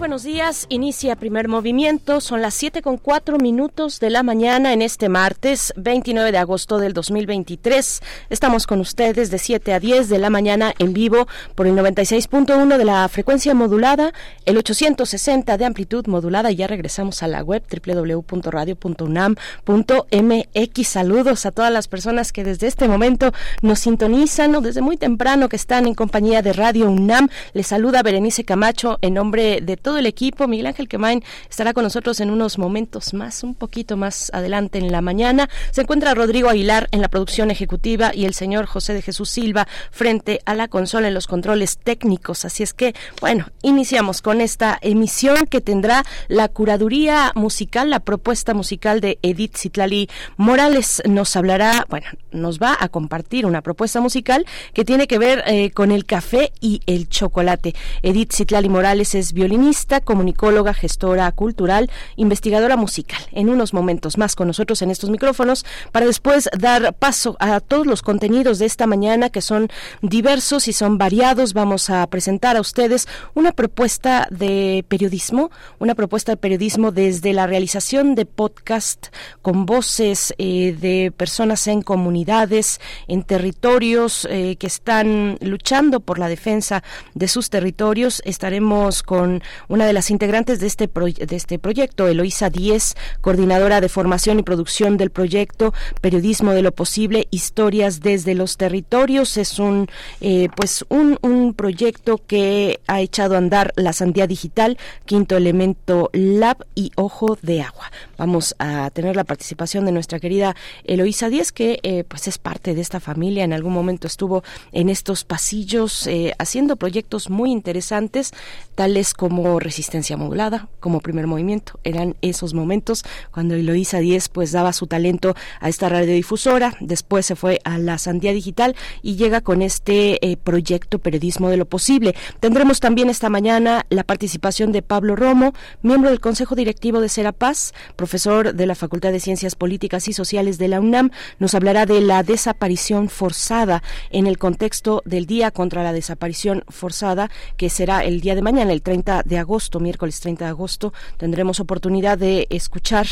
Buenos días. Inicia primer movimiento. Son las 7 con 4 minutos de la mañana en este martes 29 de agosto del 2023. Estamos con ustedes de 7 a 10 de la mañana en vivo por el 96.1 de la frecuencia modulada, el 860 de amplitud modulada. Y ya regresamos a la web www.radio.unam.mx. Saludos a todas las personas que desde este momento nos sintonizan o desde muy temprano que están en compañía de Radio UNAM. Les saluda Berenice Camacho en nombre de todos todo el equipo. Miguel Ángel Quemain estará con nosotros en unos momentos más, un poquito más adelante en la mañana. Se encuentra Rodrigo Aguilar en la producción ejecutiva y el señor José de Jesús Silva frente a la consola en los controles técnicos. Así es que, bueno, iniciamos con esta emisión que tendrá la curaduría musical, la propuesta musical de Edith Citlali Morales. Nos hablará, bueno, nos va a compartir una propuesta musical que tiene que ver eh, con el café y el chocolate. Edith Citlali Morales es violinista comunicóloga, gestora cultural, investigadora musical. En unos momentos más con nosotros en estos micrófonos para después dar paso a todos los contenidos de esta mañana que son diversos y son variados. Vamos a presentar a ustedes una propuesta de periodismo, una propuesta de periodismo desde la realización de podcast con voces eh, de personas en comunidades, en territorios eh, que están luchando por la defensa de sus territorios. Estaremos con una de las integrantes de este, de este proyecto, Eloísa Díez, coordinadora de formación y producción del proyecto Periodismo de lo Posible, Historias desde los Territorios. Es un, eh, pues un, un proyecto que ha echado a andar la Sandía Digital, Quinto Elemento Lab y Ojo de Agua. Vamos a tener la participación de nuestra querida Eloísa Díez, que eh, pues es parte de esta familia. En algún momento estuvo en estos pasillos eh, haciendo proyectos muy interesantes, tales como resistencia modulada como primer movimiento. Eran esos momentos cuando Eloísa Díez pues daba su talento a esta radiodifusora, después se fue a la Sandía Digital y llega con este eh, proyecto Periodismo de lo Posible. Tendremos también esta mañana la participación de Pablo Romo, miembro del Consejo Directivo de Serapaz, profesor de la Facultad de Ciencias Políticas y Sociales de la UNAM, nos hablará de la desaparición forzada en el contexto del Día contra la Desaparición Forzada, que será el día de mañana, el 30 de agosto, miércoles 30 de agosto, tendremos oportunidad de escuchar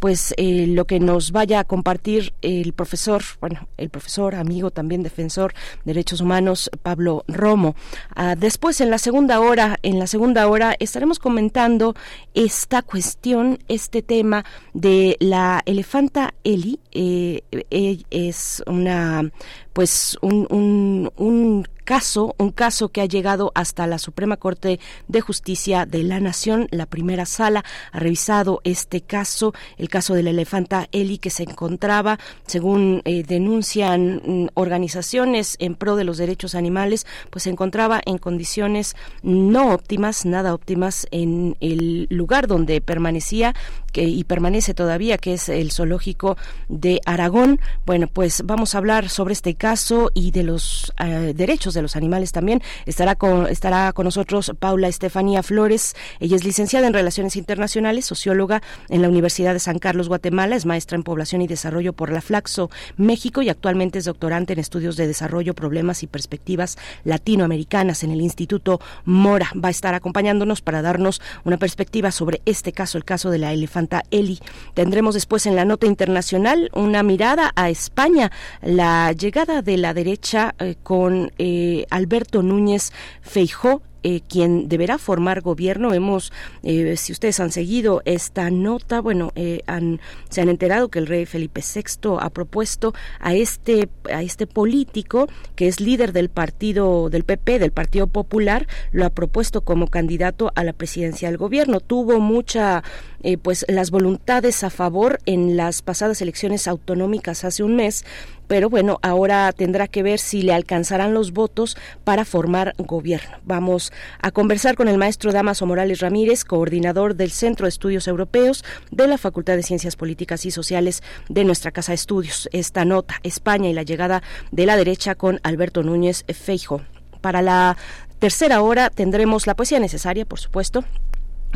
pues eh, lo que nos vaya a compartir el profesor, bueno, el profesor, amigo también defensor de derechos humanos, Pablo Romo. Ah, después, en la segunda hora, en la segunda hora estaremos comentando esta cuestión, este tema de la elefanta Eli. Eh, eh, es una, pues, un, un, un caso, un caso que ha llegado hasta la Suprema Corte de Justicia de la Nación. La primera sala ha revisado este caso, el caso de la elefanta Eli, que se encontraba, según eh, denuncian mm, organizaciones en pro de los derechos animales, pues se encontraba en condiciones no óptimas, nada óptimas en el lugar donde permanecía que, y permanece todavía, que es el zoológico de Aragón. Bueno, pues vamos a hablar sobre este caso y de los eh, derechos de los animales también. Estará con, estará con nosotros Paula Estefanía Flores. Ella es licenciada en Relaciones Internacionales, socióloga en la Universidad de San Carlos, Guatemala. Es maestra en Población y Desarrollo por la Flaxo, México y actualmente es doctorante en Estudios de Desarrollo, Problemas y Perspectivas Latinoamericanas en el Instituto Mora. Va a estar acompañándonos para darnos una perspectiva sobre este caso, el caso de la elefanta Eli. Tendremos después en la nota internacional una mirada a España, la llegada de la derecha eh, con eh, Alberto Núñez Feijó eh, quien deberá formar gobierno. Hemos, eh, si ustedes han seguido esta nota, bueno, eh, han, se han enterado que el rey Felipe VI ha propuesto a este, a este político que es líder del partido del PP, del Partido Popular, lo ha propuesto como candidato a la presidencia del gobierno. Tuvo mucha, pues, las voluntades a favor en las pasadas elecciones autonómicas hace un mes pero bueno, ahora tendrá que ver si le alcanzarán los votos para formar gobierno. Vamos a conversar con el maestro Damaso Morales Ramírez, coordinador del Centro de Estudios Europeos de la Facultad de Ciencias Políticas y Sociales de nuestra Casa de Estudios. Esta nota, España y la llegada de la derecha con Alberto Núñez Feijo. Para la tercera hora tendremos la poesía necesaria, por supuesto,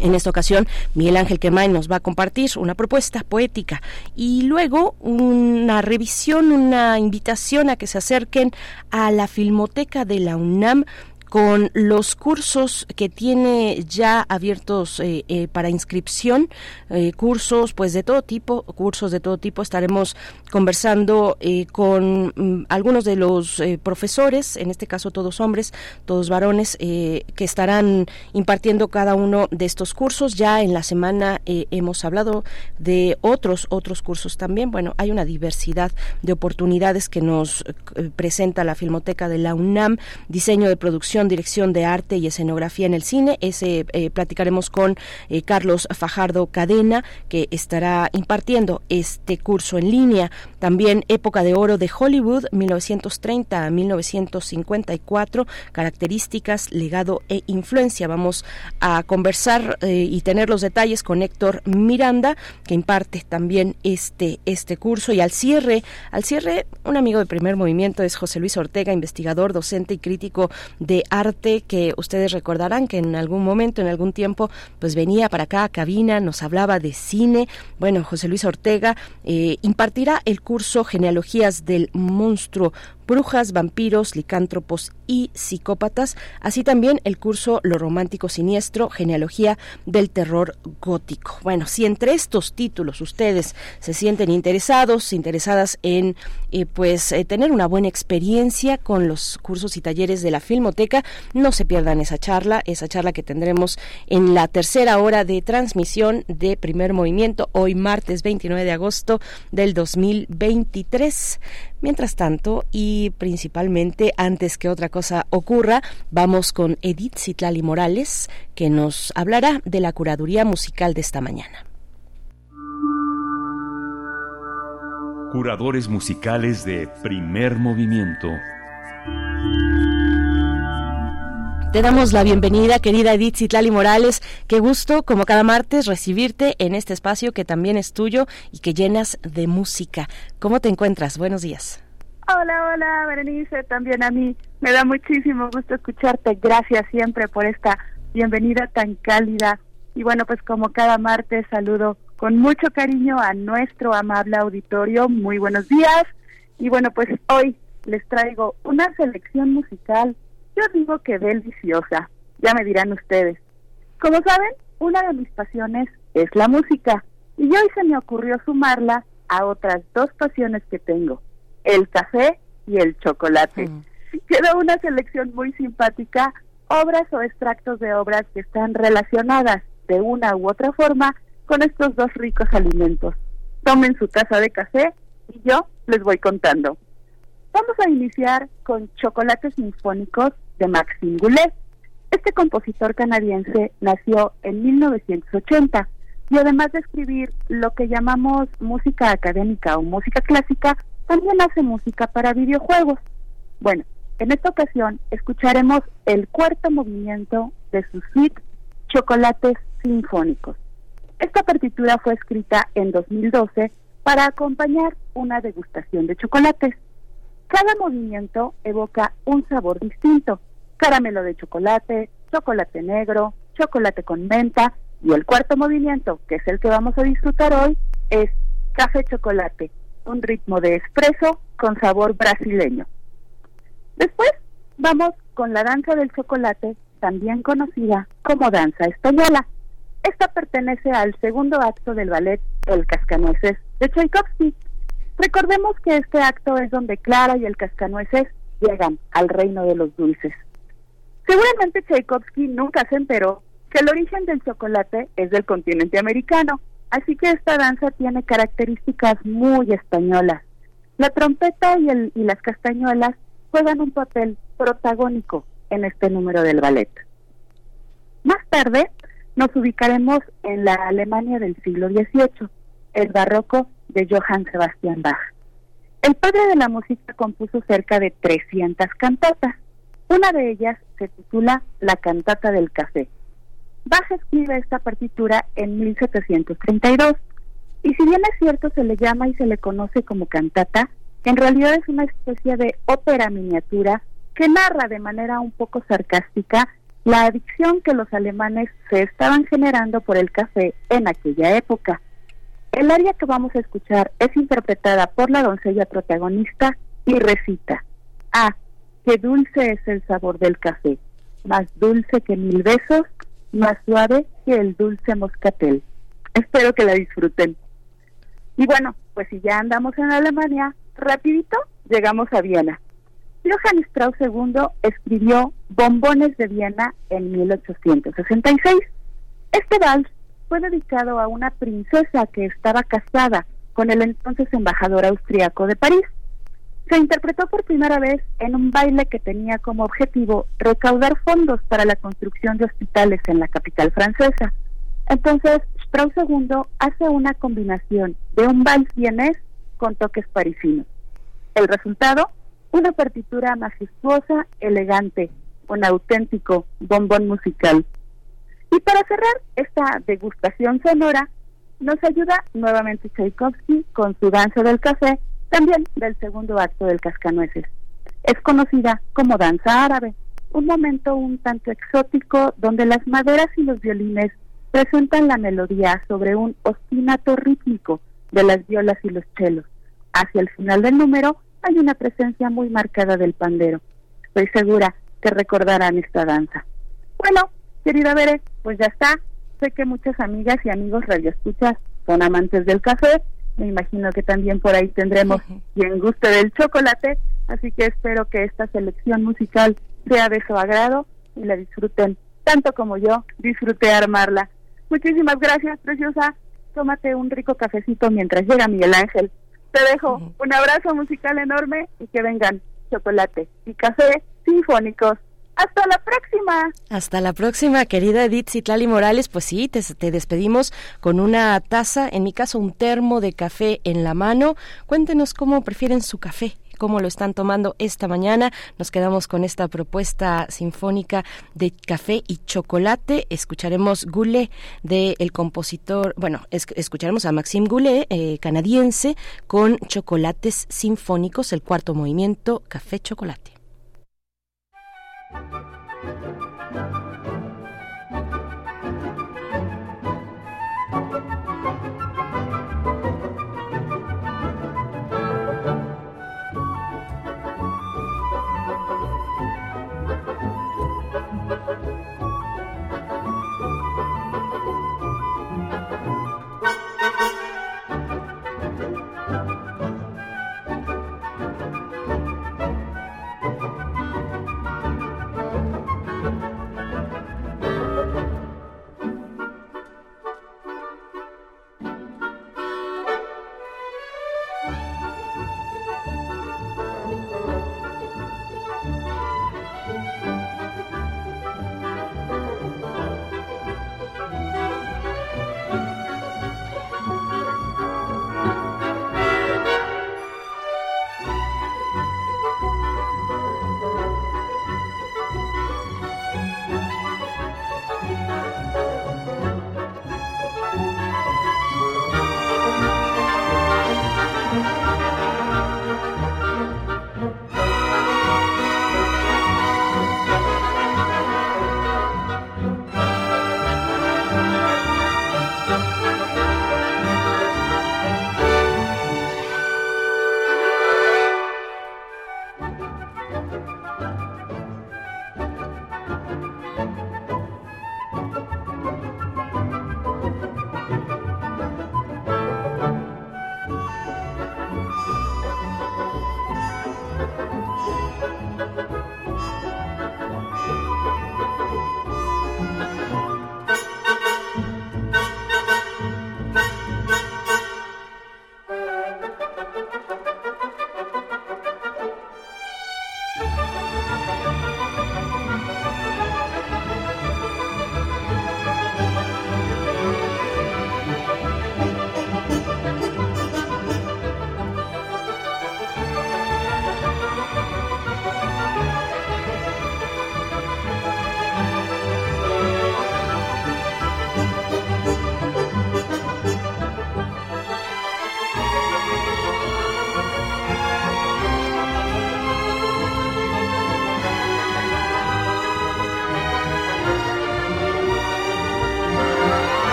en esta ocasión, Miguel Ángel Quemay nos va a compartir una propuesta poética y luego una revisión, una invitación a que se acerquen a la Filmoteca de la UNAM con los cursos que tiene ya abiertos eh, eh, para inscripción, eh, cursos pues de todo tipo, cursos de todo tipo. Estaremos conversando con mm, algunos de los profesores, en este caso todos hombres, todos varones, que estarán impartiendo cada uno de estos cursos. Ya en la semana hemos hablado de otros, otros cursos también. Bueno, hay una diversidad de oportunidades que nos presenta la Filmoteca de la UNAM, diseño de producción dirección de arte y escenografía en el cine. Ese eh, platicaremos con eh, Carlos Fajardo Cadena, que estará impartiendo este curso en línea. También Época de Oro de Hollywood, 1930 a 1954, características, legado e influencia. Vamos a conversar eh, y tener los detalles con Héctor Miranda, que imparte también este, este curso. Y al cierre, al cierre, un amigo de primer movimiento es José Luis Ortega, investigador, docente y crítico de arte que ustedes recordarán que en algún momento, en algún tiempo, pues venía para acá a cabina, nos hablaba de cine. Bueno, José Luis Ortega eh, impartirá el curso Genealogías del Monstruo brujas, vampiros, licántropos y psicópatas, así también el curso Lo Romántico Siniestro, Genealogía del Terror Gótico. Bueno, si entre estos títulos ustedes se sienten interesados, interesadas en eh, pues eh, tener una buena experiencia con los cursos y talleres de la Filmoteca, no se pierdan esa charla, esa charla que tendremos en la tercera hora de transmisión de Primer Movimiento, hoy martes 29 de agosto del 2023. Mientras tanto, y principalmente antes que otra cosa ocurra, vamos con Edith Citlali Morales, que nos hablará de la curaduría musical de esta mañana. Curadores musicales de primer movimiento. Te damos la bienvenida, querida Edith Citlali Morales. Qué gusto, como cada martes, recibirte en este espacio que también es tuyo y que llenas de música. ¿Cómo te encuentras? Buenos días. Hola, hola, Berenice, también a mí. Me da muchísimo gusto escucharte. Gracias siempre por esta bienvenida tan cálida. Y bueno, pues como cada martes, saludo con mucho cariño a nuestro amable auditorio. Muy buenos días. Y bueno, pues hoy les traigo una selección musical yo digo que deliciosa, ya me dirán ustedes. Como saben, una de mis pasiones es la música y hoy se me ocurrió sumarla a otras dos pasiones que tengo, el café y el chocolate. Mm. Queda una selección muy simpática, obras o extractos de obras que están relacionadas de una u otra forma con estos dos ricos alimentos. Tomen su taza de café y yo les voy contando. Vamos a iniciar con Chocolates Sinfónicos de Maxime Goulet. Este compositor canadiense nació en 1980 y además de escribir lo que llamamos música académica o música clásica, también hace música para videojuegos. Bueno, en esta ocasión escucharemos el cuarto movimiento de su suite Chocolates Sinfónicos. Esta partitura fue escrita en 2012 para acompañar una degustación de chocolates. Cada movimiento evoca un sabor distinto. Caramelo de chocolate, chocolate negro, chocolate con menta y el cuarto movimiento, que es el que vamos a disfrutar hoy, es café chocolate, un ritmo de espresso con sabor brasileño. Después vamos con la danza del chocolate, también conocida como danza española. Esta pertenece al segundo acto del ballet El Cascanueces de Tchaikovsky Recordemos que este acto es donde Clara y el cascanueces llegan al reino de los dulces. Seguramente Tchaikovsky nunca se enteró que el origen del chocolate es del continente americano, así que esta danza tiene características muy españolas. La trompeta y, el, y las castañuelas juegan un papel protagónico en este número del ballet. Más tarde nos ubicaremos en la Alemania del siglo XVIII, el barroco de Johann Sebastian Bach. El padre de la música compuso cerca de 300 cantatas. Una de ellas se titula La cantata del café. Bach escribe esta partitura en 1732 y si bien es cierto se le llama y se le conoce como cantata, en realidad es una especie de ópera miniatura que narra de manera un poco sarcástica la adicción que los alemanes se estaban generando por el café en aquella época. El aria que vamos a escuchar es interpretada por la doncella protagonista y recita, Ah, qué dulce es el sabor del café, más dulce que mil besos, más suave que el dulce moscatel. Espero que la disfruten. Y bueno, pues si ya andamos en Alemania, rapidito llegamos a Viena. Johann Strauss II escribió Bombones de Viena en 1866. Este vals fue dedicado a una princesa que estaba casada con el entonces embajador austriaco de París. Se interpretó por primera vez en un baile que tenía como objetivo recaudar fondos para la construcción de hospitales en la capital francesa. Entonces, Strauss II hace una combinación de un vals vienés con toques parisinos. El resultado, una partitura majestuosa, elegante, un auténtico bombón musical. Y para cerrar esta degustación sonora, nos ayuda nuevamente Tchaikovsky con su danza del café, también del segundo acto del Cascanueces. Es conocida como danza árabe, un momento un tanto exótico donde las maderas y los violines presentan la melodía sobre un ostinato rítmico de las violas y los chelos. Hacia el final del número hay una presencia muy marcada del pandero. Estoy segura que recordarán esta danza. Bueno, querida Bere, pues ya está. Sé que muchas amigas y amigos radioescuchas son amantes del café. Me imagino que también por ahí tendremos quien guste del chocolate. Así que espero que esta selección musical sea de su agrado y la disfruten tanto como yo disfruté armarla. Muchísimas gracias, preciosa. Tómate un rico cafecito mientras llega Miguel Ángel. Te dejo un abrazo musical enorme y que vengan chocolate y café sinfónicos. Hasta la próxima. Hasta la próxima, querida Edith Citlali Morales. Pues sí, te, despedimos con una taza, en mi caso un termo de café en la mano. Cuéntenos cómo prefieren su café cómo lo están tomando esta mañana. Nos quedamos con esta propuesta sinfónica de café y chocolate. Escucharemos Goulet del compositor, bueno, escucharemos a Maxime Goulet, eh, canadiense, con chocolates sinfónicos, el cuarto movimiento, café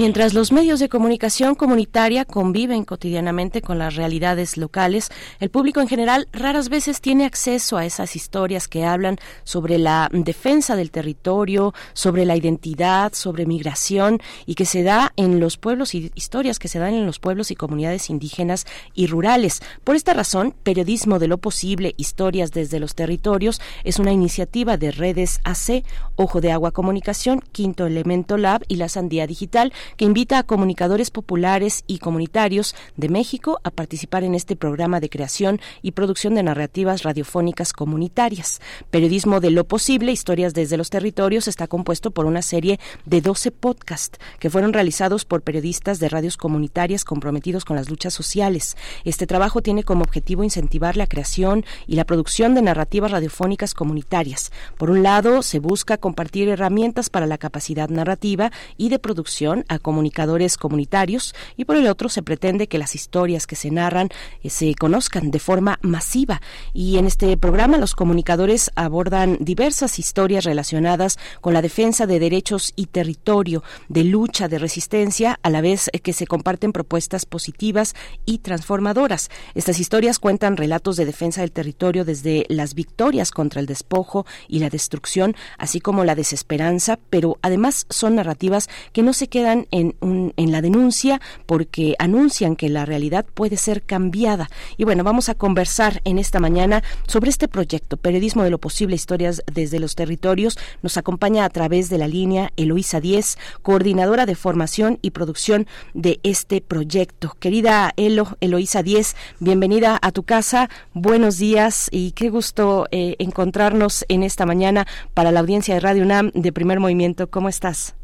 Mientras los medios de comunicación comunitaria conviven cotidianamente con las realidades locales, el público en general raras veces tiene acceso a esas historias que hablan sobre la defensa del territorio, sobre la identidad, sobre migración y que se da en los pueblos y historias que se dan en los pueblos y comunidades indígenas y rurales. Por esta razón, Periodismo de lo Posible, Historias desde los Territorios es una iniciativa de redes AC, Ojo de Agua Comunicación, Quinto Elemento Lab y la Sandía Digital que invita a comunicadores populares y comunitarios de México a participar en este programa de creación y producción de narrativas radiofónicas comunitarias. Periodismo de lo posible, historias desde los territorios, está compuesto por una serie de 12 podcasts que fueron realizados por periodistas de radios comunitarias comprometidos con las luchas sociales. Este trabajo tiene como objetivo incentivar la creación y la producción de narrativas radiofónicas comunitarias. Por un lado, se busca compartir herramientas para la capacidad narrativa y de producción a comunicadores comunitarios y por el otro se pretende que las historias que se narran eh, se conozcan de forma masiva y en este programa los comunicadores abordan diversas historias relacionadas con la defensa de derechos y territorio, de lucha, de resistencia, a la vez que se comparten propuestas positivas y transformadoras. Estas historias cuentan relatos de defensa del territorio desde las victorias contra el despojo y la destrucción, así como la desesperanza, pero además son narrativas que no se quedan en, en la denuncia porque anuncian que la realidad puede ser cambiada. Y bueno, vamos a conversar en esta mañana sobre este proyecto, Periodismo de lo Posible, Historias desde los Territorios. Nos acompaña a través de la línea Eloísa Díez, coordinadora de formación y producción de este proyecto. Querida Elo, Eloísa Díez, bienvenida a tu casa. Buenos días y qué gusto eh, encontrarnos en esta mañana para la audiencia de Radio UNAM de Primer Movimiento. ¿Cómo estás?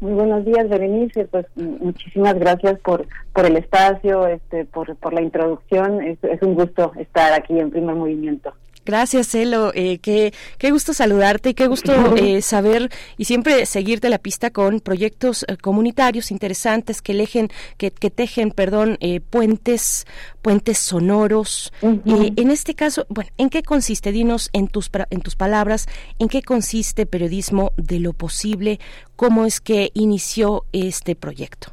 Muy buenos días, Berenice. Pues muchísimas gracias por por el espacio, este, por, por la introducción. Es, es un gusto estar aquí en Primer Movimiento. Gracias, Elo. Eh, qué, qué gusto saludarte y qué gusto eh, saber y siempre seguirte la pista con proyectos eh, comunitarios interesantes que, lejen, que, que tejen, perdón, eh, puentes, puentes sonoros. en este caso, bueno, ¿en qué consiste? Dinos en tus, en tus palabras, ¿en qué consiste periodismo de lo posible? ¿Cómo es que inició este proyecto?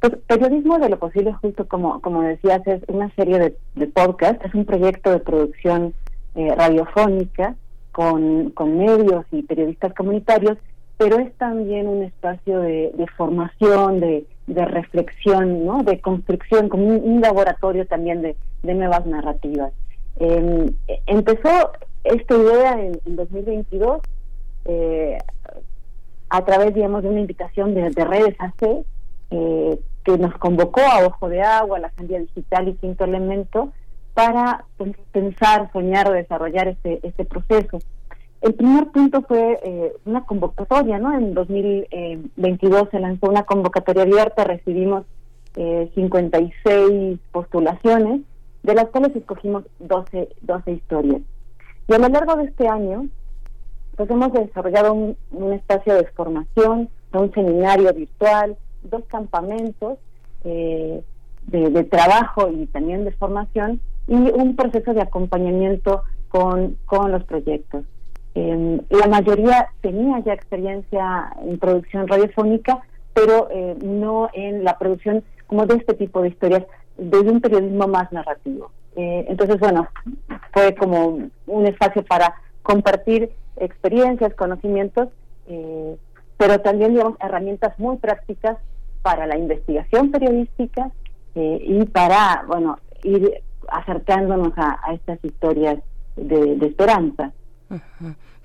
Pues periodismo de lo posible, justo como, como decías, es una serie de, de podcasts, es un proyecto de producción eh, radiofónica con, con medios y periodistas comunitarios, pero es también un espacio de, de formación, de, de reflexión, ¿no? de construcción, como un, laboratorio también de, de nuevas narrativas. Eh, empezó esta idea en, en 2022 eh, a través, digamos, de una invitación de, de redes AC eh, que nos convocó a Ojo de Agua, la Sandía Digital y Quinto Elemento, para pensar, soñar desarrollar este, este proceso. El primer punto fue eh, una convocatoria, ¿no? En 2022 se lanzó una convocatoria abierta, recibimos eh, 56 postulaciones, de las cuales escogimos 12, 12 historias. Y a lo largo de este año, pues hemos desarrollado un, espacio de formación, un seminario virtual, dos campamentos eh, de, trabajo y también de formación y un proceso de acompañamiento con, con los proyectos. Eh, la mayoría tenía ya experiencia en producción radiofónica, pero eh, no en la producción como de este tipo de historias, desde un periodismo más narrativo. Eh, entonces, bueno, fue como un espacio para compartir experiencias, conocimientos, eh, pero también, digamos, herramientas muy prácticas para la investigación periodística eh, y para, bueno, ir acercándonos a, estas historias de, esperanza.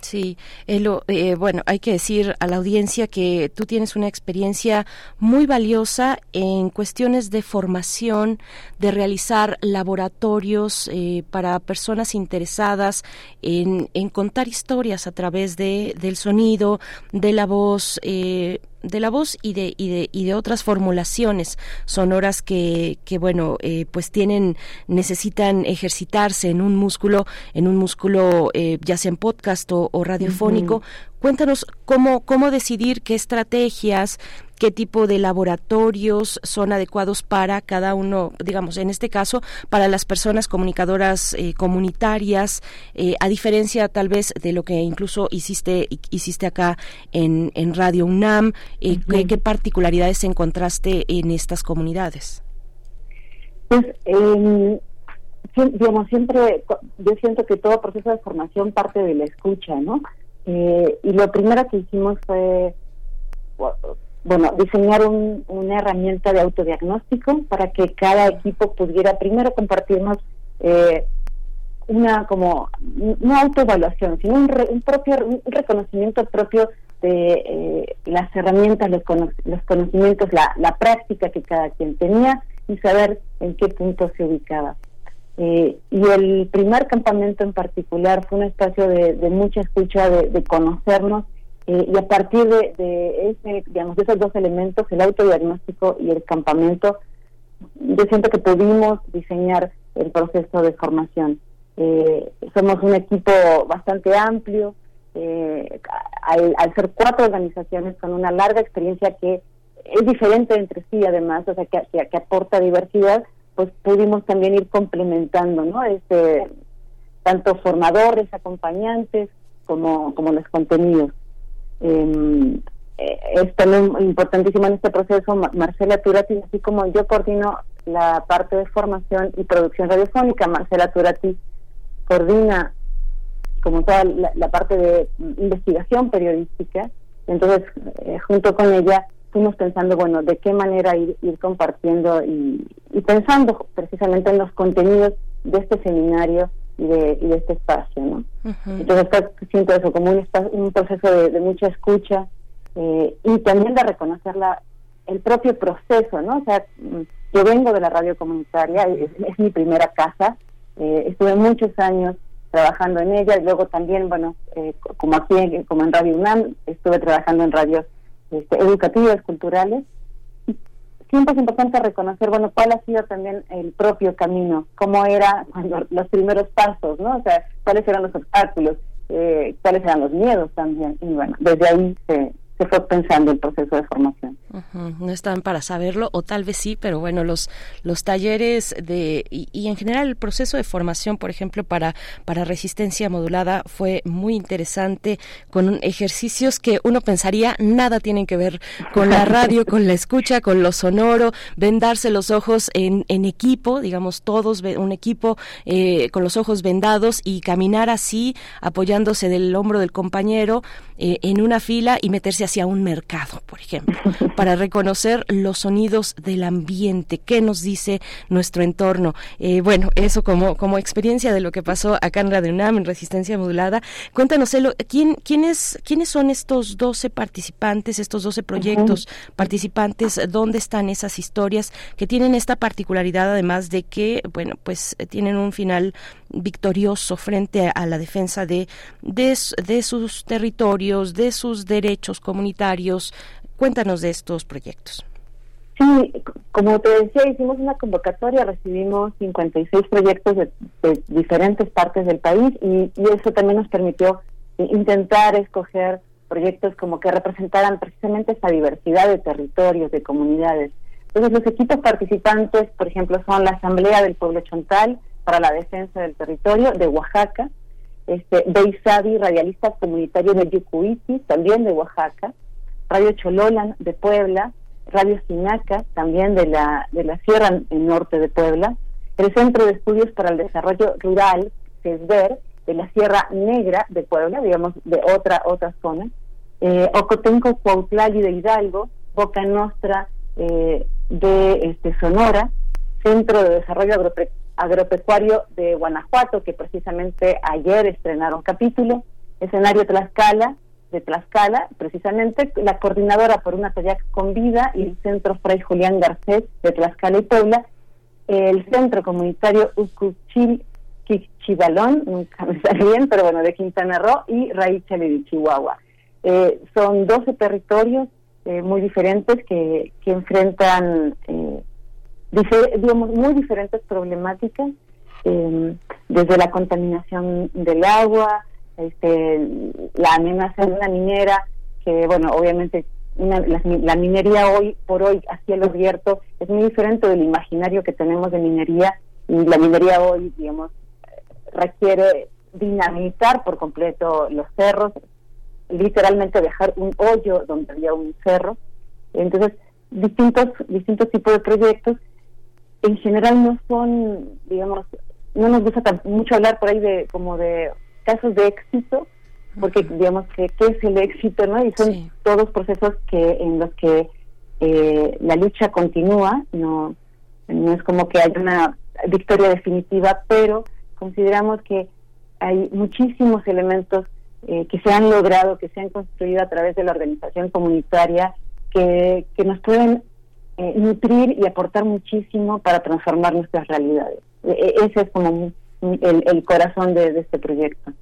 Sí, Elo, eh, bueno, hay que decir a la audiencia que tú tienes una experiencia muy valiosa en cuestiones de formación, de realizar laboratorios eh, para personas interesadas en, en, contar historias a través de, del sonido, de la voz. Eh, de la voz y de, y de, y de otras formulaciones sonoras que, que bueno, eh, pues tienen, necesitan ejercitarse en un músculo, en un músculo eh, ya sea en podcast o, radiofónico. Cuéntanos cómo, cómo decidir qué estrategias, qué tipo de laboratorios son adecuados para cada uno, digamos, en este caso, para las personas comunicadoras eh, comunitarias, eh, a diferencia tal vez de lo que incluso hiciste, hiciste acá en, en Radio UNAM, eh, ¿qué, particularidades encontraste en estas comunidades? Pues, eh, digamos, siempre yo siento que todo proceso de formación parte de la escucha, ¿no? y lo primero que hicimos fue bueno, diseñar una herramienta de autodiagnóstico para que cada equipo pudiera primero compartirnos eh, una como no autoevaluación, sino un, propio un reconocimiento propio de eh, las herramientas, los, los conocimientos, la, la, práctica que cada quien tenía y saber en qué punto se ubicaba. Eh, y el primer campamento en particular fue un espacio de, mucha escucha, de conocernos eh, y a partir de, ese, digamos, de esos dos elementos, el autodiagnóstico y el campamento, yo siento que pudimos diseñar el proceso de formación. Eh, somos un equipo bastante amplio, eh, al, ser cuatro organizaciones con una larga experiencia que es diferente entre sí además, o sea, que, que, aporta diversidad, pues pudimos también ir complementando, ¿no? Este, tanto formadores, acompañantes, como, como los contenidos. Eh, es también importantísimo en este proceso Marcela Turati, así como yo coordino la parte de formación y producción radiofónica, Marcela Turati coordina como toda la, parte de investigación periodística, entonces eh, junto con ella fuimos pensando, bueno, de qué manera ir, ir compartiendo y, pensando precisamente en los contenidos de este seminario y de, y de este espacio, ¿no? Entonces siento eso como un, un proceso de, mucha escucha eh, y también de reconocer la, el propio proceso, ¿no? O sea, mm, yo vengo de la radio comunitaria, es, mi primera casa, eh, estuve muchos años trabajando en ella y luego también, bueno, eh, como aquí, como en Radio UNAM, estuve trabajando en radios este, educativas, culturales siempre es importante reconocer, bueno, cuál ha sido también el propio camino, cómo era cuando, los primeros pasos, ¿no? O sea, cuáles eran los obstáculos, eh, cuáles eran los miedos también. Y bueno, desde ahí se, se fue pensando el proceso de formación. No están para saberlo, o tal vez sí, pero bueno, los, los talleres de, y, en general el proceso de formación, por ejemplo, para, para resistencia modulada fue muy interesante, con ejercicios que uno pensaría nada tienen que ver con la radio, con la escucha, con lo sonoro, vendarse los ojos en, en equipo, digamos todos, un equipo eh, con los ojos vendados y caminar así, apoyándose del hombro del compañero eh, en una fila y meterse hacia un mercado, por ejemplo, para reconocer los sonidos del ambiente, qué nos dice nuestro entorno. Eh, bueno, eso como, como experiencia de lo que pasó acá en Radio UNAM, en Resistencia Modulada. Cuéntanos, Elo, ¿quién, quiénes, ¿quiénes son estos 12 participantes, estos 12 proyectos participantes? ¿Dónde están esas historias que tienen esta particularidad, además de que, bueno, pues eh, tienen un final victorioso frente a la defensa de, de, de sus territorios, de sus derechos comunitarios. Cuéntanos de estos proyectos. Sí, como te decía, hicimos una convocatoria, recibimos 56 proyectos de, diferentes partes del país y, eso también nos permitió intentar escoger proyectos como que representaran precisamente esta diversidad de territorios, de comunidades. Entonces, los equipos participantes, por ejemplo, son la Asamblea del Pueblo Chontal para la Defensa del Territorio de Oaxaca, este, Beisabi, radialista comunitario de Yucuiti, también de Oaxaca, Radio Chololan de Puebla, Radio Sinaca, también de la, de la Sierra Norte de Puebla, el Centro de Estudios para el Desarrollo Rural, CESVER, de la Sierra Negra de Puebla, digamos, de otra, otra zona, eh, Ocotenco Cuautlali de Hidalgo, Boca Nostra eh, de este, Sonora, Centro de Desarrollo Agropecuario de Guanajuato, que precisamente ayer estrenaron capítulo, escenario Tlaxcala, de Tlaxcala, precisamente la coordinadora por una talla con vida y el Centro Fray Julián Garcés de Tlaxcala y Puebla, el Centro Comunitario Uscuchil Chivalón, nunca me sale bien, pero bueno, de Quintana Roo y Raíz de Chihuahua. Eh, son 12 territorios eh, muy diferentes que, que enfrentan, eh, digamos, muy diferentes problemáticas, em, desde la contaminación del agua, este, la amenaza de una minera, que bueno, obviamente la, minería hoy por hoy a cielo abierto es muy diferente del imaginario que tenemos de minería y la minería hoy, digamos, requiere dinamitar por completo los cerros, literalmente dejar un hoyo donde había un cerro. Entonces, distintos distintos tipos de proyectos en general no son, digamos, no nos gusta tan, mucho hablar por ahí de como de casos de éxito, porque digamos que qué es el éxito, ¿no? Y son todos procesos que en los que eh, la lucha continúa, no no es como que haya una victoria definitiva, pero consideramos que hay muchísimos elementos eh, que se han logrado, que se han construido a través de la organización comunitaria, que, que nos pueden eh, nutrir y aportar muchísimo para transformar nuestras realidades. E, e, ese es como el, corazón de, este proyecto.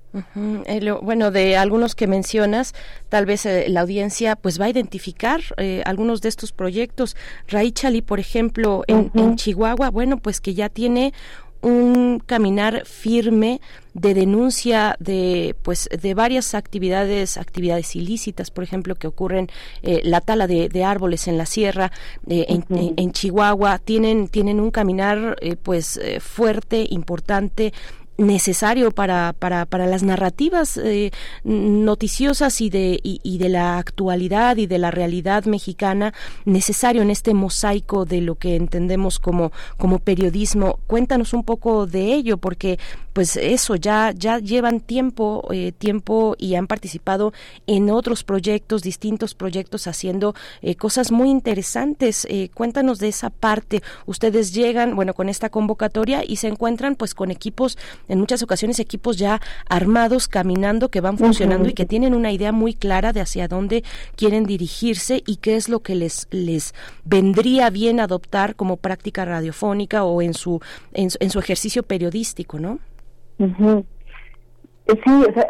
Eh, bueno, de algunos que mencionas, tal vez la audiencia pues va a identificar algunos de estos proyectos. Raichali, por ejemplo, en, en, Chihuahua, bueno, pues que ya tiene un caminar firme de denuncia de pues de varias actividades actividades ilícitas por ejemplo que ocurren eh, la tala de, árboles en la sierra eh, en, Chihuahua tienen tienen un caminar eh, pues fuerte importante necesario para, para, para las narrativas eh, noticiosas y de, y, de la actualidad y de la realidad mexicana, necesario en este mosaico de lo que entendemos como, como periodismo. Cuéntanos un poco de ello, porque pues eso ya ya llevan tiempo eh, tiempo y han participado en otros proyectos distintos proyectos haciendo eh, cosas muy interesantes eh, cuéntanos de esa parte ustedes llegan bueno con esta convocatoria y se encuentran pues con equipos en muchas ocasiones equipos ya armados caminando que van funcionando y que tienen una idea muy clara de hacia dónde quieren dirigirse y qué es lo que les les vendría bien adoptar como práctica radiofónica o en su en, en su ejercicio periodístico no eh, Sí, o sea,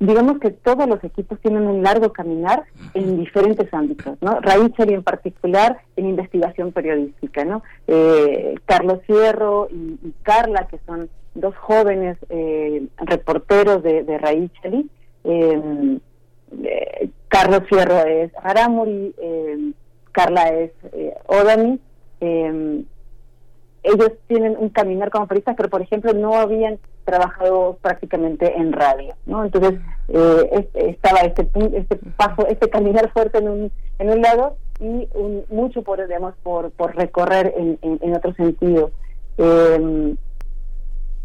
digamos que todos los equipos tienen un largo caminar en diferentes ámbitos, ¿no? Raichel en particular en investigación periodística, ¿no? Eh, Carlos Fierro y, Carla, que son dos jóvenes eh, reporteros de, de Raicheli. Em, eh, Carlos Fierro es Haramuri, em, Carla es Odani. Em, ellos tienen un caminar como periodistas, pero por ejemplo no habían trabajado prácticamente en radio, ¿no? Entonces eh, estaba este este paso, este caminar fuerte en un en un lado y un, mucho por digamos por por recorrer en, en, otro sentido. Em,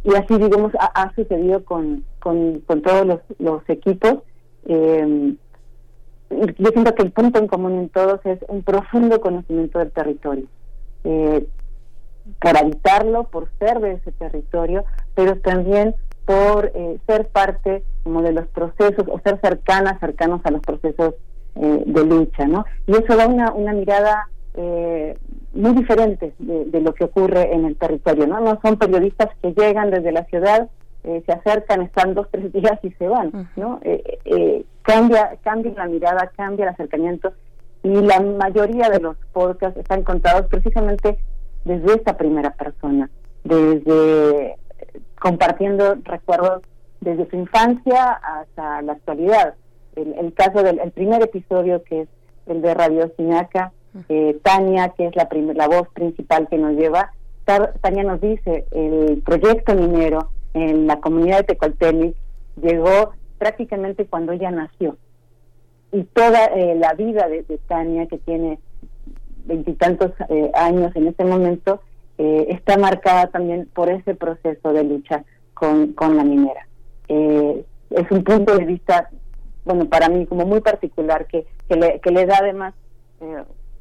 y así digamos ha, sucedido con, con, todos los, los equipos. Eh, yo siento que el punto en común en todos es un profundo conocimiento del territorio. Eh, por habitarlo, por ser de ese territorio, pero también por eh, ser parte como de los procesos o ser cercanas, cercanos a los procesos eh, de lucha, ¿no? Y eso da una, una mirada eh, muy diferente de, lo que ocurre en el territorio, ¿no? No son periodistas que llegan desde la ciudad, se acercan, están dos, tres días y se van, ¿no? cambia, cambia la mirada, cambia el acercamiento y la mayoría de los podcasts están contados precisamente desde esta primera persona, desde compartiendo recuerdos desde su infancia hasta la actualidad. El, caso del primer episodio que es el de Radio Sinaca, eh, Tania, que es la, la voz principal que nos lleva, Tania nos dice, el proyecto minero en la comunidad de Tecoltelic llegó prácticamente cuando ella nació. Y toda eh, la vida de, Tania, que tiene veintitantos eh, años en este momento, eh, está marcada también por ese proceso de lucha con, con la minera. Eh, es un punto de vista, bueno, para mí como muy particular, que, que, le, que le da además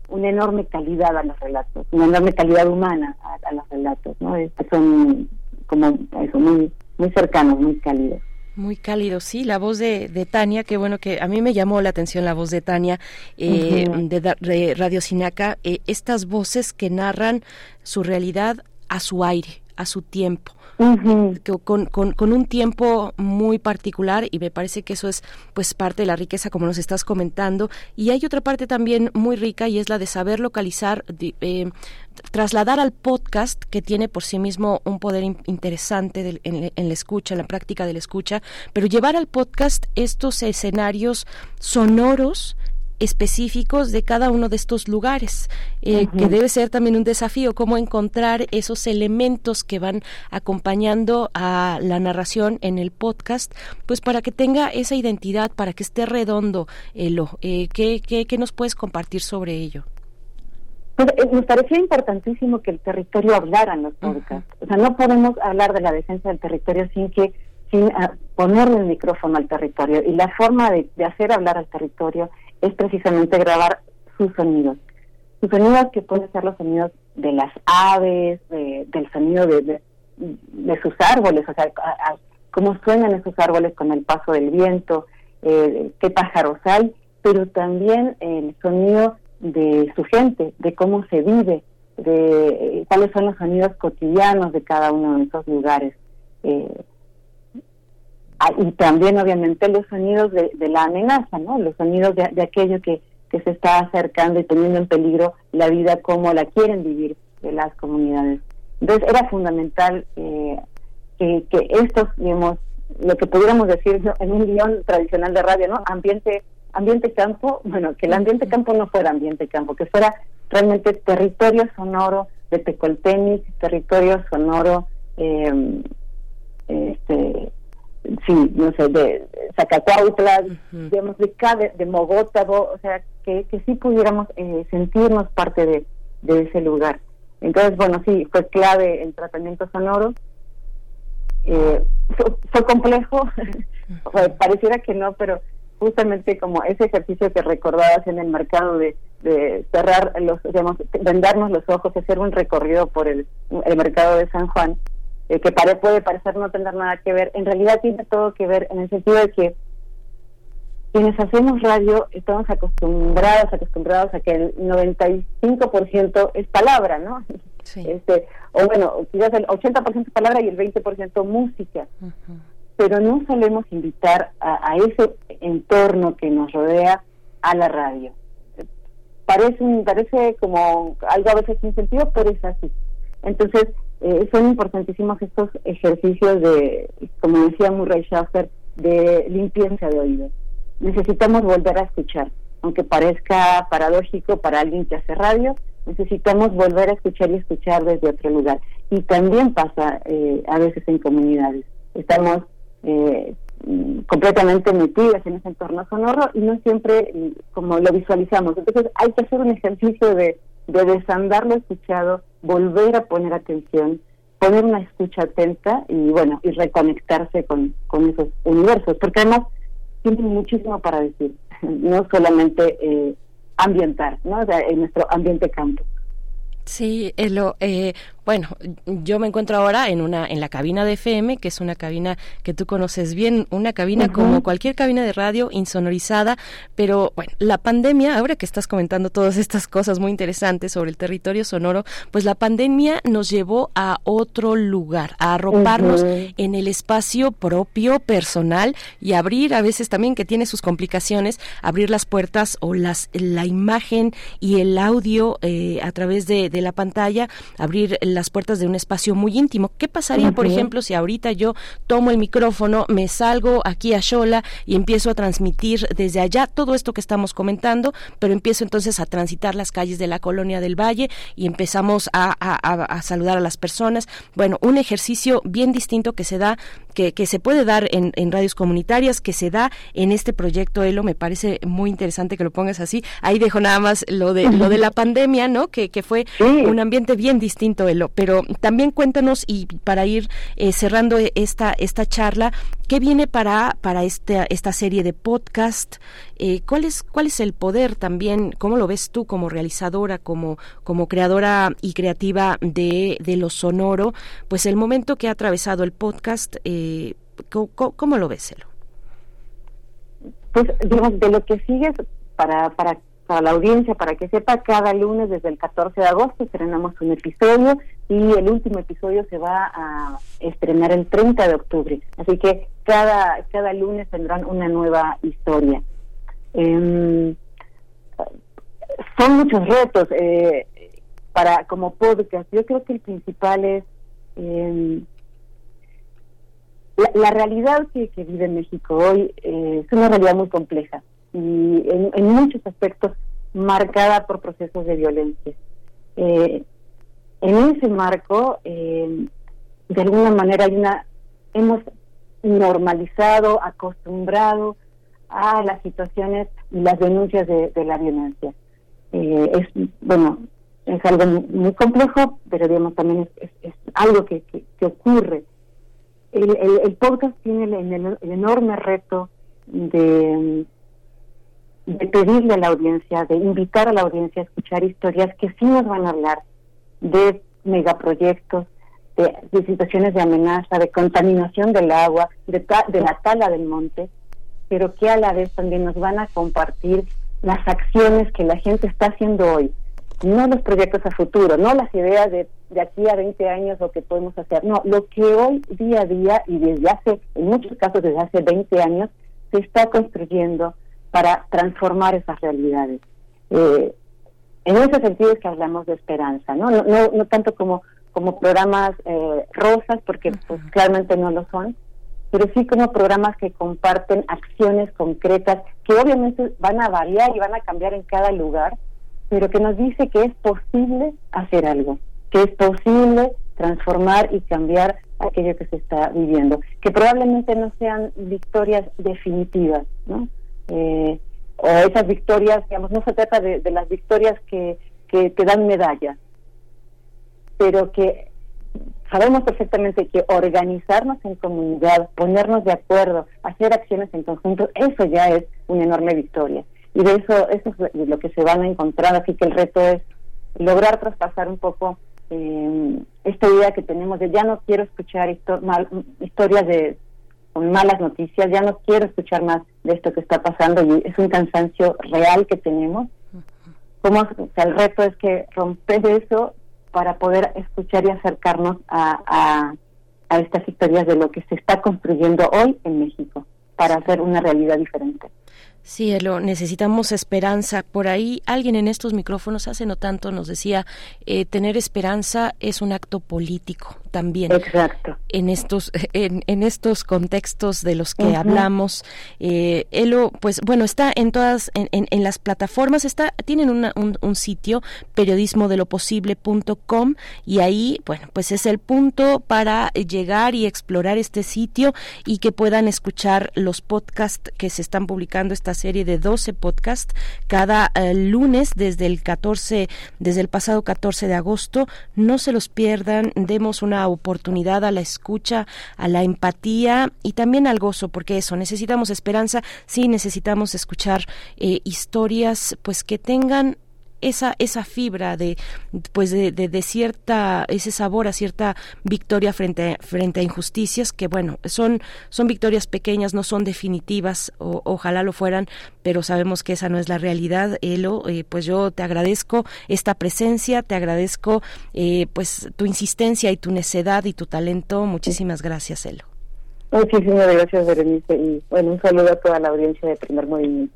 una enorme calidad a los relatos, una enorme calidad humana a, los relatos, ¿no? son como eso, muy, muy cercanos, muy cálidos. Muy cálido, sí, la voz de, de, Tania, que bueno que a mí me llamó la atención la voz de Tania eh, de, Radio Sinaca, eh, estas voces que narran su realidad a su aire, a su tiempo, con, con, un tiempo muy particular y me parece que eso es pues parte de la riqueza como nos estás comentando. Y hay otra parte también muy rica y es la de saber localizar eh, trasladar al podcast que tiene por sí mismo un poder interesante en, en, la escucha, en la práctica de la escucha, pero llevar al podcast estos escenarios sonoros específicos de cada uno de estos lugares, eh, que debe ser también un desafío, cómo encontrar esos elementos que van acompañando a la narración en el podcast, pues para que tenga esa identidad, para que esté redondo, Elo. Eh, ¿qué, qué, nos puedes compartir sobre ello? Pues, eh, nos parecía importantísimo que el territorio hablara en los podcasts. O sea, no podemos hablar de la defensa del territorio sin que sin ah, ponerle el micrófono al territorio. Y la forma de, de hacer hablar al territorio es precisamente grabar sus sonidos. Sus sonidos que pueden ser los sonidos de las aves, del sonido de, de, sus árboles, o sea, cómo suenan esos árboles con el paso del viento, eh, qué pájaros hay, pero también el sonido de su gente, de cómo se vive, de eh, cuáles son los sonidos cotidianos de cada uno de esos lugares. Eh, y también obviamente los sonidos de, la amenaza, ¿no? Los sonidos de, aquello que, que se está acercando y poniendo en peligro la vida como la quieren vivir de las comunidades. Entonces era fundamental eh, que, que estos, digamos, lo que pudiéramos decir en un guion tradicional de radio, ¿no? Ambiente, ambiente campo, bueno, que el ambiente campo no fuera ambiente campo, que fuera realmente territorio sonoro de Tecoltenis, territorio sonoro eh, este, sí, no sé, de Zacacuautla, digamos, de, de, de Mogótabo, o sea, que, que sí pudiéramos eh, sentirnos parte de, de ese lugar. Entonces, bueno, sí, fue clave el tratamiento sonoro. Eh, fue, complejo, pareciera que no, pero justamente como ese ejercicio que recordabas en el mercado de, de cerrar los, digamos, vendarnos los ojos, hacer un recorrido por el, el mercado de San Juan, eh, que puede parecer no tener nada que ver, en realidad tiene todo que ver en el sentido de que quienes hacemos radio estamos acostumbrados, acostumbrados a que el 95% es palabra, ¿no? Este, o bueno, quizás el 80% palabra y el 20% música. Pero no solemos invitar a, a, ese entorno que nos rodea a la radio. Parece, parece como algo a veces sin sentido, pero es así. Entonces, eh, son importantísimos estos ejercicios de, como decía Murray Schaffer, de limpieza de oídos. Necesitamos volver a escuchar, aunque parezca paradójico para alguien que hace radio, necesitamos volver a escuchar y escuchar desde otro lugar. Y también pasa eh, a veces en comunidades. Estamos eh, completamente metidas en ese entorno sonoro y no siempre como lo visualizamos. Entonces hay que hacer un ejercicio de, de desandar lo escuchado volver a poner atención, poner una escucha atenta y bueno, y reconectarse con, con esos universos, porque además tienen muchísimo para decir, no solamente eh, ambientar, ¿no? En nuestro ambiente campo. Sí, lo, eh, bueno, yo me encuentro ahora en una en la cabina de FM, que es una cabina que tú conoces bien, una cabina como cualquier cabina de radio insonorizada, pero bueno, la pandemia, ahora que estás comentando todas estas cosas muy interesantes sobre el territorio sonoro, pues la pandemia nos llevó a otro lugar, a arroparnos en el espacio propio, personal y abrir a veces también que tiene sus complicaciones, abrir las puertas o las la imagen y el audio eh, a través de, de la pantalla, abrir las puertas de un espacio muy íntimo. ¿Qué pasaría, por ejemplo, si ahorita yo tomo el micrófono, me salgo aquí a Shola y empiezo a transmitir desde allá todo esto que estamos comentando, pero empiezo entonces a transitar las calles de la colonia del Valle y empezamos a, saludar a las personas? Bueno, un ejercicio bien distinto que se da que, que, se puede dar en, en, radios comunitarias, que se da en este proyecto ELO, me parece muy interesante que lo pongas así. Ahí dejo nada más lo de lo de la pandemia, ¿no? Que, que fue un ambiente bien distinto, ELO pero también cuéntanos y para ir eh, cerrando esta esta charla, ¿qué viene para para esta esta serie de podcast? Eh, ¿Cuál es cuál es el poder también? ¿Cómo lo ves tú como realizadora, como como creadora y creativa de de lo sonoro? Pues el momento que ha atravesado el podcast, eh, ¿cómo, lo ves, Celo? Pues digamos de lo que sigues para para para la audiencia, para que sepa, cada lunes desde el 14 de agosto estrenamos un episodio y el último episodio se va a estrenar el 30 de octubre. Así que cada, cada lunes tendrán una nueva historia. Em, son muchos retos eh, para como podcast. Yo creo que el principal es em, la, realidad que, vive México hoy eh, es una realidad muy compleja y en, muchos aspectos marcada por procesos de violencia. Eh, en ese marco, eh, de alguna manera hay una hemos normalizado, acostumbrado a las situaciones y las denuncias de, la violencia. Eh, es bueno, es algo muy complejo, pero digamos también es, algo que, que, ocurre. El, el, podcast tiene el enorme reto de de pedirle a la audiencia, de invitar a la audiencia a escuchar historias que sí nos van a hablar de megaproyectos, de, de situaciones de amenaza, de contaminación del agua, de, de la tala del monte, pero que a la vez también nos van a compartir las acciones que la gente está haciendo hoy, no los proyectos a futuro, no las ideas de, de aquí a 20 años lo que podemos hacer, no, lo que hoy día a día y desde hace, en muchos casos desde hace 20 años, se está construyendo para transformar esas realidades. Eh, en ese sentido es que hablamos de esperanza, ¿no? No, no, tanto como, como programas eh, rosas, porque pues claramente no lo son, pero sí como programas que comparten acciones concretas que obviamente van a variar y van a cambiar en cada lugar, pero que nos dice que es posible hacer algo, que es posible transformar y cambiar aquello que se está viviendo, que probablemente no sean victorias definitivas, ¿no? eh, o esas victorias, digamos, no se trata de, las victorias que, que, dan medallas, pero que sabemos perfectamente que organizarnos en comunidad, ponernos de acuerdo, hacer acciones en conjunto, eso ya es una enorme victoria. Y de eso, eso es lo que se van a encontrar, así que el reto es lograr traspasar un poco eh, esta idea que tenemos de ya no quiero escuchar historias de con malas noticias, ya no quiero escuchar más de esto que está pasando y es un cansancio real que tenemos. Como el reto es que romper eso para poder escuchar y acercarnos a, a, a estas historias de lo que se está construyendo hoy en México para hacer una realidad diferente. Cielo, necesitamos esperanza. Por ahí alguien en estos micrófonos hace no tanto nos decía, eh, tener esperanza es un acto político también. Exacto. En estos, en, en estos contextos de los que hablamos, eh, Elo, pues bueno, está en todas, en, en, las plataformas, está, tienen un, un, sitio, periodismo de lo posible.com y ahí, bueno, pues es el punto para llegar y explorar este sitio y que puedan escuchar los podcasts que se están publicando esta serie de 12 podcasts cada eh, lunes desde el 14, desde el pasado 14 de agosto. No se los pierdan, demos una oportunidad a la escucha, a la empatía y también al gozo, porque eso, necesitamos esperanza, sí necesitamos escuchar eh, historias pues que tengan esa, esa fibra de, pues de, de, cierta, ese sabor a cierta victoria frente, frente a injusticias que, bueno, son, son victorias pequeñas, no son definitivas, o, ojalá lo fueran, pero sabemos que esa no es la realidad. Elo, eh, pues yo te agradezco esta presencia, te agradezco eh, pues tu insistencia y tu necedad y tu talento. Muchísimas gracias, Elo. Muchísimas gracias, Berenice, y bueno, un saludo a toda la audiencia de Primer Movimiento.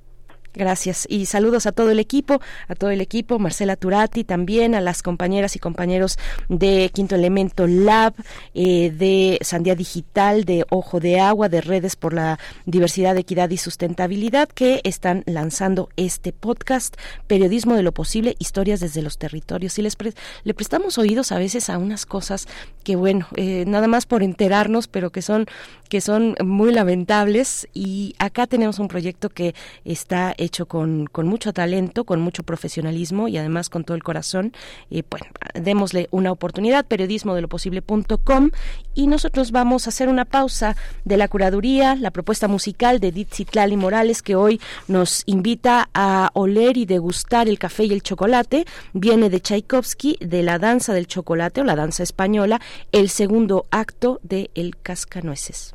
Gracias y saludos a todo el equipo, a todo el equipo, Marcela Turati también, a las compañeras y compañeros de Quinto Elemento Lab, eh, de Sandía Digital, de Ojo de Agua, de Redes por la Diversidad, Equidad y Sustentabilidad, que están lanzando este podcast, Periodismo de lo Posible, Historias desde los Territorios. Y les le prestamos oídos a veces a unas cosas que, bueno, eh, nada más por enterarnos, pero que son, que son muy lamentables. Y acá tenemos un proyecto que está con, con mucho talento, con mucho profesionalismo y además con todo el corazón. Y bueno, démosle una oportunidad, periodismo de lo posible.com y nosotros vamos a hacer una pausa de la curaduría, la propuesta musical de Ditzitlali Morales que hoy nos invita a oler y degustar el café y el chocolate. Viene de Tchaikovsky, de la danza del chocolate o la danza española, el segundo acto de El Cascanueces.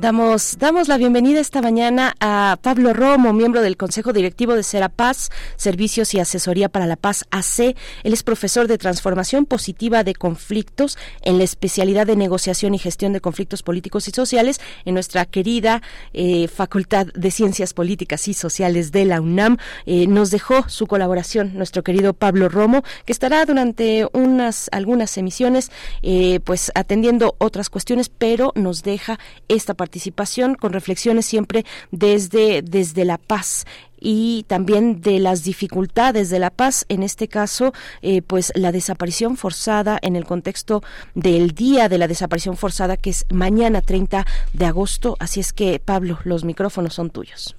Damos, damos la bienvenida esta mañana a Pablo Romo, miembro del Consejo Directivo de Serapaz, Servicios y Asesoría para la Paz AC. Él es profesor de Transformación Positiva de Conflictos en la especialidad de Negociación y Gestión de Conflictos Políticos y Sociales en nuestra querida eh, Facultad de Ciencias Políticas y Sociales de la UNAM. Eh, nos dejó su colaboración nuestro querido Pablo Romo, que estará durante unas algunas emisiones, eh, pues atendiendo otras cuestiones, pero nos deja esta participación participación con reflexiones siempre desde, desde la paz y también de las dificultades de la paz, en este caso, eh, pues la desaparición forzada en el contexto del día de la desaparición forzada, que es mañana 30 de agosto. Así es que, Pablo, los micrófonos son tuyos.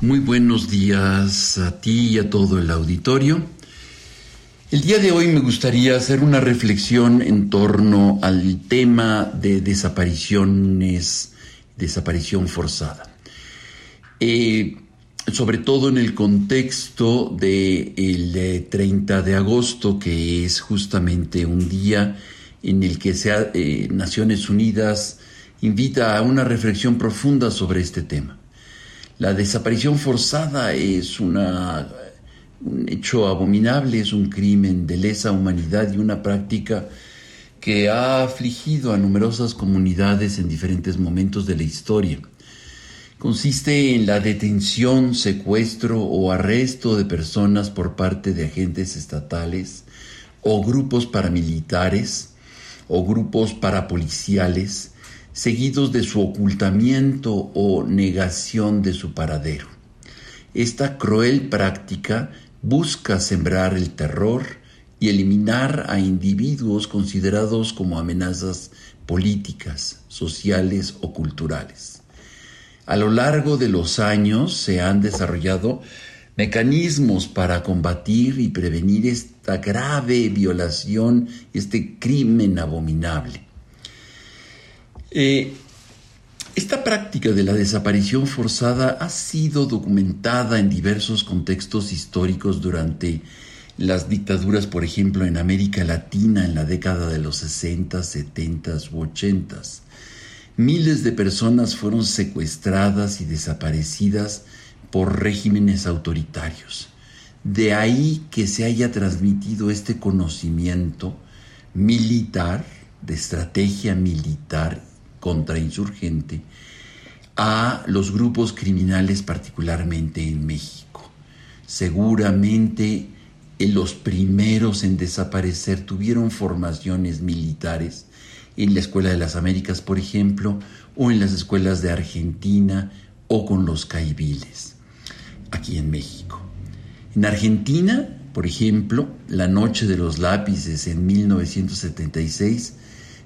Muy buenos días a ti y a todo el auditorio. El día de hoy me gustaría hacer una reflexión en torno al tema de desapariciones desaparición forzada. Eh, sobre todo en el contexto del 30 eh, de agosto, que es justamente un día en el que sea, eh, Naciones Unidas invita a una reflexión profunda sobre este tema. La desaparición forzada es un hecho abominable, es un crimen de lesa humanidad y una práctica que ha afligido a numerosas comunidades en diferentes momentos de la historia. Consiste en la detención, secuestro o arresto de personas por parte de agentes estatales o grupos paramilitares o grupos parapoliciales, seguidos de su ocultamiento o negación de su paradero. Esta cruel práctica busca sembrar el terror, y eliminar a individuos considerados como amenazas políticas, sociales o culturales. A lo largo de los años se han desarrollado mecanismos para combatir y prevenir esta grave violación, este crimen abominable. Eh, esta práctica de la desaparición forzada ha sido documentada en diversos contextos históricos durante las dictaduras, por ejemplo, en América Latina en la década de los 60, 70 u 80. Miles de personas fueron secuestradas y desaparecidas por regímenes autoritarios. De ahí que se haya transmitido este conocimiento militar, de estrategia militar contrainsurgente, a los grupos criminales, particularmente en México. Seguramente los primeros en desaparecer tuvieron formaciones militares en la Escuela de las Américas, por ejemplo, o en las escuelas de Argentina o con los caibiles, aquí en México. En Argentina, por ejemplo, la Noche de los Lápices en 1976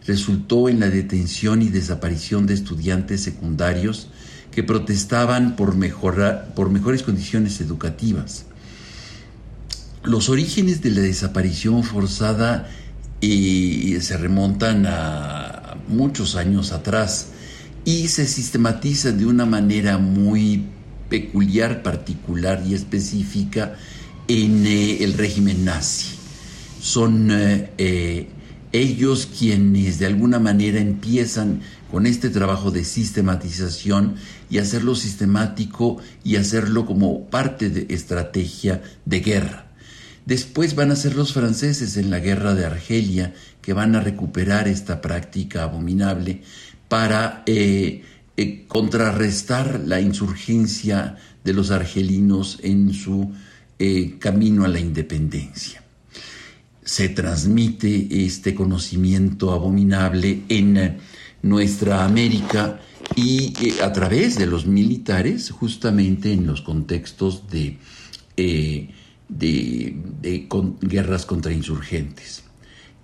resultó en la detención y desaparición de estudiantes secundarios que protestaban por, mejorar, por mejores condiciones educativas los orígenes de la desaparición forzada eh, se remontan a muchos años atrás y se sistematizan de una manera muy peculiar, particular y específica en eh, el régimen nazi. Son eh, ellos quienes de alguna manera empiezan con este trabajo de sistematización y hacerlo sistemático y hacerlo como parte de estrategia de guerra. Después van a ser los franceses en la guerra de Argelia que van a recuperar esta práctica abominable para eh, eh, contrarrestar la insurgencia de los argelinos en su eh, camino a la independencia. Se transmite este conocimiento abominable en nuestra América y a través de los militares, justamente en los contextos de de, guerras contra insurgentes.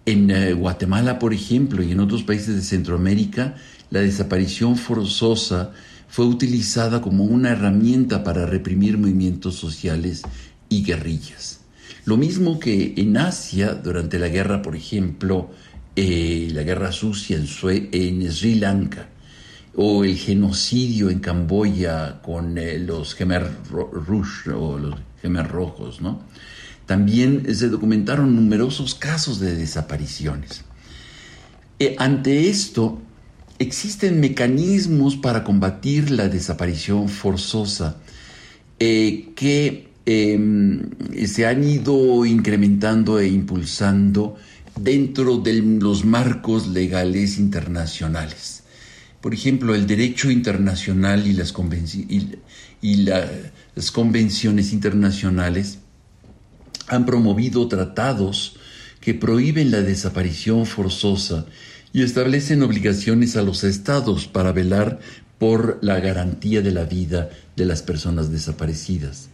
En eh, Guatemala, por ejemplo, y en otros países de Centroamérica, la desaparición forzosa fue utilizada como una herramienta para reprimir movimientos sociales y guerrillas. Lo mismo que en Asia, durante la guerra, por ejemplo, eh, la guerra sucia en, Sri Lanka, o el genocidio en Camboya con eh, los Khmer Rouge o los Rojos, ¿no? También se documentaron numerosos casos de desapariciones. Eh, ante esto, existen mecanismos para combatir la desaparición forzosa que em, se han ido incrementando e impulsando dentro de los marcos legales internacionales. Por ejemplo, el derecho internacional y las, convenciones internacionales han promovido tratados que prohíben la desaparición forzosa y establecen obligaciones a los estados para velar por la garantía de la vida de las personas desaparecidas.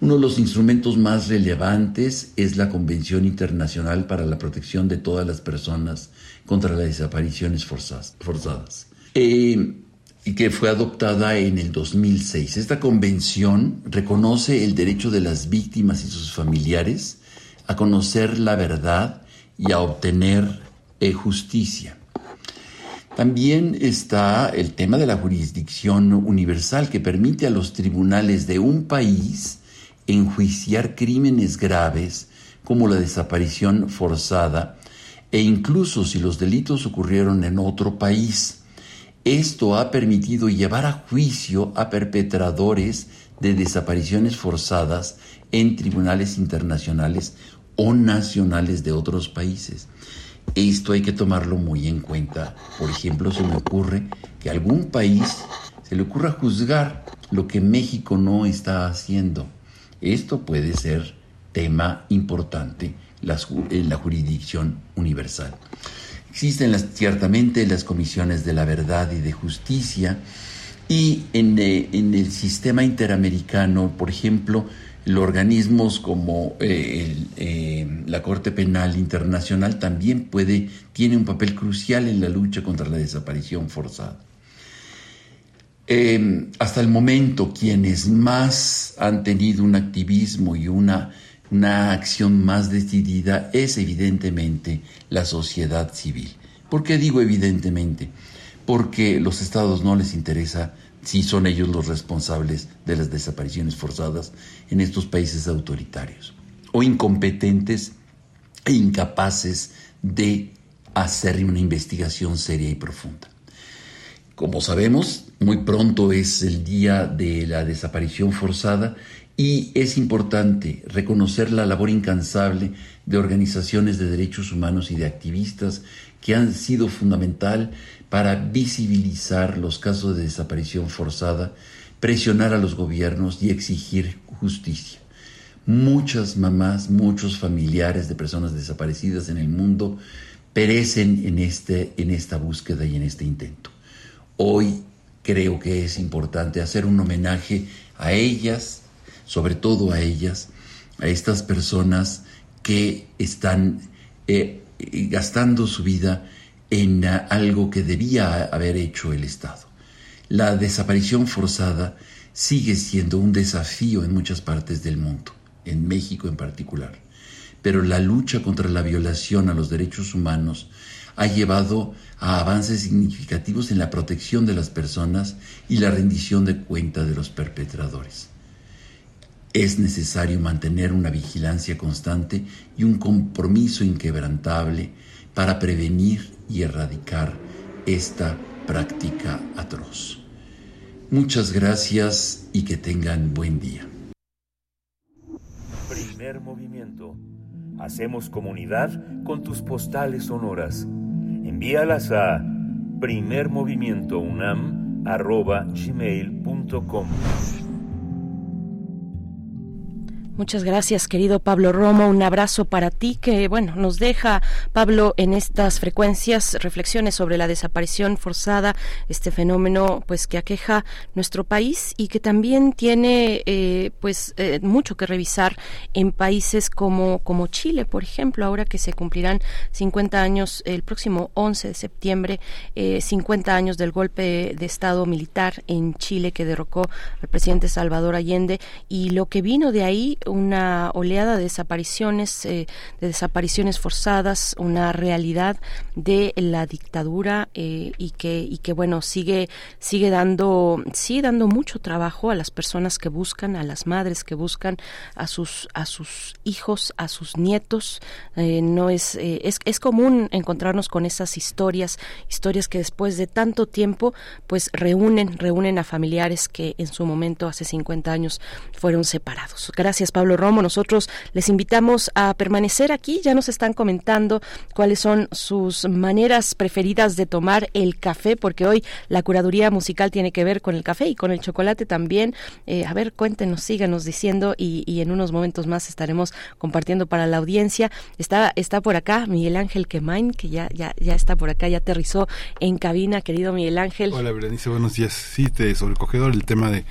Uno de los instrumentos más relevantes es la Convención Internacional para la Protección de todas las personas contra las desapariciones forzadas, eh, y que fue adoptada en el 2006. Esta convención reconoce el derecho de las víctimas y sus familiares a conocer la verdad y a obtener eh, justicia. También está el tema de la jurisdicción universal que permite a los tribunales de un país enjuiciar crímenes graves como la desaparición forzada e incluso si los delitos ocurrieron en otro país. Esto ha permitido llevar a juicio a perpetradores de desapariciones forzadas en tribunales internacionales o nacionales de otros países. Esto hay que tomarlo muy en cuenta. Por ejemplo, se me ocurre que algún país se le ocurra juzgar lo que México no está haciendo. Esto puede ser tema importante en la jurisdicción universal. Existen ciertamente las comisiones de la verdad y de justicia y en, eh, el sistema interamericano, por ejemplo, los organismos como eh, eh, la Corte Penal Internacional también puede, tiene un papel crucial en la lucha contra la desaparición forzada. Hasta el momento quienes más han tenido un activismo y una, una acción más decidida es evidentemente la sociedad civil. ¿Por qué digo evidentemente? Porque los estados no les interesa si son ellos los responsables de las desapariciones forzadas en estos países autoritarios o incompetentes e incapaces de hacer una investigación seria y profunda. Como sabemos, muy pronto es el día de la desaparición forzada y es importante reconocer la labor incansable de organizaciones de derechos humanos y de activistas que han sido fundamental para visibilizar los casos de desaparición forzada, presionar a los gobiernos y exigir justicia. Muchas mamás, muchos familiares de personas desaparecidas en el mundo perecen en, este, en esta búsqueda y en este intento. Hoy creo que es importante hacer un homenaje a ellas, sobre todo a ellas, a estas personas que están eh, gastando su vida en algo que debía haber hecho el Estado. La desaparición forzada sigue siendo un desafío en muchas partes del mundo, en México en particular, pero la lucha contra la violación a los derechos humanos ha llevado a avances significativos en la protección de las personas y la rendición de cuenta de los perpetradores. Es necesario mantener una vigilancia constante y un compromiso inquebrantable para prevenir y erradicar esta práctica atroz. Muchas gracias y que tengan buen día. Primer movimiento. Hacemos comunidad con tus postales sonoras envíalas a primermovimientounam.gmail.com Muchas gracias, querido Pablo Romo. Un abrazo para ti que, bueno, nos deja, Pablo, en estas frecuencias reflexiones sobre la desaparición forzada, este fenómeno, pues, que aqueja nuestro país y que también tiene, eh, pues, eh, mucho que revisar en países como, como Chile, por ejemplo, ahora que se cumplirán 50 años el próximo 11 de septiembre, 50 eh, años del golpe de Estado militar en Chile que derrocó al presidente Salvador Allende y lo que vino de ahí una oleada de desapariciones, eh, de desapariciones forzadas, una realidad de la dictadura eh, y que y que bueno sigue sigue dando sigue dando mucho trabajo a las personas que buscan, a las madres que buscan a sus a sus hijos, a sus nietos. Eh, no es, es es común encontrarnos con esas historias, historias que después de tanto tiempo pues reúnen reúnen a familiares que en su momento hace 50 años fueron separados. Gracias Pablo Romo. Nosotros les invitamos a permanecer aquí. Ya nos están comentando cuáles son sus maneras preferidas de tomar el café, porque hoy la curaduría musical tiene que ver con el café y con el chocolate también. Eh, a ver, cuéntenos, síganos diciendo y, en unos momentos más estaremos compartiendo para la audiencia. Está, está por acá Miguel Ángel Quemain, que ya, ya, ya está por acá, ya aterrizó en cabina, querido Miguel Ángel. Hola, Berenice, buenos días. Sí, te sobrecogedor el tema de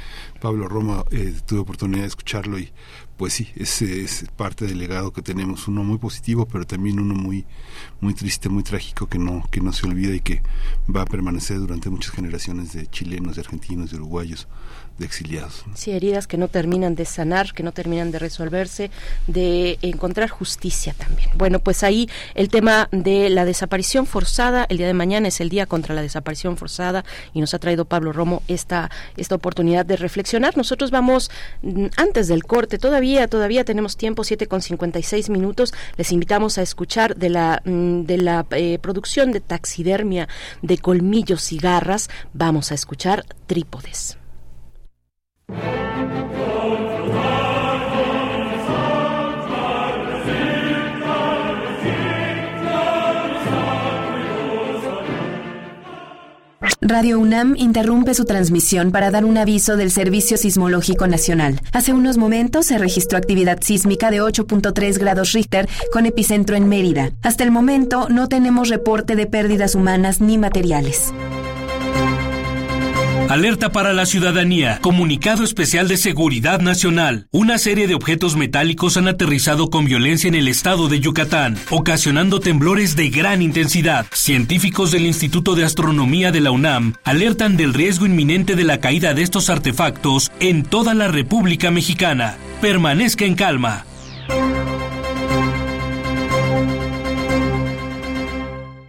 Pablo Roma, eh, tuve oportunidad de escucharlo y pues sí, es, es parte del legado que tenemos, uno muy positivo, pero también uno muy, muy triste, muy trágico que no, que no se olvida y que va a permanecer durante muchas generaciones de chilenos, de argentinos, de uruguayos, de exiliados. Sí, heridas que no terminan de sanar, que no terminan de resolverse, de encontrar justicia también. Bueno, pues ahí el tema de la desaparición forzada, el día de mañana es el día contra la desaparición forzada y nos ha traído Pablo Romo esta, esta oportunidad de reflexionar. Nosotros vamos mm, antes del corte, todavía, todavía tenemos tiempo, 7 con 56 minutos. Les invitamos a escuchar de la, mm, de la eh, producción de taxidermia de colmillos y garras. Vamos a escuchar trípodes. Radio UNAM interrumpe su transmisión para dar un aviso del Servicio Sismológico Nacional. Hace unos momentos se registró actividad sísmica de 8.3 grados Richter con epicentro en Mérida. Hasta el momento no tenemos reporte de pérdidas humanas ni materiales. Alerta para la ciudadanía. Comunicado especial de Seguridad Nacional. Una serie de objetos metálicos han aterrizado con violencia en el estado de Yucatán, ocasionando temblores de gran intensidad. Científicos del Instituto de Astronomía de la UNAM alertan del riesgo inminente de la caída de estos artefactos en toda la República Mexicana. Permanezca en calma.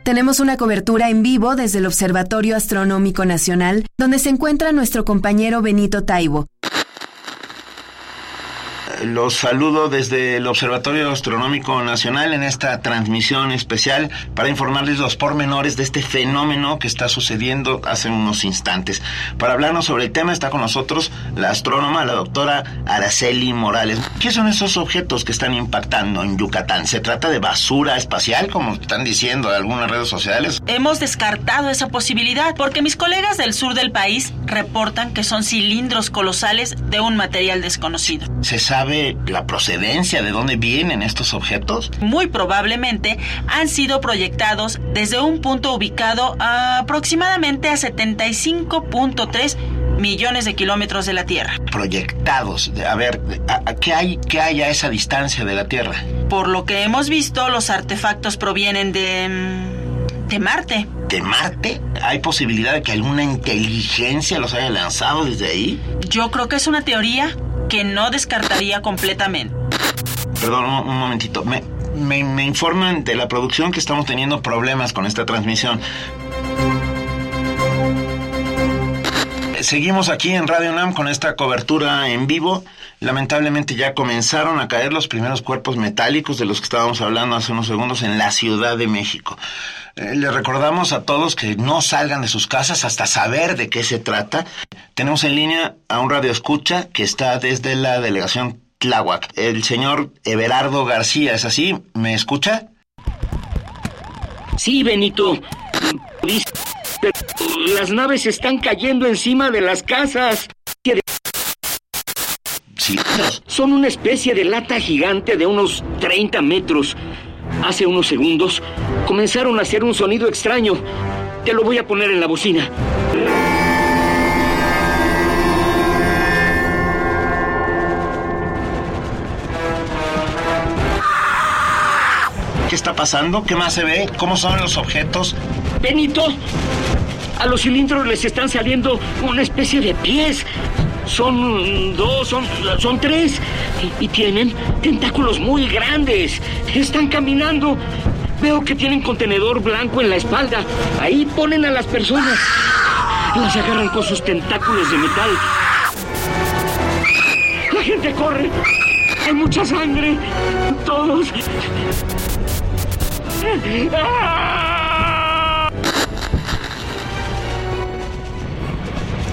Tenemos una cobertura en vivo desde el Observatorio Astronómico Nacional, donde se encuentra nuestro compañero Benito Taibo. Los saludo desde el Observatorio Astronómico Nacional en esta transmisión especial para informarles los pormenores de este fenómeno que está sucediendo hace unos instantes. Para hablarnos sobre el tema está con nosotros la astrónoma, la doctora Araceli Morales. ¿Qué son esos objetos que están impactando en Yucatán? ¿Se trata de basura espacial, como están diciendo algunas redes sociales? Hemos descartado esa posibilidad porque mis colegas del sur del país reportan que son cilindros colosales de un material desconocido. ¿Se sabe la procedencia de dónde vienen estos objetos? Muy probablemente han sido proyectados desde un punto ubicado aproximadamente a 75.3 millones de kilómetros de la Tierra. Proyectados. A ver, ¿qué, hay, ¿qué hay a esa distancia de la Tierra? Por lo que hemos visto, los artefactos provienen de... De Marte. ¿De Marte? ¿Hay posibilidad de que alguna inteligencia los haya lanzado desde ahí? Yo creo que es una teoría que no descartaría completamente. Perdón, un, momentito. Me, me, informan de la producción que estamos teniendo problemas con esta transmisión. Seguimos aquí en Radio NAM con esta cobertura en vivo. Lamentablemente ya comenzaron a caer los primeros cuerpos metálicos de los que estábamos hablando hace unos segundos en la Ciudad de México. Eh, le recordamos a todos que no salgan de sus casas hasta saber de qué se trata. Tenemos en línea a un radio escucha que está desde la delegación Tláhuac. El señor Everardo García, ¿es así? ¿Me escucha? Sí, Benito. Las naves están cayendo encima de las casas. Sí. Son una especie de lata gigante de unos 30 metros. Hace unos segundos comenzaron a hacer un sonido extraño. Te lo voy a poner en la bocina. ¿Qué está pasando? ¿Qué más se ve? ¿Cómo son los objetos? Benito, a los cilindros les están saliendo una especie de pies. Son dos, son, son tres. Y, y tienen tentáculos muy grandes. Están caminando. Veo que tienen contenedor blanco en la espalda. Ahí ponen a las personas. Las agarran con sus tentáculos de metal. La gente corre. Hay mucha sangre. Todos.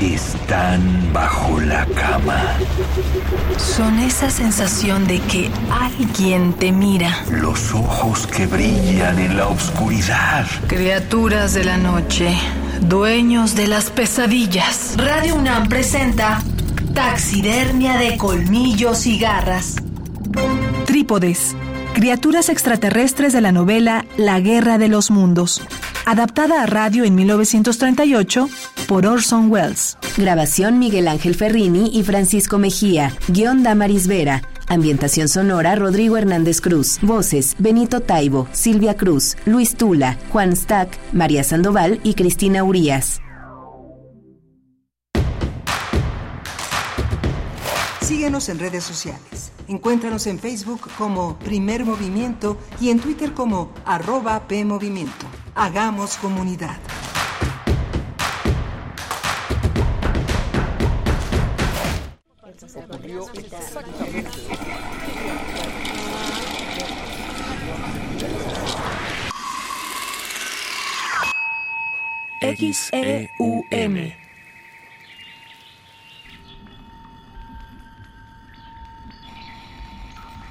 Están bajo la cama. Son esa sensación de que alguien te mira. Los ojos que brillan en la oscuridad. Criaturas de la noche, dueños de las pesadillas. Radio UNAM presenta Taxidermia de colmillos y garras. Trípodes. Criaturas extraterrestres de la novela La Guerra de los Mundos. Adaptada a radio en 1938 por Orson Welles. Grabación Miguel Ángel Ferrini y Francisco Mejía. Guión Damaris Vera. Ambientación sonora Rodrigo Hernández Cruz. Voces Benito Taibo, Silvia Cruz, Luis Tula, Juan Stack, María Sandoval y Cristina Urías. Síguenos en redes sociales. Encuéntranos en Facebook como Primer Movimiento y en Twitter como arroba PMovimiento. Hagamos comunidad. XEUM.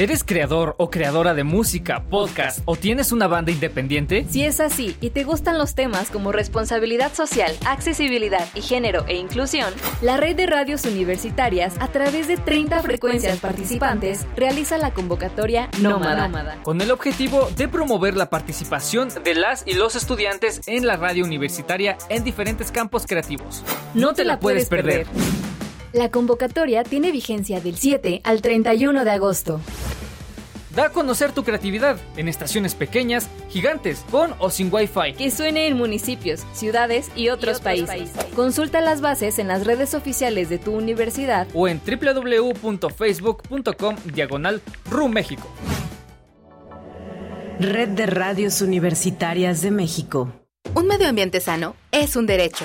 ¿Eres creador o creadora de música, podcast o tienes una banda independiente? Si es así y te gustan los temas como responsabilidad social, accesibilidad y género e inclusión, la red de radios universitarias, a través de 30 frecuencias participantes, realiza la convocatoria Nómada. Con el objetivo de promover la participación de las y los estudiantes en la radio universitaria en diferentes campos creativos. No te la puedes perder. La convocatoria tiene vigencia del 7 al 31 de agosto. Da a conocer tu creatividad en estaciones pequeñas, gigantes, con o sin Wi-Fi. Que suene en municipios, ciudades y otros, países. Consulta las bases en las redes oficiales de tu universidad o en www.facebook.com diagonal RU México. Red de Radios Universitarias de México. Un medio ambiente sano es un derecho.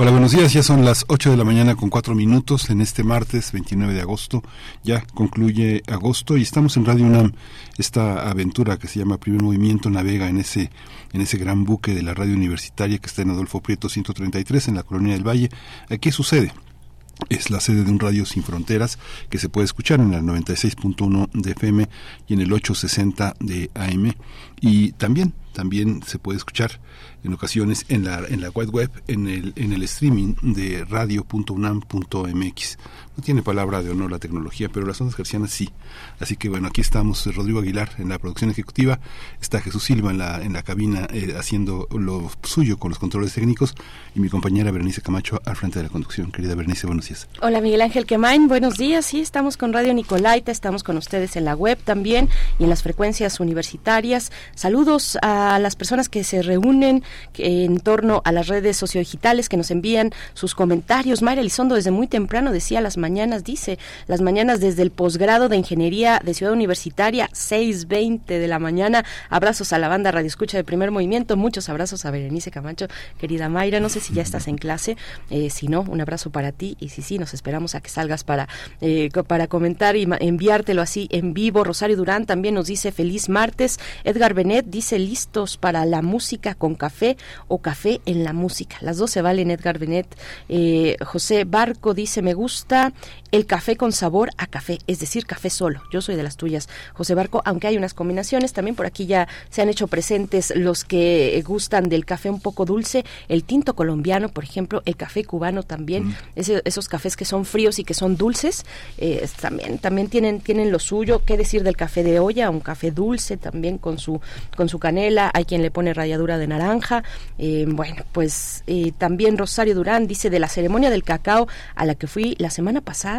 Hola, buenos días. Ya son las 8 de la mañana con 4 minutos en este martes 29 de agosto. Ya concluye agosto y estamos en Radio UNAM. Esta aventura que se llama Primer Movimiento navega en ese, en ese gran buque de la radio universitaria que está en Adolfo Prieto 133 en la Colonia del Valle. ¿Qué sucede? es la sede de un radio sin fronteras que se puede escuchar en el 96.1 de FM y en el 860 de AM y también también se puede escuchar en ocasiones en la en la web web en el en el streaming de radio.unam.mx no tiene palabra de honor la tecnología pero las ondas gercianas sí. Así que bueno aquí estamos Rodrigo Aguilar en la producción ejecutiva. Está Jesús Silva en la en la cabina eh, haciendo lo suyo con los controles técnicos. Y mi compañera Berenice Camacho al frente de la conducción. Querida Berenice buenos días. Hola Miguel Ángel Quemain buenos días. Sí estamos con Radio Nicolaita estamos con ustedes en la web también y en las frecuencias universitarias. Saludos a las personas que se reúnen en torno a las redes sociodigitales que nos envían sus comentarios. Mayra Elizondo desde muy temprano decía las mañanas, dice, las mañanas desde el posgrado de Ingeniería de Ciudad Universitaria, 6.20 de la mañana. Abrazos a la banda Radio Escucha de Primer Movimiento, muchos abrazos a Berenice Camacho, querida Mayra, no sé si ya estás en clase, eh, si no, un abrazo para ti y si sí, nos esperamos a que salgas para, eh, para comentar y enviártelo así en vivo. Rosario Durán también nos dice feliz martes. Edgar Benet dice para la música con café o café en la música. Las dos se valen, Edgar Benet. Eh, José Barco dice, me gusta el café con sabor a café, es decir, café solo. Yo soy de las tuyas, José Barco, aunque hay unas combinaciones, también por aquí ya se han hecho presentes los que gustan del café un poco dulce, el tinto colombiano, por ejemplo, el café cubano también, mm. esos cafés que son fríos y que son dulces, eh, también, también tienen, tienen lo suyo. ¿Qué decir del café de olla? Un café dulce también con su, con su canela, hay quien le pone ralladura de naranja. Eh, bueno, pues eh, también Rosario Durán dice de la ceremonia del cacao a la que fui la semana pasada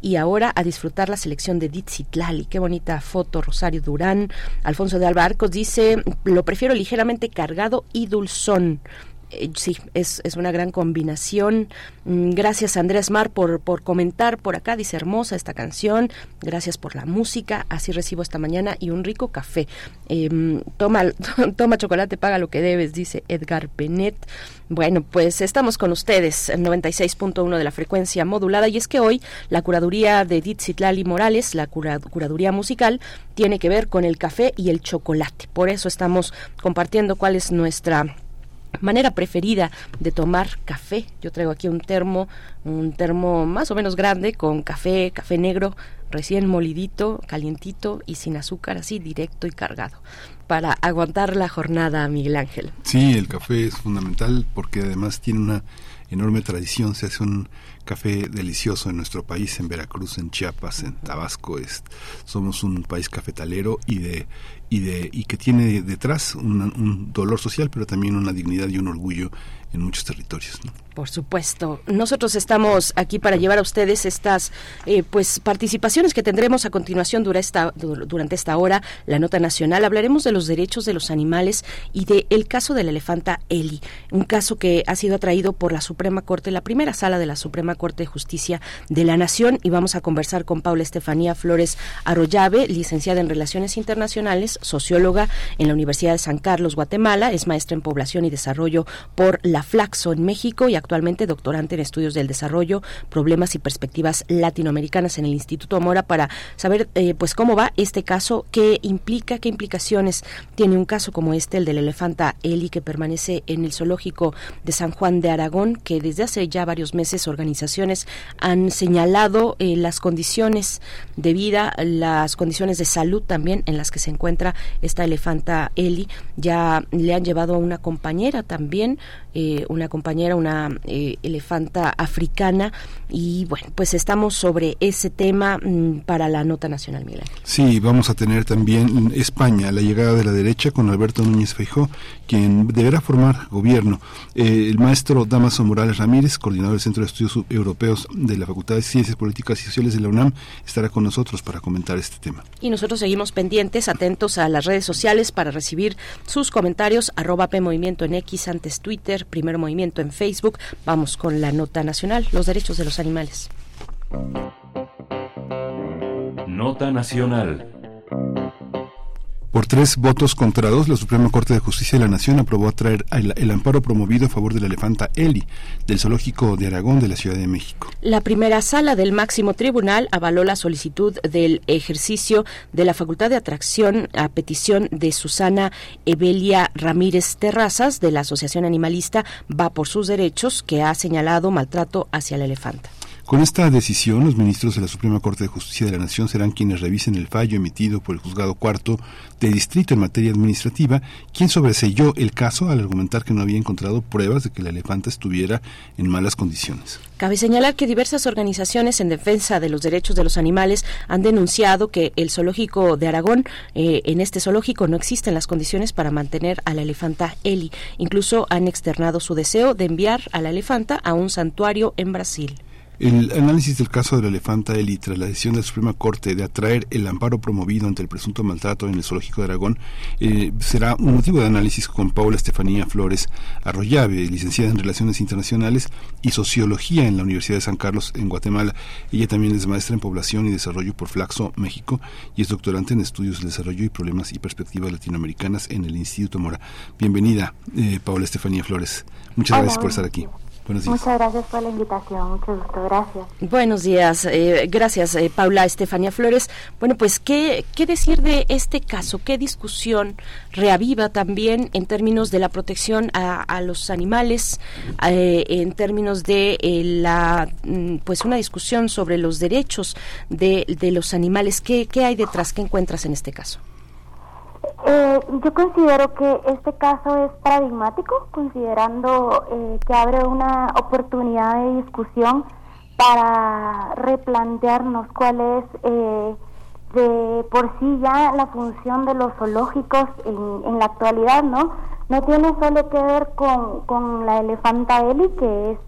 y ahora a disfrutar la selección de Ditsitlali. Qué bonita foto, Rosario Durán. Alfonso de Alba Arcos dice, lo prefiero ligeramente cargado y dulzón. Eh, sí, es, es, una gran combinación. Mm, gracias Andrés Mar por, por comentar por acá, dice hermosa esta canción. Gracias por la música, así recibo esta mañana y un rico café. Em, toma, toma chocolate, paga lo que debes, dice Edgar Benet. Bueno, pues estamos con ustedes en 96.1 de la frecuencia modulada y es que hoy la curaduría de Ditsitlali Morales, la curaduría musical, tiene que ver con el café y el chocolate. Por eso estamos compartiendo cuál es nuestra manera preferida de tomar café. Yo traigo aquí un termo, un termo más o menos grande con café, café negro, recién molidito, calientito y sin azúcar, así directo y cargado, para aguantar la jornada, Miguel Ángel. Sí, el café es fundamental porque además tiene una enorme tradición, se hace un café delicioso en nuestro país, en Veracruz, en Chiapas, en Tabasco. Es, somos un país cafetalero y de y de y que tiene detrás un, dolor social, pero también una dignidad y un orgullo en muchos territorios. Por supuesto. Nosotros estamos aquí para llevar a ustedes estas eh, pues participaciones que tendremos a continuación durante esta, durante esta hora. La nota nacional. Hablaremos de los derechos de los animales y del el caso de la elefanta Eli. Un caso que ha sido atraído por la Suprema Corte, la primera sala de la Suprema Corte de Justicia de la Nación. Y vamos a conversar con Paula Estefanía Flores Arroyave, licenciada en Relaciones Internacionales, socióloga en la Universidad de San Carlos, Guatemala. Es maestra en Población y Desarrollo por la Flaxo en México y actualmente doctorante en estudios del desarrollo, problemas y perspectivas latinoamericanas en el Instituto Mora para saber eh, pues cómo va este caso, qué implica, qué implicaciones tiene un caso como este, el del elefanta Eli que permanece en el zoológico de San Juan de Aragón, que desde hace ya varios meses organizaciones han señalado eh, las condiciones de vida, las condiciones de salud también en las que se encuentra esta elefanta Eli. Ya le han llevado a una compañera también, eh, una compañera, una eh, elefanta africana. Y bueno, pues estamos sobre ese tema mm, para la nota nacional, Miguel. Sí, vamos a tener también España, la llegada de la derecha con Alberto Núñez Feijó, quien deberá formar gobierno. Eh, el maestro Damaso Morales Ramírez, coordinador del Centro de Estudios Europeos de la Facultad de Ciencias Políticas y Sociales de la UNAM, estará con nosotros para comentar este tema. Y nosotros seguimos pendientes, atentos a las redes sociales para recibir sus comentarios, arroba P Movimiento en X, antes Twitter, Primer Movimiento en Facebook. Vamos con la nota nacional, los derechos de los animales. Nota nacional. Por tres votos contra dos, la Suprema Corte de Justicia de la Nación aprobó atraer el, el, amparo promovido a favor de la elefanta Eli del Zoológico de Aragón de la Ciudad de México. La primera sala del máximo tribunal avaló la solicitud del ejercicio de la facultad de atracción a petición de Susana Evelia Ramírez Terrazas de la Asociación Animalista Va por sus Derechos, que ha señalado maltrato hacia la elefanta. Con esta decisión, los ministros de la Suprema Corte de Justicia de la Nación serán quienes revisen el fallo emitido por el juzgado cuarto de distrito en materia administrativa, quien sobreselló el caso al argumentar que no había encontrado pruebas de que la elefanta estuviera en malas condiciones. Cabe señalar que diversas organizaciones en defensa de los derechos de los animales han denunciado que el zoológico de Aragón, eh, en este zoológico no existen las condiciones para mantener a la elefanta Eli. Incluso han externado su deseo de enviar a la elefanta a un santuario en Brasil. El análisis del caso de la elefanta Eli tras la decisión de la Suprema Corte de atraer el amparo promovido ante el presunto maltrato en el zoológico de Aragón eh, será un motivo de análisis con Paula Estefanía Flores Arroyave, licenciada en Relaciones Internacionales y Sociología en la Universidad de San Carlos en Guatemala. Ella también es maestra en Población y Desarrollo por Flaxo, México, y es doctorante en Estudios de Desarrollo y Problemas y Perspectivas Latinoamericanas en el Instituto Mora. Bienvenida, eh, Paula Estefanía Flores. Muchas gracias por estar aquí. Muchas gracias por la invitación, mucho gusto, gracias. Buenos días, eh, gracias eh, Paula Estefanía Flores. Bueno, pues ¿qué, ¿qué decir de este caso? ¿Qué discusión reaviva también en términos de la protección a, los animales, eh, en términos de la, mm, pues una discusión sobre los derechos de, de los animales? ¿Qué, ¿Qué hay detrás? ¿Qué encuentras en este caso? Eh, yo considero que este caso es paradigmático, considerando eh, que abre una oportunidad de discusión para replantearnos cuál es eh, de por sí ya la función de los zoológicos en, en, la actualidad, ¿no? No tiene solo que ver con, con la elefanta Eli, que es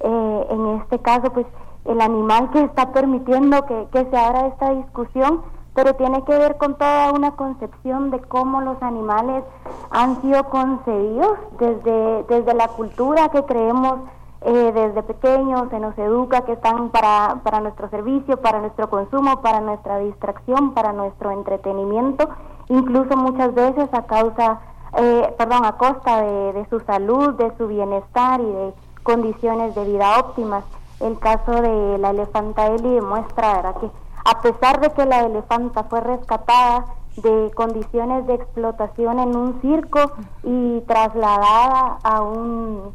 en este caso pues el animal que está permitiendo que, que se abra esta discusión, pero tiene que ver con toda una concepción de cómo los animales han sido concebidos desde, desde la cultura que creemos eh, desde pequeños, se nos educa que están para, para nuestro servicio, para nuestro consumo, para nuestra distracción, para nuestro entretenimiento, incluso muchas veces a causa, eh, perdón, a costa de, de su salud, de su bienestar y de condiciones de vida óptimas. El caso de la elefanta Eli demuestra ¿verdad? que a pesar de que la elefanta fue rescatada de condiciones de explotación en un circo y trasladada a un,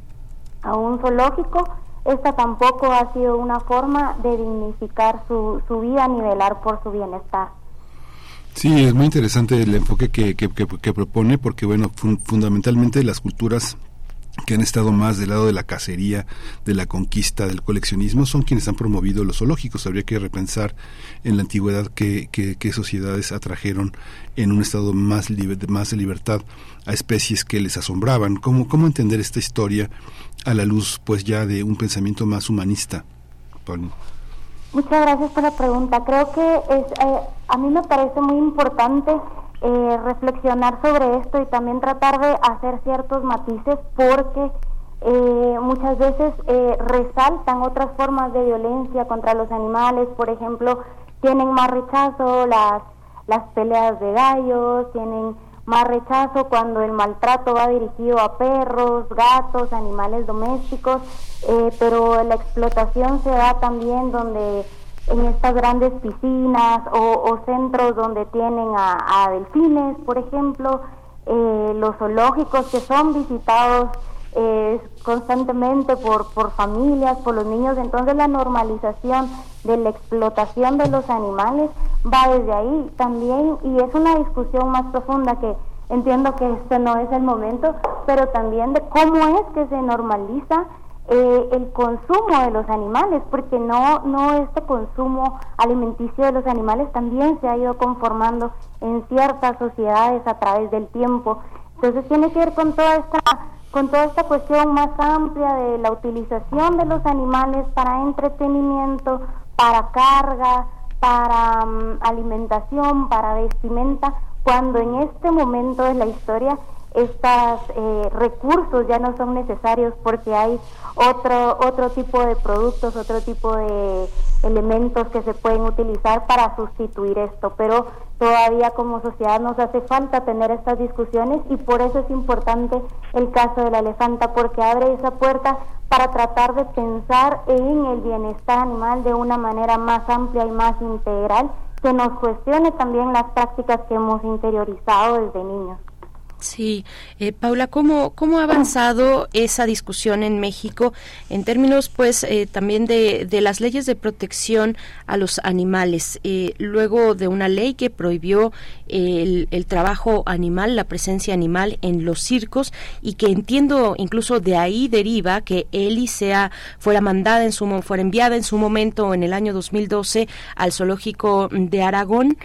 a un zoológico, esta tampoco ha sido una forma de dignificar su, su vida ni velar por su bienestar. Sí, es muy interesante el enfoque que, que, que, propone porque, bueno, fundamentalmente las culturas que han estado más del lado de la cacería, de la conquista, del coleccionismo, son quienes han promovido los zoológicos. Habría que repensar en la antigüedad qué, sociedades atrajeron en un estado más, más de libertad a especies que les asombraban. ¿Cómo, ¿Cómo entender esta historia a la luz pues ya de un pensamiento más humanista? Muchas gracias por la pregunta. Creo que es, eh, a mí me parece muy importante eh, reflexionar sobre esto y también tratar de hacer ciertos matices porque eh, muchas veces eh, resaltan otras formas de violencia contra los animales, por ejemplo, tienen más rechazo las, las peleas de gallos, tienen más rechazo cuando el maltrato va dirigido a perros, gatos, animales domésticos, pero la explotación se da también donde en estas grandes piscinas o, centros donde tienen a, delfines, por ejemplo, eh, los zoológicos que son visitados eh, constantemente por, por familias, por los niños, entonces la normalización de la explotación de los animales va desde ahí también y es una discusión más profunda que entiendo que este no es el momento, pero también de cómo es que se normaliza eh, el consumo de los animales, porque no, no este consumo alimenticio de los animales también se ha ido conformando en ciertas sociedades a través del tiempo. Entonces tiene que ver con toda esta con toda esta cuestión más amplia de la utilización de los animales para entretenimiento, para carga, para mm, alimentación, para vestimenta, cuando en este momento de la historia estos eh, recursos ya no son necesarios porque hay otro otro tipo de productos, otro tipo de elementos que se pueden utilizar para sustituir esto, pero todavía como sociedad nos hace falta tener estas discusiones y por eso es importante el caso de la elefanta porque abre esa puerta para tratar de pensar en el bienestar animal de una manera más amplia y más integral que nos cuestione también las prácticas que hemos interiorizado desde niños. Sí, eh, Paula, ¿cómo, ¿cómo ha avanzado esa discusión en México en términos, pues, eh, también de, de, las leyes de protección a los animales? Eh, luego de una ley que prohibió el, el, trabajo animal, la presencia animal en los circos y que entiendo incluso de ahí deriva que Eli sea fuera mandada en su fuera enviada en su momento en el año 2012 al zoológico de Aragón,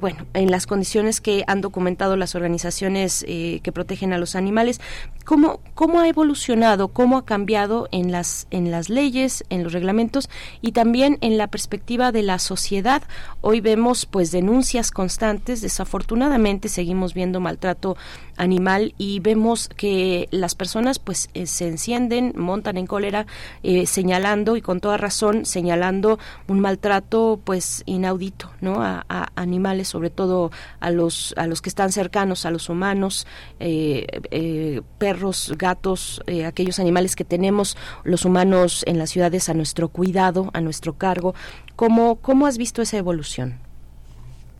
bueno, en las condiciones que han documentado las organizaciones eh, que protegen a los animales. ¿Cómo, ¿Cómo ha evolucionado, cómo ha cambiado en las, en las leyes, en los reglamentos y también en la perspectiva de la sociedad? Hoy vemos pues denuncias constantes, desafortunadamente seguimos viendo maltrato animal y vemos que las personas pues eh, se encienden, montan en cólera eh, señalando y con toda razón señalando un maltrato pues inaudito, ¿no? A, animales, sobre todo a los a los que están cercanos a los humanos eh, eh, perros, gatos, aquellos animales que tenemos los humanos en las ciudades a nuestro cuidado, a nuestro cargo. ¿Cómo, cómo has visto esa evolución?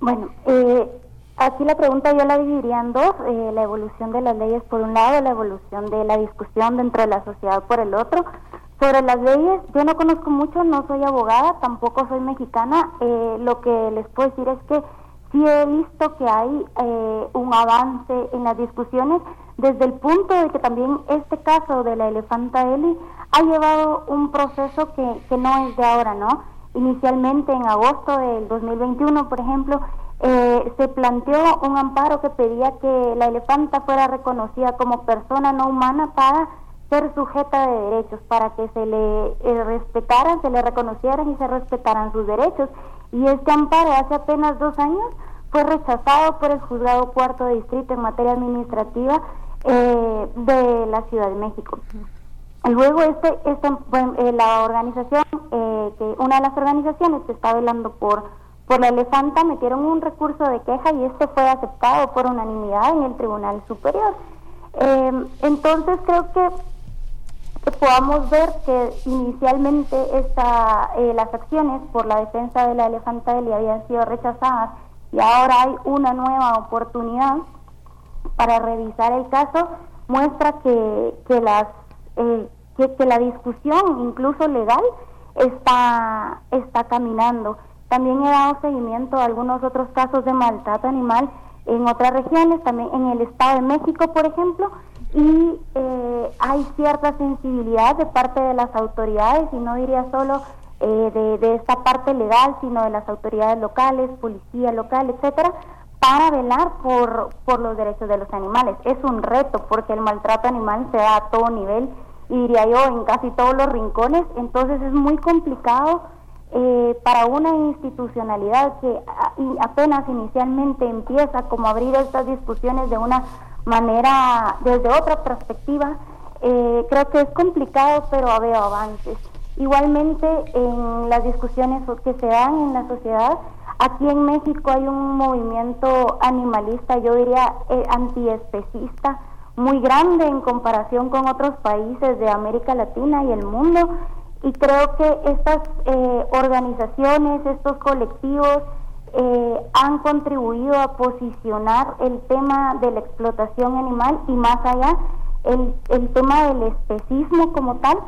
Bueno, aquí la pregunta yo la dividiría en dos, la evolución de las leyes por un lado, la evolución de la discusión dentro de la sociedad por el otro. Sobre las leyes, yo no conozco mucho, no soy abogada, tampoco soy mexicana. lo que les puedo decir es que sí he visto que hay eh, un avance en las discusiones desde el punto de que también este caso de la elefanta Eli ha llevado un proceso que, que no es de ahora, ¿no? Inicialmente en agosto del 2021, por ejemplo, eh, se planteó un amparo que pedía que la elefanta fuera reconocida como persona no humana para ser sujeta de derechos, para que se le eh, respetaran, se le reconocieran y se respetaran sus derechos. Y este amparo hace apenas dos años fue rechazado por el juzgado cuarto de distrito en materia administrativa eh, de la Ciudad de México. Luego este, este eh, la organización, eh, que una de las organizaciones que está velando por por la elefanta metieron un recurso de queja y este fue aceptado por unanimidad en el Tribunal Superior. entonces creo que podamos ver que inicialmente esta, las acciones por la defensa de la elefanta le habían sido rechazadas y ahora hay una nueva oportunidad para revisar el caso, muestra que, que, las, eh, que, la discusión, incluso legal, está, está caminando. También he dado seguimiento a algunos otros casos de maltrato animal en otras regiones, también en el Estado de México, por ejemplo, y eh, hay cierta sensibilidad de parte de las autoridades, y no diría solo eh, de, esta parte legal, sino de las autoridades locales, policía local, etcétera, para velar por, por los derechos de los animales. Es un reto porque el maltrato animal se da a todo nivel y diría yo en casi todos los rincones, entonces es muy complicado eh, para una institucionalidad que apenas inicialmente empieza como abrir estas discusiones de una manera, desde otra perspectiva, eh, creo que es complicado, pero veo avances. Igualmente, en las discusiones que se dan en la sociedad, aquí en México hay un movimiento animalista, yo diría eh, antiespecista, muy grande en comparación con otros países de América Latina y el mundo. Y creo que estas eh, organizaciones, estos colectivos, eh, han contribuido a posicionar el tema de la explotación animal y más allá, el, el tema del especismo como tal.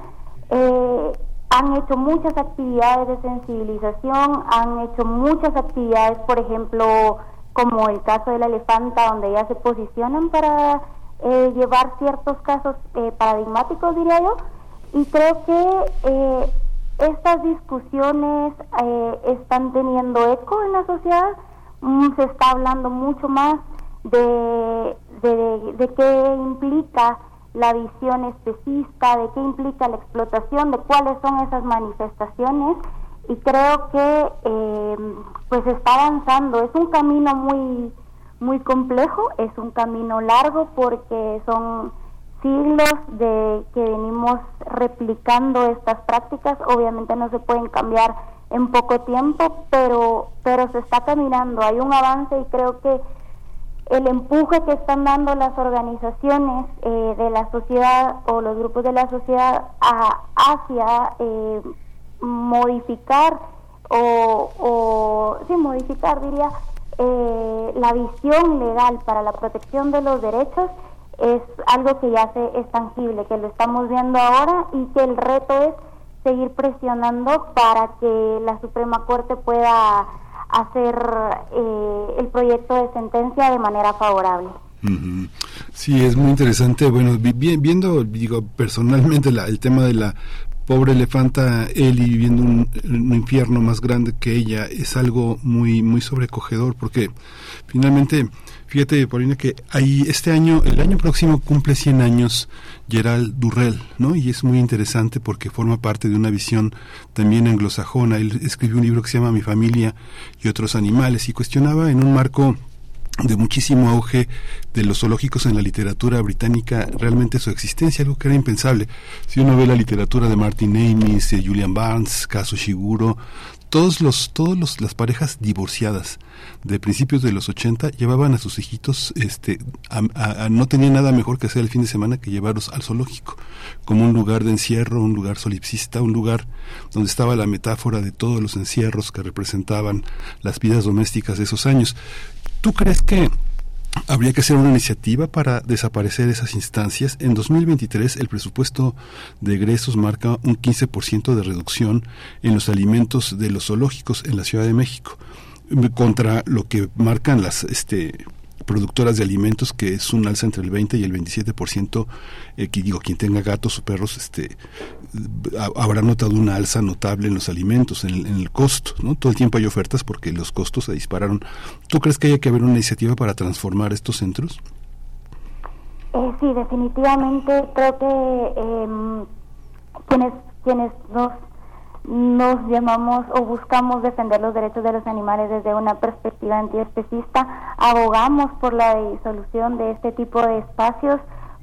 Eh, han hecho muchas actividades de sensibilización, han hecho muchas actividades, por ejemplo, como el caso de la elefanta, donde ya se posicionan para eh, llevar ciertos casos eh, paradigmáticos, diría yo, y creo que eh, estas discusiones están teniendo eco en la sociedad, mm, se está hablando mucho más de, de, de qué implica la visión especista, de qué implica la explotación, de cuáles son esas manifestaciones y creo que eh, pues está avanzando. Es un camino muy muy complejo, es un camino largo porque son siglos de que venimos replicando estas prácticas. Obviamente no se pueden cambiar en poco tiempo, pero pero se está caminando. Hay un avance y creo que el empuje que están dando las organizaciones eh, de la sociedad o los grupos de la sociedad hacia eh, modificar o, o sí, modificar diría eh, la visión legal para la protección de los derechos es algo que ya se, es tangible, que lo estamos viendo ahora y que el reto es seguir presionando para que la Suprema Corte pueda hacer eh, el proyecto de sentencia de manera favorable. Sí, es muy interesante. Bueno, viendo, digo, personalmente el tema de la pobre elefanta Eli viviendo un, un, infierno más grande que ella es algo muy muy sobrecogedor porque finalmente fíjate Paulina que ahí este año el año próximo cumple 100 años Gerald Durrell no y es muy interesante porque forma parte de una visión también anglosajona él escribió un libro que se llama Mi familia y otros animales y cuestionaba en un marco de muchísimo auge de los zoológicos en la literatura británica, realmente su existencia, algo que era impensable. Si uno ve la literatura de Martin Amis, de Julian Barnes, Kazu Shiguro, todos los todos los, las parejas divorciadas de principios de los 80 llevaban a sus hijitos este a, no tenían nada mejor que hacer el fin de semana que llevarlos al zoológico como un lugar de encierro un lugar solipsista un lugar donde estaba la metáfora de todos los encierros que representaban las vidas domésticas de esos años. ¿Tú crees que habría que hacer una iniciativa para desaparecer esas instancias? En 2023 el presupuesto de egresos marca un 15% de reducción en los alimentos de los zoológicos en la Ciudad de México contra lo que marcan las este productoras de alimentos que es un alza entre el 20 y el 27% eh, que digo quien tenga gatos o perros este habrá notado una alza notable en los alimentos en el, costo no todo el tiempo hay ofertas porque los costos se dispararon. Tú crees que haya que haber una iniciativa para transformar estos centros eh, sí definitivamente creo que eh, quienes quienes nos nos llamamos o buscamos defender los derechos de los animales desde una perspectiva antiespecista, abogamos por la disolución de este tipo de espacios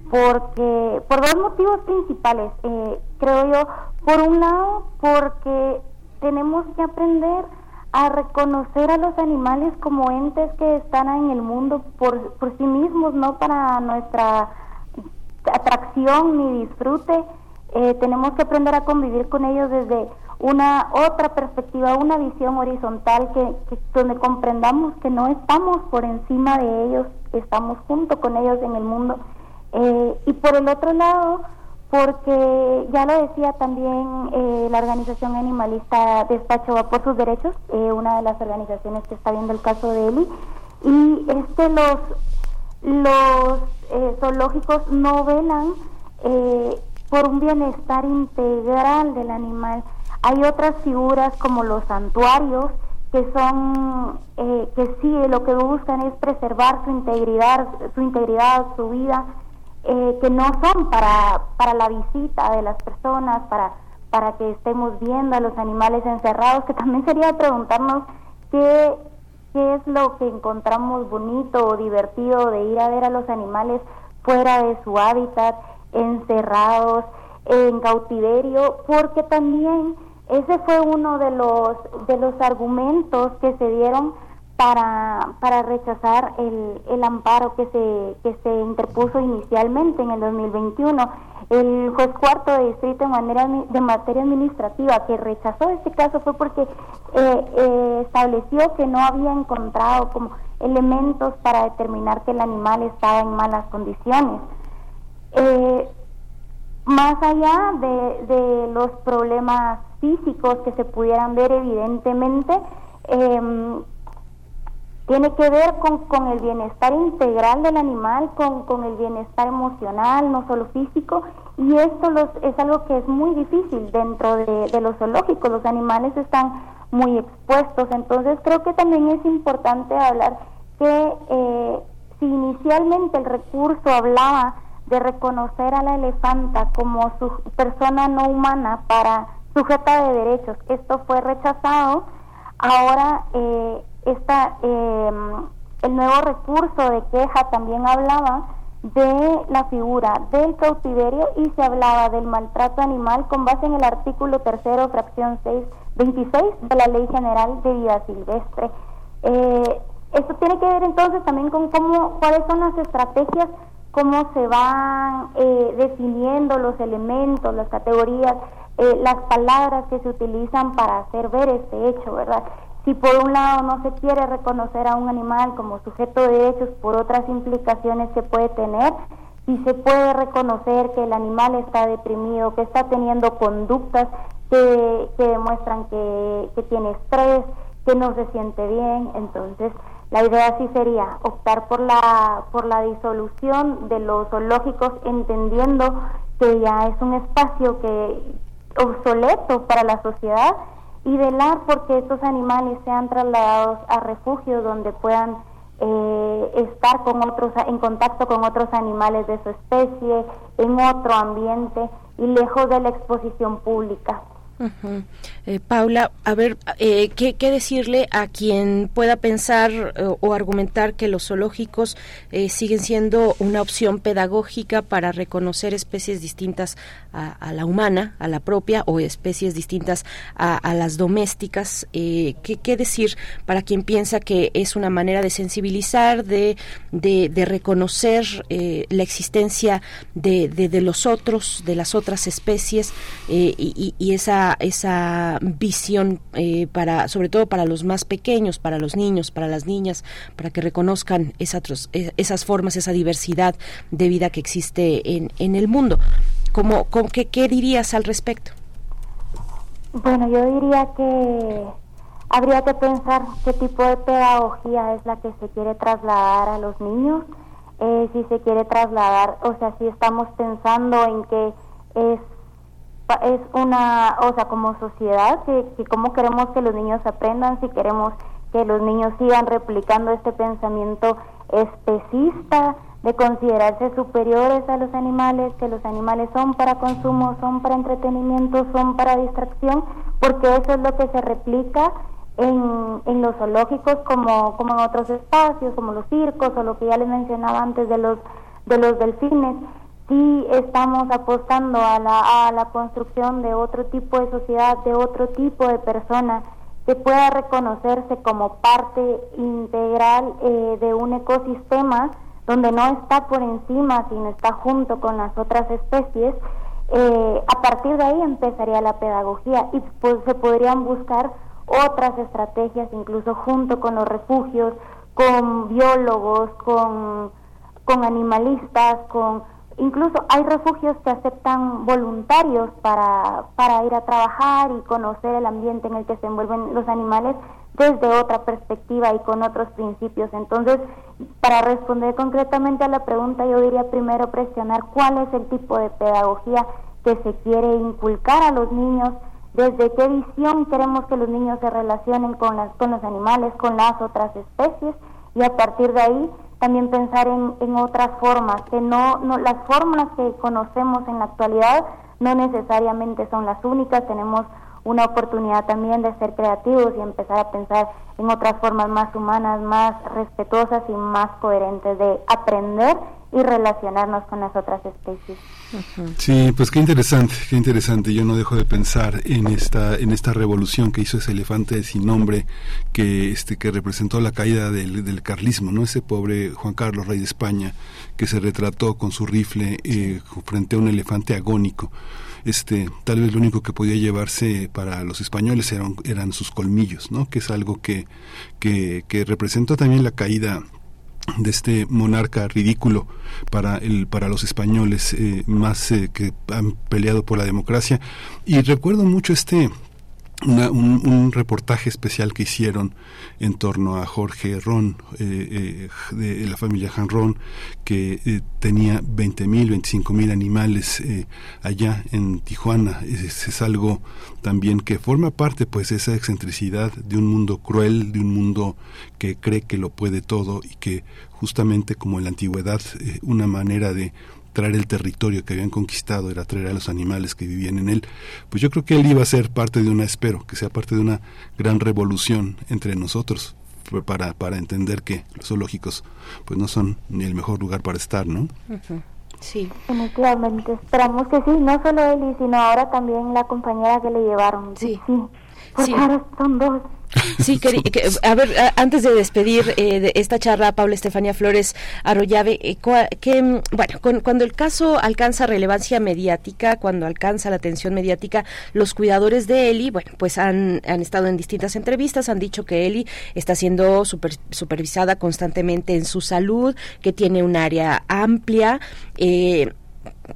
porque por dos motivos principales, eh, creo yo, por un lado porque tenemos que aprender a reconocer a los animales como entes que están en el mundo por, por sí mismos, no para nuestra atracción ni disfrute. Eh, tenemos que aprender a convivir con ellos desde una otra perspectiva, una visión horizontal que, donde comprendamos que no estamos por encima de ellos, estamos junto con ellos en el mundo. Eh, y por el otro lado, porque ya lo decía también eh, la organización animalista Despacho va por sus derechos, eh, una de las organizaciones que está viendo el caso de Eli, y este los los zoológicos no velan por un bienestar integral del animal hay otras figuras como los santuarios que son eh, que sí lo que buscan es preservar su integridad, su integridad, su vida, eh, que no son para para la visita de las personas, para para que estemos viendo a los animales encerrados, que también sería preguntarnos qué qué es lo que encontramos bonito o divertido de ir a ver a los animales fuera de su hábitat, encerrados, en cautiverio, porque también ese fue uno de los, de los argumentos que se dieron para, para rechazar el, el amparo que se, que se interpuso inicialmente en el 2021. El juez cuarto de distrito en manera de materia administrativa que rechazó este caso fue porque eh, eh, estableció que no había encontrado como elementos para determinar que el animal estaba en malas condiciones. Eh, más allá de, de los problemas físicos que se pudieran ver evidentemente, em, tiene que ver con, con, el bienestar integral del animal, con, con, el bienestar emocional, no solo físico, y esto los, es algo que es muy difícil dentro de, de los zoológicos, los animales están muy expuestos, entonces creo que también es importante hablar que eh, si inicialmente el recurso hablaba de reconocer a la elefanta como su persona no humana para sujeta de derechos. Esto fue rechazado. Ahora eh, em, el nuevo recurso de queja también hablaba de la figura del cautiverio y se hablaba del maltrato animal con base en el artículo tercero, fracción 6, 26 de la Ley General de Vida Silvestre. Eh, esto tiene que ver entonces también con cómo, cuáles son las estrategias, cómo se van eh, definiendo los elementos, las categorías eh, las palabras que se utilizan para hacer ver este hecho, ¿verdad? si por un lado no se quiere reconocer a un animal como sujeto de derechos por otras implicaciones que puede tener, si se puede reconocer que el animal está deprimido, que está teniendo conductas que, demuestran que, que tiene estrés, que no se siente bien, entonces la idea sí sería optar por la por la disolución de los zoológicos entendiendo que ya es un espacio que obsoleto para la sociedad y velar porque estos animales sean trasladados a refugios donde puedan eh, estar con otros en contacto con otros animales de su especie en otro ambiente y lejos de la exposición pública. Eh, Paula, a ver, eh, ¿qué, decirle a quien pueda pensar eh, o argumentar que los zoológicos siguen siendo una opción pedagógica para reconocer especies distintas a, la humana, a la propia, o especies distintas a, las domésticas? ¿qué, decir para quien piensa que es una manera de sensibilizar, de, de, reconocer la existencia de, de, los otros, de las otras especies y esa esa, visión eh, para sobre todo para los más pequeños, para los niños, para las niñas, para que reconozcan esas, eh, esas formas, esa diversidad de vida que existe en, en el mundo. ¿Cómo, qué, ¿Qué dirías al respecto? Bueno, yo diría que habría que pensar qué tipo de pedagogía es la que se quiere trasladar a los niños, eh, si se quiere trasladar, o sea, si estamos pensando en que es es una, o sea, como sociedad, que, que cómo queremos que los niños aprendan, si queremos que los niños sigan replicando este pensamiento especista de considerarse superiores a los animales, que los animales son para consumo, son para entretenimiento, son para distracción, porque eso es lo que se replica en, en los zoológicos como, como en otros espacios, como los circos o lo que ya les mencionaba antes de los, de los delfines sí estamos apostando a la, a la construcción de otro tipo de sociedad, de otro tipo de persona que pueda reconocerse como parte integral eh, de un ecosistema donde no está por encima, sino está junto con las otras especies, eh, a partir de ahí empezaría la pedagogía y pues se podrían buscar otras estrategias, incluso junto con los refugios, con biólogos, con, con animalistas, con Incluso hay refugios que aceptan voluntarios para, para ir a trabajar y conocer el ambiente en el que se envuelven los animales desde otra perspectiva y con otros principios. Entonces, para responder concretamente a la pregunta, yo diría primero presionar cuál es el tipo de pedagogía que se quiere inculcar a los niños, desde qué visión queremos que los niños se relacionen con, las, con los animales, con las otras especies, y a partir de ahí también pensar en, en otras formas, que no, no, las fórmulas que conocemos en la actualidad no necesariamente son las únicas, tenemos una oportunidad también de ser creativos y empezar a pensar en otras formas más humanas, más respetuosas y más coherentes de aprender y relacionarnos con las otras especies. Sí, pues qué interesante, qué interesante. Yo no dejo de pensar en esta en esta revolución que hizo ese elefante sin nombre que este que representó la caída del, del carlismo, ¿no? Ese pobre Juan Carlos, rey de España, que se retrató con su rifle eh, frente a un elefante agónico este tal vez lo único que podía llevarse para los españoles eran, eran sus colmillos no que es algo que que, que representó también la caída de este monarca ridículo para el para los españoles eh, más eh, que han peleado por la democracia. Y recuerdo mucho este un, reportaje especial que hicieron en torno a Jorge Ron, eh, eh, de la familia Han Ron, que eh, tenía 20 mil, 25 mil animales allá en Tijuana. Es, es, algo también que forma parte, pues, de esa excentricidad de un mundo cruel, de un mundo que cree que lo puede todo y que justamente como en la antigüedad, una manera de traer el territorio que habían conquistado, era traer a los animales que vivían en él, pues yo creo que él iba a ser parte de una, espero, que sea parte de una gran revolución entre nosotros para, para entender que los zoológicos pues no son ni el mejor lugar para estar, ¿no? Sí. Definitivamente, esperamos que sí, no solo él, sino ahora también la compañera que le llevaron. Sí. Sí, porque ahora son dos. Sí, a ver, antes de despedir eh, de esta charla, Paula Estefanía Flores Arroyave, eh, que, bueno, cuando el caso alcanza relevancia mediática, cuando alcanza la atención mediática, los cuidadores de Eli, bueno, pues han, han estado en distintas entrevistas, han dicho que Eli está siendo supervisada constantemente en su salud, que tiene un área amplia. Eh,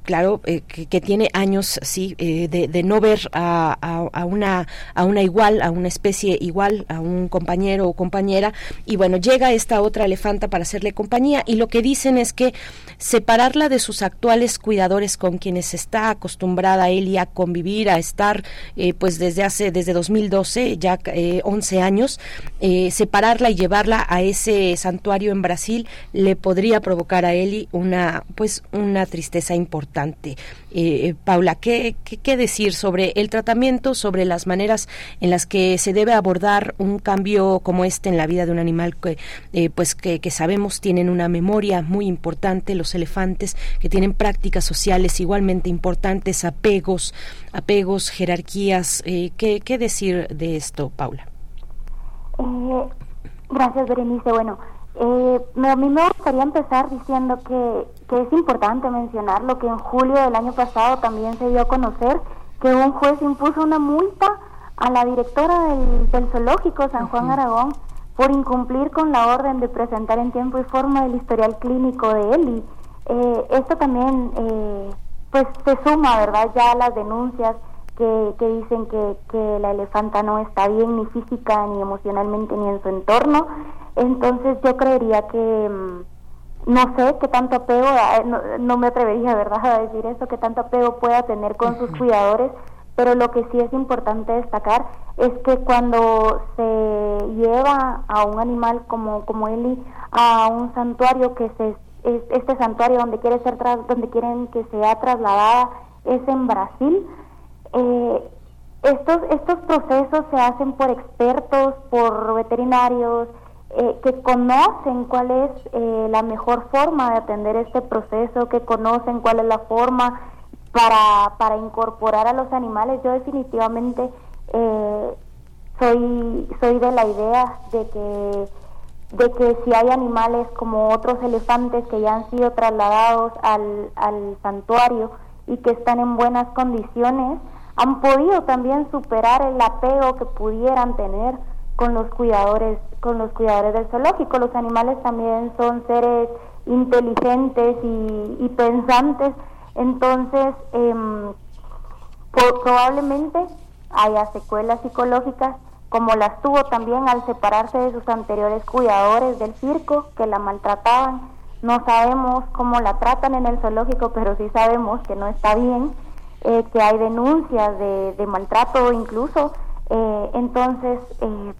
claro, eh, que, tiene años, sí, eh, de, no ver a, a, una, a una igual, a una especie igual, a un compañero o compañera, y bueno, llega esta otra elefanta para hacerle compañía, y lo que dicen es que separarla de sus actuales cuidadores con quienes está acostumbrada y a convivir, a estar, eh, pues desde hace, desde 2012, ya 11 años, separarla y llevarla a ese santuario en Brasil le podría provocar a Eli una, pues, una tristeza importante. Eh, Paula, ¿qué, ¿qué, decir sobre el tratamiento, sobre las maneras en las que se debe abordar un cambio como este en la vida de un animal que, eh, pues que, sabemos tienen una memoria muy importante, los elefantes, que tienen prácticas sociales igualmente importantes, apegos, apegos, jerarquías. Eh, ¿qué, ¿Qué decir de esto, Paula? gracias, Berenice. Bueno, eh, a mí me gustaría empezar diciendo que, que, es importante mencionar lo que en julio del año pasado también se dio a conocer que un juez impuso una multa a la directora del, zoológico San Juan Aragón por incumplir con la orden de presentar en tiempo y forma el historial clínico de Eli. Eh, esto también eh, pues se suma, ¿verdad? Ya a las denuncias que, que dicen que, que la elefanta no está bien ni física ni emocionalmente ni en su entorno entonces yo creería que, mm, no sé qué tanto apego, no, me atrevería, ¿verdad?, a decir eso, qué tanto apego pueda tener con sus cuidadores, pero lo que sí es importante destacar es que cuando se lleva a un animal como, como Eli a un santuario que se este santuario donde quiere ser donde quieren que sea trasladada es en Brasil eh, estos estos procesos se hacen por expertos por veterinarios eh, que conocen cuál es eh, la mejor forma de atender este proceso, que conocen cuál es la forma para, para incorporar a los animales. Yo definitivamente eh, soy, soy de la idea de que, de que si hay animales como otros elefantes que ya han sido trasladados al, al santuario y que están en buenas condiciones, han podido también superar el apego que pudieran tener con los cuidadores, con los cuidadores del zoológico. Los animales también son seres inteligentes y, pensantes, entonces em, probablemente haya secuelas psicológicas como las tuvo también al separarse de sus anteriores cuidadores del circo que la maltrataban. No sabemos cómo la tratan en el zoológico, pero sí sabemos que no está bien, eh, que hay denuncias de, maltrato incluso. Eh, entonces, eh,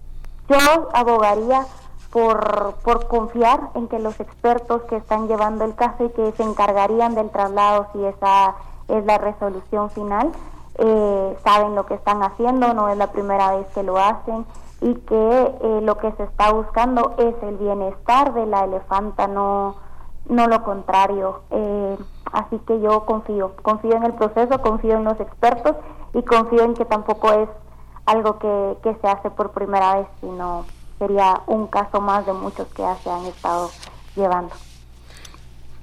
yo abogaría por, por confiar en que los expertos que están llevando el caso y que se encargarían del traslado si esa es la resolución final, eh, saben lo que están haciendo, no es la primera vez que lo hacen y que eh, lo que se está buscando es el bienestar de la elefanta, no, no lo contrario. Eh, así que yo confío, confío en el proceso, confío en los expertos y confío en que tampoco es algo que, que se hace por primera vez, sino sería un caso más de muchos que ya se han estado llevando.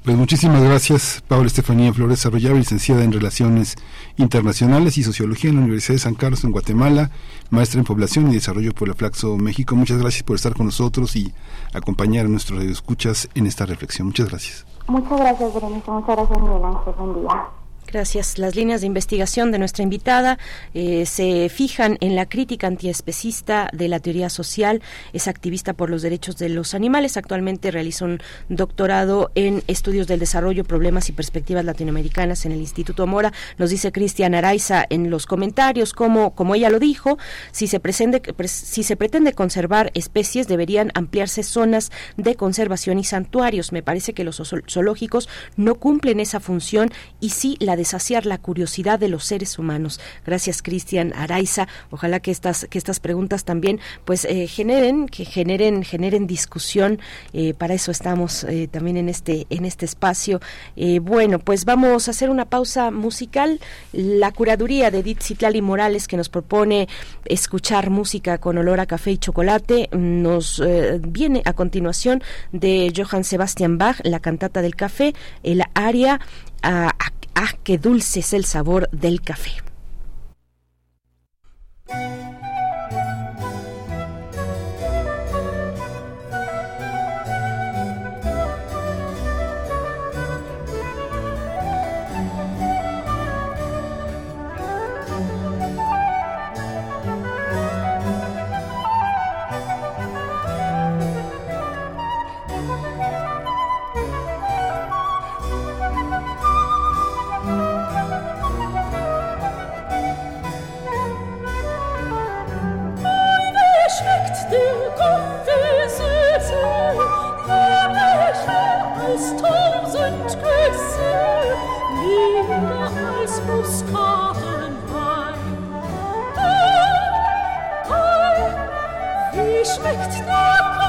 Pues muchísimas gracias, Paula Estefanía Flores Arroyave, licenciada en Relaciones Internacionales y Sociología en la Universidad de San Carlos en Guatemala, maestra en Población y Desarrollo por la Flaxo México. Muchas gracias por estar con nosotros y acompañar a nuestros radioescuchas en esta reflexión. Muchas gracias. Muchas gracias, Berenice. Muchas gracias, Miguel Ángel. Buen día. Gracias. Las líneas de investigación de nuestra invitada eh, se fijan en la crítica antiespecista de la teoría social. Es activista por los derechos de los animales. Actualmente realiza un doctorado en estudios del desarrollo, problemas y perspectivas latinoamericanas en el Instituto Mora. Nos dice Cristian Araiza en los comentarios, como, como ella lo dijo, si se, pretende, si se pretende conservar especies, deberían ampliarse zonas de conservación y santuarios. Me parece que los zoológicos no cumplen esa función y sí la para desaciar la curiosidad de los seres humanos. Gracias, Cristian Araiza. Ojalá que estas, que estas preguntas también pues eh, generen, que generen, generen discusión. Eh, para eso estamos eh, también en este, en este espacio. bueno, pues vamos a hacer una pausa musical. La curaduría de Edith Citlali Morales que nos propone escuchar música con olor a café y chocolate nos viene a continuación de Johann Sebastian Bach, la cantata del café, el aria a, a, qué dulce es el sabor del café. möchte nur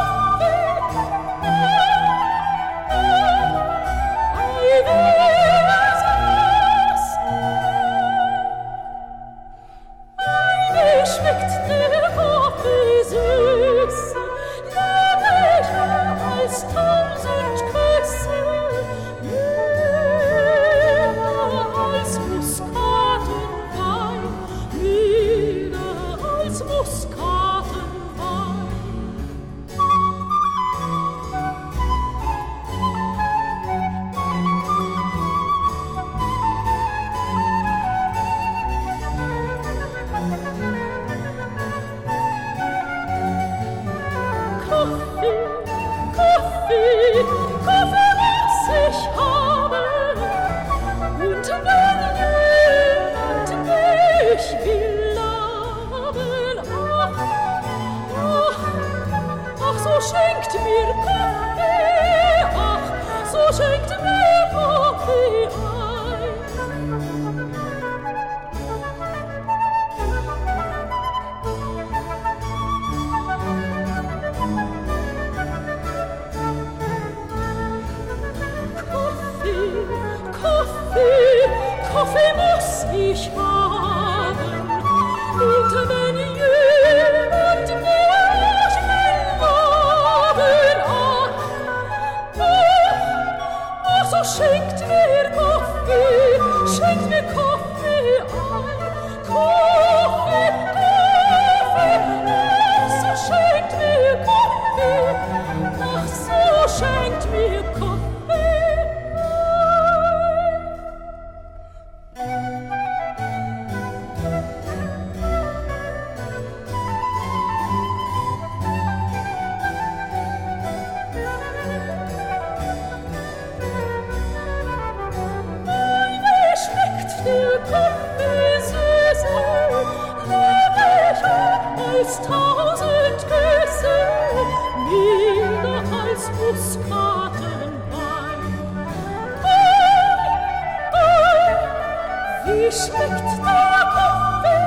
wie schmeckt der Kaffee?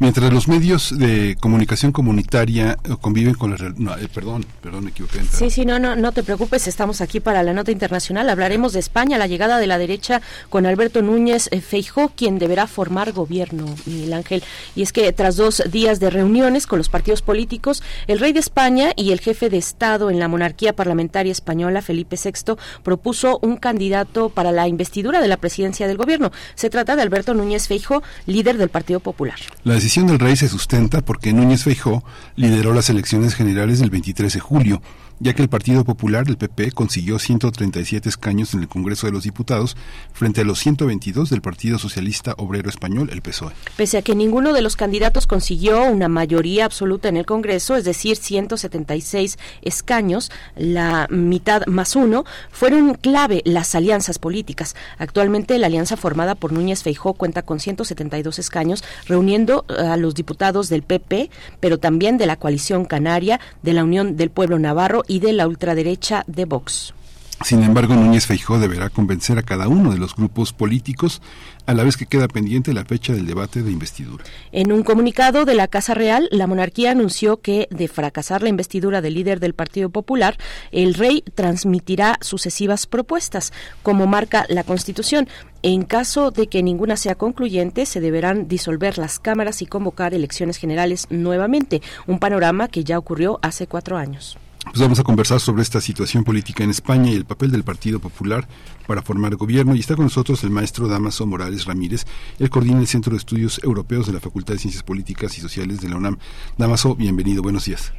Mientras los medios de comunicación comunitaria eh, conviven con la... No, eh, perdón, perdón, me equivoqué. Sí, sí, no, no, no te preocupes, estamos aquí para la nota internacional. Hablaremos de España, la llegada de la derecha con Alberto Núñez eh, Feijó, quien deberá formar gobierno, Miguel Ángel. Y es que tras dos días de reuniones con los partidos políticos, el rey de España y el jefe de Estado en la monarquía parlamentaria española, Felipe VI, propuso un candidato para la investidura de la presidencia del gobierno. Se trata de Alberto Núñez Feijó, líder del Partido Popular. La decisión del rey se sustenta porque Núñez Feijó lideró las elecciones generales del 23 de julio ya que el Partido Popular, el PP, consiguió 137 escaños en el Congreso de los Diputados frente a los 122 del Partido Socialista Obrero Español, el PSOE. Pese a que ninguno de los candidatos consiguió una mayoría absoluta en el Congreso, es decir, 176 escaños, la mitad más uno, fueron clave las alianzas políticas. Actualmente la alianza formada por Núñez Feijó cuenta con 172 escaños, reuniendo a los diputados del PP, pero también de la coalición canaria, de la Unión del Pueblo Navarro y de la ultraderecha de Vox. Sin embargo, Núñez Feijó deberá convencer a cada uno de los grupos políticos a la vez que queda pendiente la fecha del debate de investidura. En un comunicado de la Casa Real, la monarquía anunció que, de fracasar la investidura del líder del Partido Popular, el rey transmitirá sucesivas propuestas, como marca la Constitución. En caso de que ninguna sea concluyente, se deberán disolver las cámaras y convocar elecciones generales nuevamente, un panorama que ya ocurrió hace cuatro años. Pues vamos a conversar sobre esta situación política en España y el papel del Partido Popular para formar gobierno. Y está con nosotros el maestro Damaso Morales Ramírez. Él coordina el Centro de Estudios Europeos de la Facultad de Ciencias Políticas y Sociales de la UNAM. Damaso, bienvenido. Buenos días.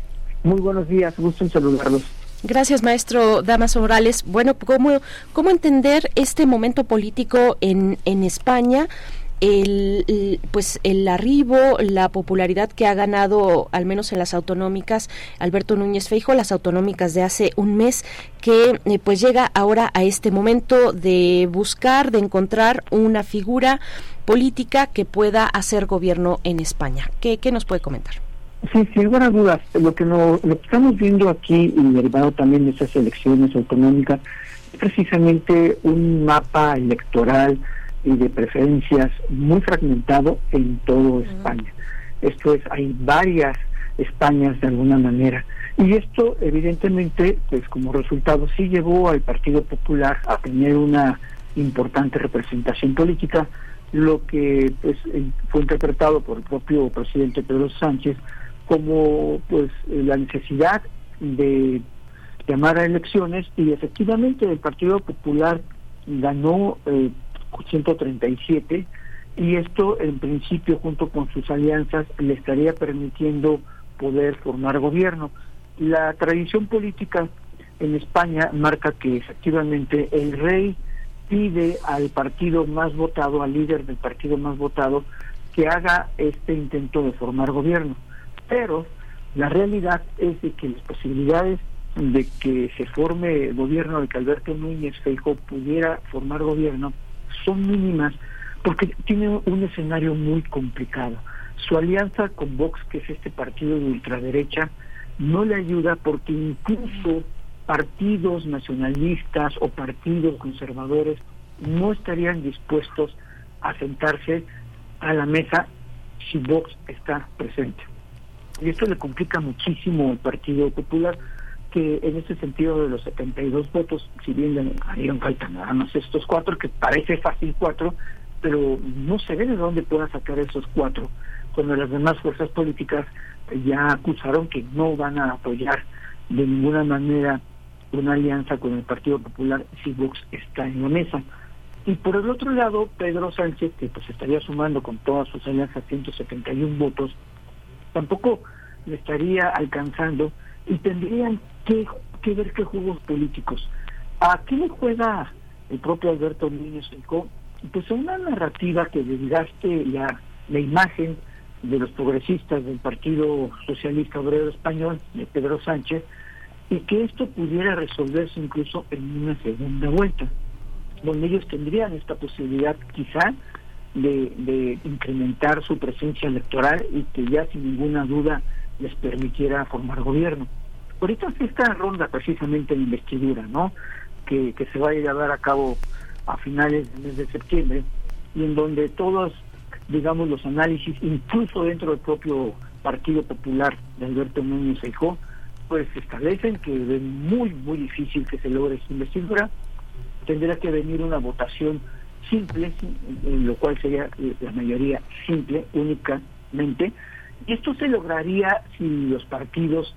Muy buenos días. Gusto en saludarlos. Gracias, maestro Damaso Morales. Bueno, ¿cómo, cómo entender este momento político en, en España? El, pues el arribo, la popularidad que ha ganado, al menos en las autonómicas, Alberto Núñez Feijo, las autonómicas de hace un mes, que eh, pues llega ahora a este momento de buscar, de encontrar una figura política que pueda hacer gobierno en España. ¿Qué, qué nos puede comentar? Sí, sin lugar a dudas, lo que, no, lo que estamos viendo aquí, y derivado también de esas elecciones autonómicas, es precisamente un mapa electoral y de preferencias muy fragmentado en todo España. Esto es, hay varias Españas de alguna manera. Y esto, evidentemente, pues como resultado sí llevó al Partido Popular a tener una importante representación política, lo que pues fue interpretado por el propio presidente Pedro Sánchez como pues la necesidad de llamar a elecciones y efectivamente el Partido Popular ganó eh, 137 y esto en principio junto con sus alianzas le estaría permitiendo poder formar gobierno. La tradición política en España marca que efectivamente el rey pide al partido más votado, al líder del partido más votado, que haga este intento de formar gobierno. Pero la realidad es de que las posibilidades de que se forme gobierno, de que Alberto Núñez Feijóo pudiera formar gobierno, son mínimas porque tiene un escenario muy complicado. Su alianza con Vox, que es este partido de ultraderecha, no le ayuda porque incluso partidos nacionalistas o partidos conservadores no estarían dispuestos a sentarse a la mesa si Vox está presente. Y esto le complica muchísimo al Partido Popular que en ese sentido de los 72 votos, si bien le harían falta nada más estos cuatro, que parece fácil cuatro, pero no se ve de dónde pueda sacar esos cuatro, cuando las demás fuerzas políticas ya acusaron que no van a apoyar de ninguna manera una alianza con el Partido Popular si Vox está en la mesa. Y por el otro lado, Pedro Sánchez, que pues estaría sumando con todas sus alianzas 171 votos, tampoco le estaría alcanzando y tendrían que, que ver qué juegos políticos. ¿A qué le juega el propio Alberto Núñez Feijóo? Pues a una narrativa que desgaste la, la imagen de los progresistas del Partido Socialista Obrero Español, de Pedro Sánchez, y que esto pudiera resolverse incluso en una segunda vuelta, donde ellos tendrían esta posibilidad quizá de, de incrementar su presencia electoral y que ya sin ninguna duda les permitiera formar gobierno. Ahorita esta ronda precisamente de investidura, ¿no? Que, que se va a llevar a cabo a finales del mes de septiembre y en donde todos digamos, los análisis, incluso dentro del propio Partido Popular de Alberto Núñez Feijó, pues establecen que es muy, muy difícil que se logre esta investidura. Tendrá que venir una votación simple, en lo cual sería la mayoría simple, únicamente. Y esto se lograría si los partidos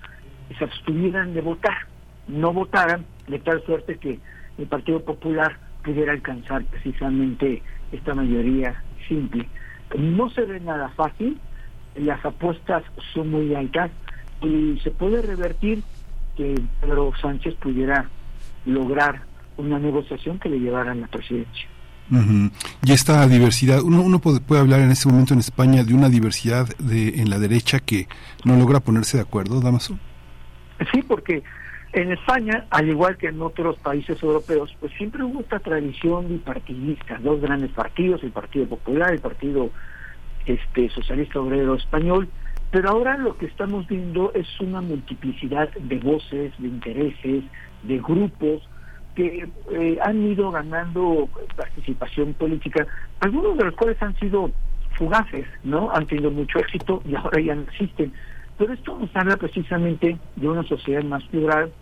se abstuvieran de votar, no votaran, de tal suerte que el Partido Popular pudiera alcanzar precisamente esta mayoría simple. No se ve nada fácil, las apuestas son muy altas y se puede revertir que Pedro Sánchez pudiera lograr una negociación que le llevara a la presidencia. Y esta diversidad, uno, uno puede, puede, hablar en este momento en España de una diversidad de, en la derecha que no logra ponerse de acuerdo, Damaso. Sí, porque en España, al igual que en otros países europeos, pues siempre hubo esta tradición bipartidista, dos grandes partidos, el Partido Popular, el Partido este Socialista Obrero Español, pero ahora lo que estamos viendo es una multiplicidad de voces, de intereses, de grupos que eh, han ido ganando participación política, algunos de los cuales han sido fugaces, ¿no? Han tenido mucho éxito y ahora ya no existen. Pero esto nos habla precisamente de una sociedad más plural,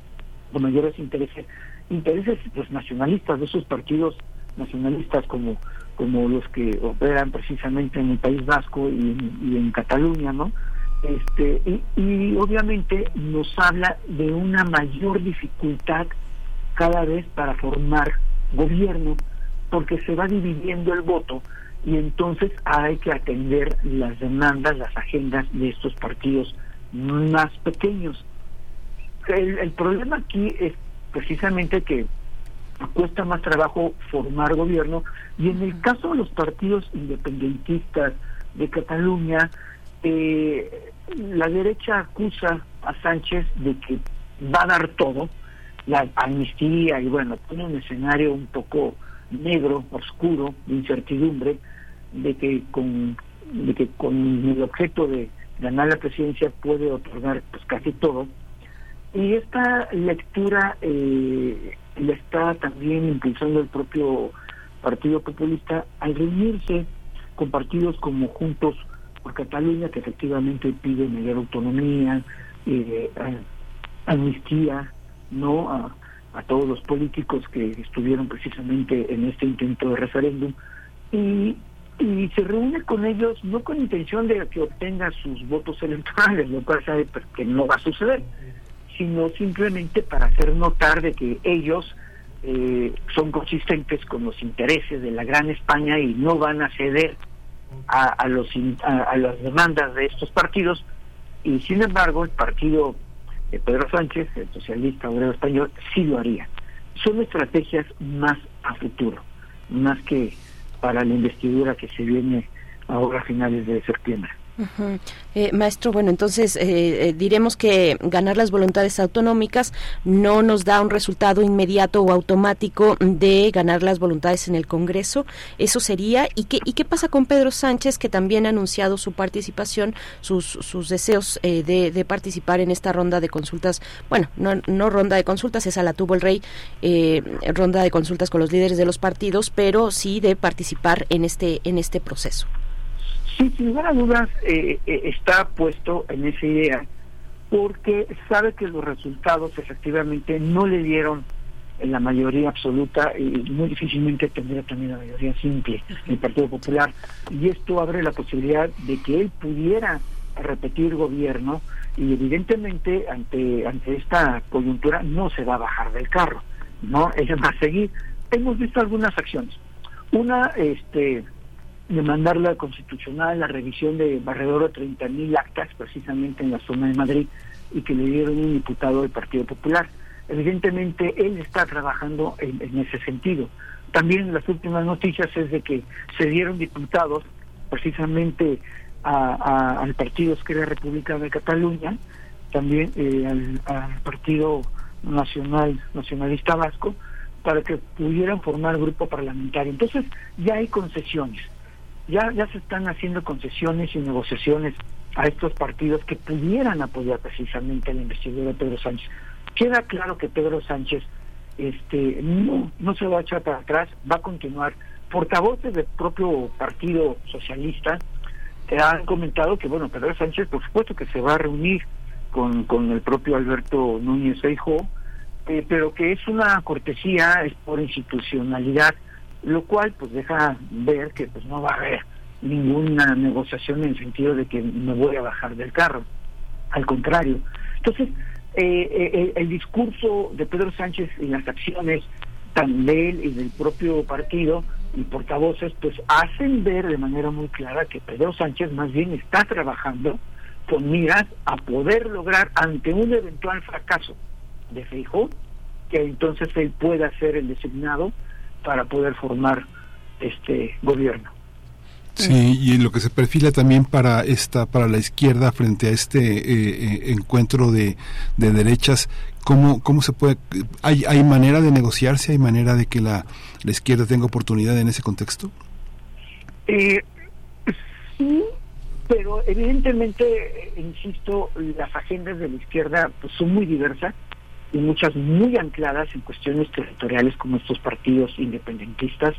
con mayores intereses, intereses pues, nacionalistas, de esos partidos nacionalistas como, como los que operan precisamente en el País Vasco y, en Cataluña, ¿no? Este, y, y obviamente nos habla de una mayor dificultad cada vez para formar gobierno, porque se va dividiendo el voto y entonces hay que atender las demandas, las agendas de estos partidos más pequeños. El, problema aquí es precisamente que cuesta más trabajo formar gobierno y en el caso de los partidos independentistas de Cataluña, eh, la derecha acusa a Sánchez de que va a dar todo, la amnistía y bueno, pone un escenario un poco negro, oscuro, de incertidumbre, de que con, de que con el objeto de ganar la presidencia puede otorgar pues casi todo. Y esta lectura eh, la está también impulsando el propio Partido Populista al reunirse con partidos como Juntos por Cataluña, que efectivamente pide mayor autonomía, eh, amnistía, no a, a todos los políticos que estuvieron precisamente en este intento de referéndum y y se reúne con ellos no con intención de que obtenga sus votos electorales, lo cual sabe que no va a suceder, sino simplemente para hacer notar de que ellos eh, son consistentes con los intereses de la gran España y no van a ceder a, a los a, las demandas de estos partidos y sin embargo el partido de Pedro Sánchez, el socialista obrero español, sí lo haría. Son estrategias más a futuro, más que para la investidura que se viene ahora a finales de septiembre. Eh, maestro, bueno, entonces eh, eh, diremos que ganar las voluntades autonómicas no nos da un resultado inmediato o automático de ganar las voluntades en el Congreso. Eso sería. ¿Y qué, y qué pasa con Pedro Sánchez, que también ha anunciado su participación, sus, sus deseos de, de, participar en esta ronda de consultas? Bueno, no, ronda de consultas, esa la tuvo el rey, ronda de consultas con los líderes de los partidos, pero sí de participar en este, en este proceso. Sí, sin lugar a dudas eh, eh, está puesto en esa idea porque sabe que los resultados efectivamente no le dieron la mayoría absoluta y muy difícilmente tendría también la mayoría simple en el Partido Popular. Y esto abre la posibilidad de que él pudiera repetir gobierno y evidentemente ante ante esta coyuntura no se va a bajar del carro, ¿no? Ella va a seguir. Hemos visto algunas acciones. Una, este, demandar la constitucional la revisión de alrededor de 30.000 actas precisamente en la zona de Madrid y que le dieron un diputado del Partido Popular. Evidentemente él está trabajando en, ese sentido. También las últimas noticias es de que se dieron diputados precisamente al Partido Esquerra Republicana de Cataluña, también eh, al, al Partido Nacional Nacionalista Vasco, para que pudieran formar grupo parlamentario. Entonces ya hay concesiones ya, ya se están haciendo concesiones y negociaciones a estos partidos que pudieran apoyar precisamente la investidura de Pedro Sánchez. Queda claro que Pedro Sánchez este no, no se va a echar para atrás, va a continuar portavoces del propio Partido Socialista han comentado que, bueno, Pedro Sánchez, por supuesto que se va a reunir con, con el propio Alberto Núñez Feijóo, eh, pero que es una cortesía, es por institucionalidad, lo cual pues deja ver que pues no va a haber ninguna negociación en el sentido de que me voy a bajar del carro, al contrario. Entonces, eh, eh, el discurso de Pedro Sánchez y las acciones tan de él y del propio partido y portavoces, pues hacen ver de manera muy clara que Pedro Sánchez más bien está trabajando con miras a poder lograr ante un eventual fracaso de Feijó, que entonces él pueda ser el designado para poder formar este gobierno. Sí, y lo que se perfila también para esta, para la izquierda frente a este eh, eh, encuentro de, de derechas, ¿cómo, cómo se puede, hay, hay manera de negociarse, hay manera de que la, la izquierda tenga oportunidad en ese contexto? Eh, sí, pero evidentemente, insisto, las agendas de la izquierda pues, son muy diversas y muchas muy ancladas en cuestiones territoriales como estos partidos independentistas.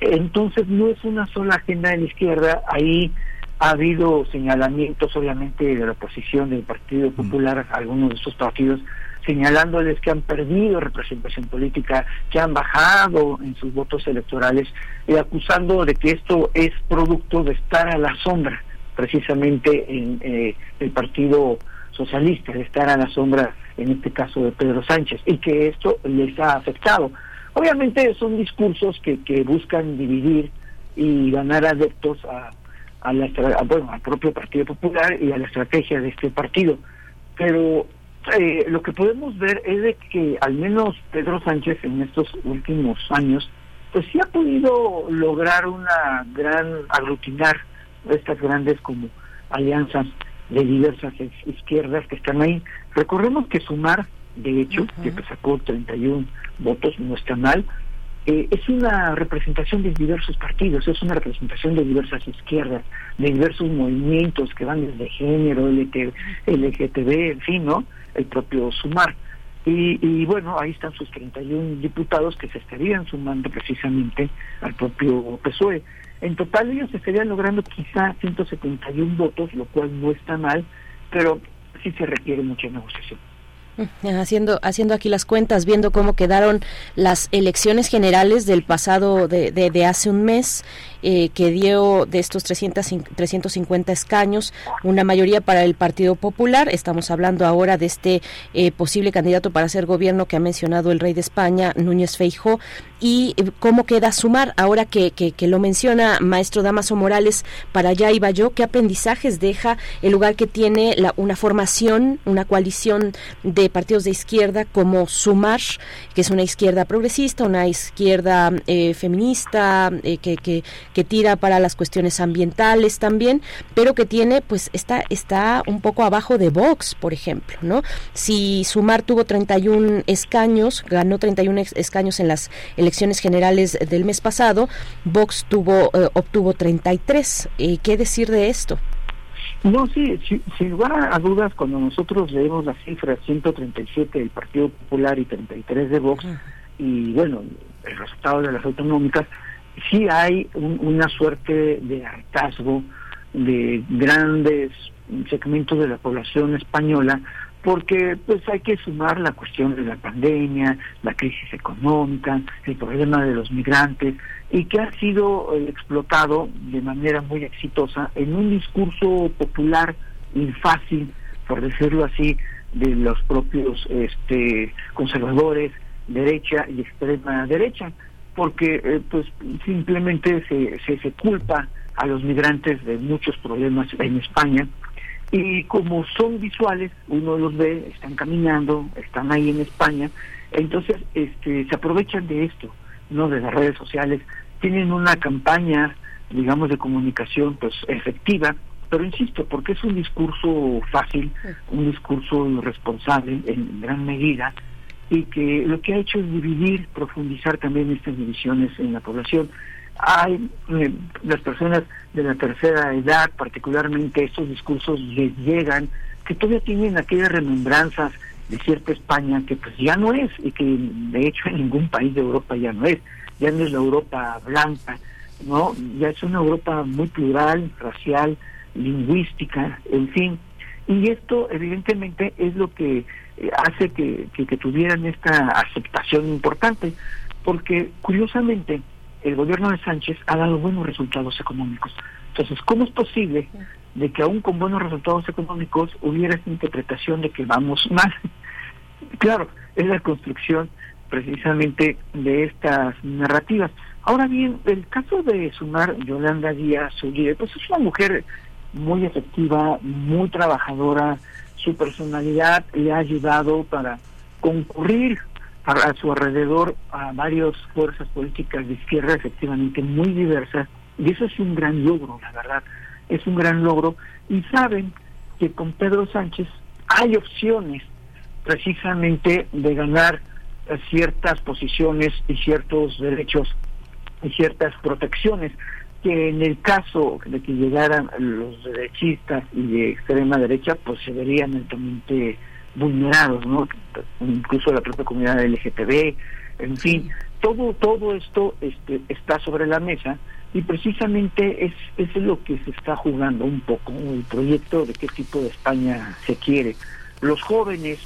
Entonces no es una sola agenda de la izquierda, ahí ha habido señalamientos obviamente de la oposición del Partido Popular, algunos de estos partidos, señalándoles que han perdido representación política, que han bajado en sus votos electorales y acusando de que esto es producto de estar a la sombra precisamente en eh, el Partido Socialista, de estar a la sombra en este caso de Pedro Sánchez, y que esto les ha afectado. Obviamente son discursos que, que buscan dividir y ganar adeptos a, a la, bueno, al propio Partido Popular y a la estrategia de este partido. Pero eh, lo que podemos ver es de que al menos Pedro Sánchez en estos últimos años, pues sí ha podido lograr una gran aglutinar estas grandes como alianzas de diversas izquierdas que están ahí. Recordemos que Sumar, de hecho, que sacó 31 votos, no está mal, eh, es una representación de diversos partidos, es una representación de diversas izquierdas, de diversos movimientos que van desde género, LT, LGTB, en fin, ¿no? El propio Sumar. Y, y, bueno, ahí están sus 31 diputados que se estarían sumando precisamente al propio PSOE. En total ellos estarían logrando quizá 171 votos, lo cual no está mal, pero sí se requiere mucha negociación. Haciendo, haciendo aquí las cuentas, viendo cómo quedaron las elecciones generales del pasado de, de, hace un mes, eh, que dio de estos 300, 350 escaños una mayoría para el Partido Popular. Estamos hablando ahora de este eh, posible candidato para ser gobierno que ha mencionado el rey de España, Núñez Feijó, y eh, cómo queda sumar ahora que, que, lo menciona maestro Damaso Morales, para allá iba yo, qué aprendizajes deja el lugar que tiene la, una formación, una coalición de partidos de izquierda como Sumar, que es una izquierda progresista, una izquierda eh, feminista, eh, que, que, que, tira para las cuestiones ambientales también, pero que tiene, pues está, está un poco abajo de Vox, por ejemplo, ¿no? Si Sumar tuvo 31 escaños, ganó 31 escaños en las elecciones generales del mes pasado, Vox tuvo, eh, obtuvo 33. ¿Qué decir de esto? No, sí, sin lugar a dudas, cuando nosotros leemos las cifras 137 del Partido Popular y 33 de Vox, y bueno, el resultado de las autonómicas, sí hay una suerte de hartazgo de grandes segmentos de la población española porque pues hay que sumar la cuestión de la pandemia, la crisis económica, el problema de los migrantes y que ha sido eh, explotado de manera muy exitosa en un discurso popular y fácil, por decirlo así, de los propios este, conservadores, derecha y extrema derecha, porque eh, pues simplemente se, se, se culpa a los migrantes de muchos problemas en España y como son visuales, uno los ve, están caminando, están ahí en España, entonces este, se aprovechan de esto, no de las redes sociales, tienen una campaña, digamos, de comunicación pues efectiva, pero insisto, porque es un discurso fácil, un discurso irresponsable en gran medida, y que lo que ha hecho es dividir, profundizar también estas divisiones en la población hay eh, las personas de la tercera edad, particularmente estos discursos les llegan, que todavía tienen aquellas remembranzas de cierta España que pues ya no es y que de hecho en ningún país de Europa ya no es. ya no es la Europa blanca, no, ya es una Europa muy plural, racial, lingüística, en fin. Y esto evidentemente es lo que eh, hace que, que, tuvieran esta aceptación importante, porque curiosamente el gobierno de Sánchez ha dado buenos resultados económicos. Entonces, ¿cómo es posible de que aún con buenos resultados económicos hubiera esta interpretación de que vamos mal? claro, es la construcción precisamente de estas narrativas. Ahora bien, el caso de Sumar Yolanda Díaz Uribe, pues es una mujer muy efectiva, muy trabajadora, su personalidad le ha ayudado para concurrir a, su alrededor a varias fuerzas políticas de izquierda efectivamente muy diversas y eso es un gran logro, la verdad, es un gran logro y saben que con Pedro Sánchez hay opciones precisamente de ganar ciertas posiciones y ciertos derechos y ciertas protecciones que en el caso de que llegaran los derechistas y de extrema derecha, pues se verían altamente vulnerados, ¿no? Incluso la propia comunidad LGTB, en fin, todo todo esto este, está sobre la mesa y precisamente es, es lo que se está jugando un poco, el proyecto de qué tipo de España se quiere. Los jóvenes,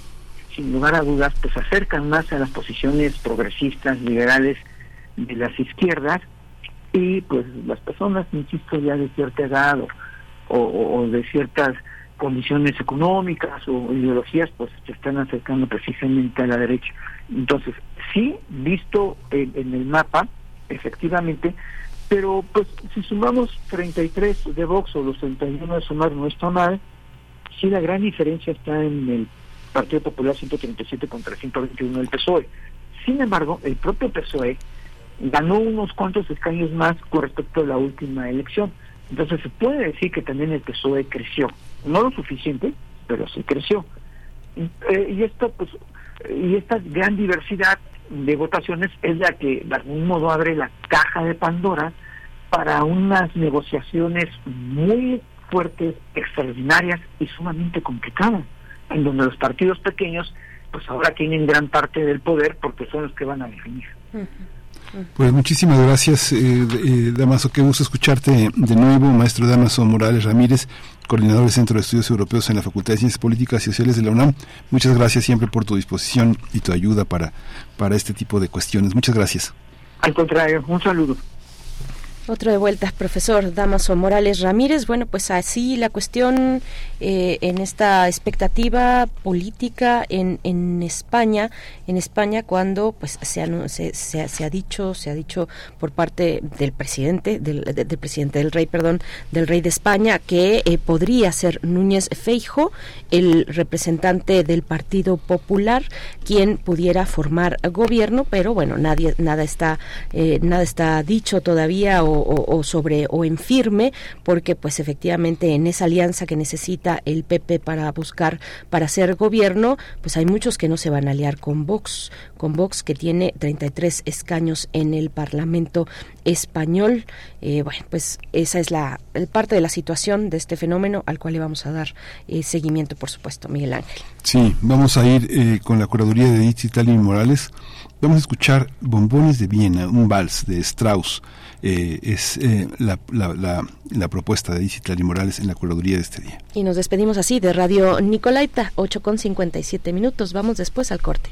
sin lugar a dudas, pues acercan más a las posiciones progresistas, liberales de las izquierdas, y pues las personas, insisto, ya de cierta edad o, de ciertas condiciones económicas o ideologías, pues se están acercando precisamente a la derecha. Entonces, sí, visto en, el mapa, efectivamente, pero pues si sumamos 33 de Vox o los 31 de Sumar no está mal, sí la gran diferencia está en el Partido Popular 137 contra 121 del PSOE. Sin embargo, el propio PSOE ganó unos cuantos escaños más con respecto a la última elección. Entonces se puede decir que también el PSOE creció, no lo suficiente, pero sí creció. Y, eh, esto pues y esta gran diversidad de votaciones es la que de algún modo abre la caja de Pandora para unas negociaciones muy fuertes, extraordinarias y sumamente complicadas, en donde los partidos pequeños pues ahora tienen gran parte del poder porque son los que van a definir. Pues muchísimas gracias, eh, eh, Damaso. Qué gusto escucharte de nuevo, maestro Damaso Morales Ramírez, coordinador del Centro de Estudios Europeos en la Facultad de Ciencias Políticas y Sociales de la UNAM. Muchas gracias siempre por tu disposición y tu ayuda para, para este tipo de cuestiones. Muchas gracias. Al contrario, un saludo. Otro de vuelta, profesor Damaso Morales Ramírez. Bueno, pues así la cuestión eh, en esta expectativa política en, en España, en España cuando pues se ha, se, se, ha dicho, se ha dicho por parte del presidente, del, del, presidente del rey, perdón, del rey de España, que eh, podría ser Núñez Feijo, el representante del Partido Popular, quien pudiera formar gobierno, pero bueno, nadie, nada está, eh, nada está dicho todavía o, sobre o en firme porque pues efectivamente en esa alianza que necesita el PP para buscar para hacer gobierno pues hay muchos que no se van a aliar con Vox con Vox que tiene 33 escaños en el Parlamento español. Eh, bueno pues esa es la parte de la situación de este fenómeno al cual le vamos a dar eh, seguimiento por supuesto Miguel Ángel. Sí vamos a ir eh, con la curaduría de y Morales. Vamos a escuchar Bombones de Viena un vals de Strauss eh, es eh, la, la, la, propuesta de Digital y Morales en la curaduría de este día. Y nos despedimos así de Radio Nicolaita, 8 con 57 minutos. Vamos después al corte.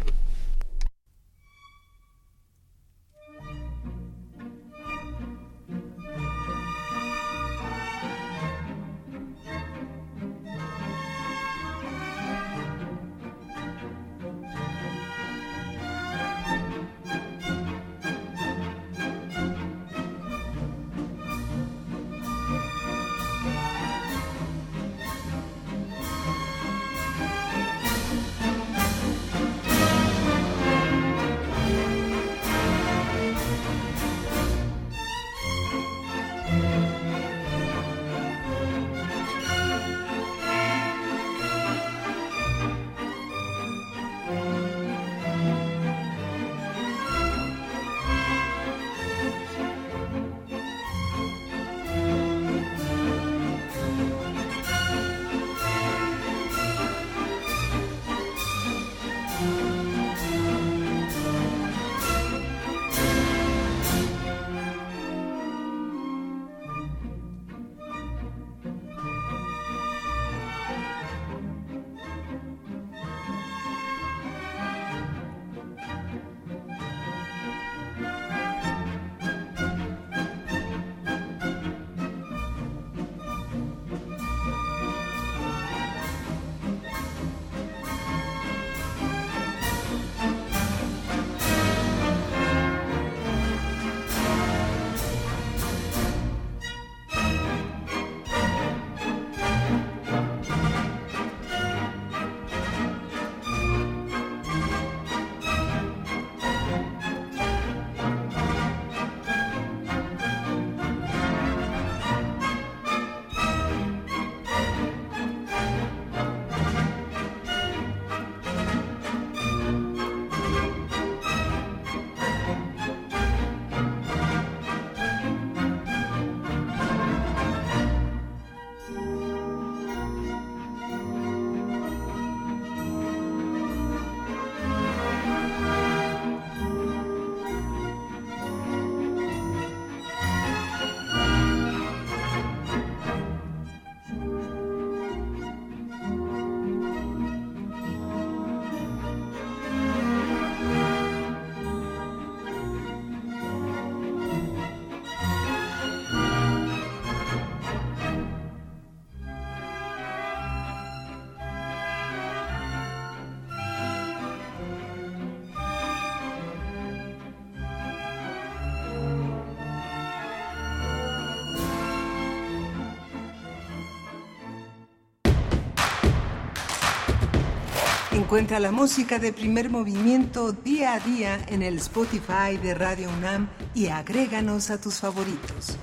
Encuentra la música de primer movimiento día a día en el Spotify de Radio UNAM y agréganos a tus favoritos.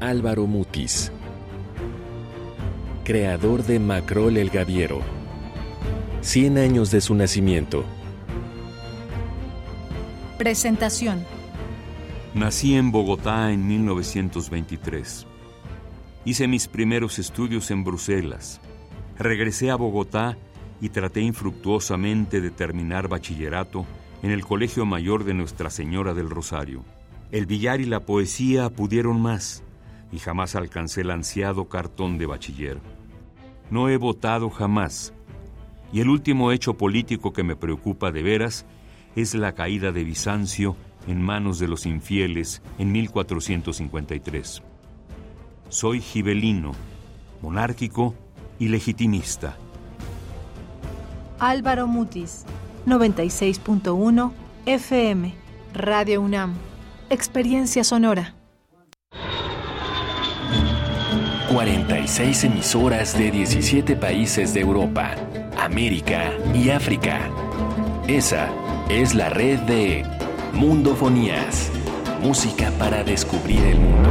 Álvaro Mutis, creador de Macrol el Gaviero. 100 años de su nacimiento. Presentación. Nací en Bogotá en 1923. Hice mis primeros estudios en Bruselas. Regresé a Bogotá y traté infructuosamente de terminar bachillerato en el Colegio Mayor de Nuestra Señora del Rosario. El billar y la poesía pudieron más y jamás alcancé el ansiado cartón de bachiller. No he votado jamás y el último hecho político que me preocupa de veras es la caída de Bizancio en manos de los infieles en 1453. Soy gibelino, monárquico y legitimista. Álvaro Mutis, 96.1 FM, Radio UNAM. Experiencia sonora. 46 emisoras de 17 países de Europa, América y África. Esa es la red de Mundofonías. Música para descubrir el mundo.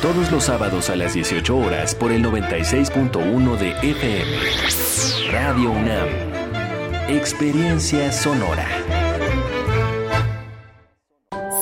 Todos los sábados a las 18 horas por el 96.1 de FM. Radio UNAM. Experiencia sonora.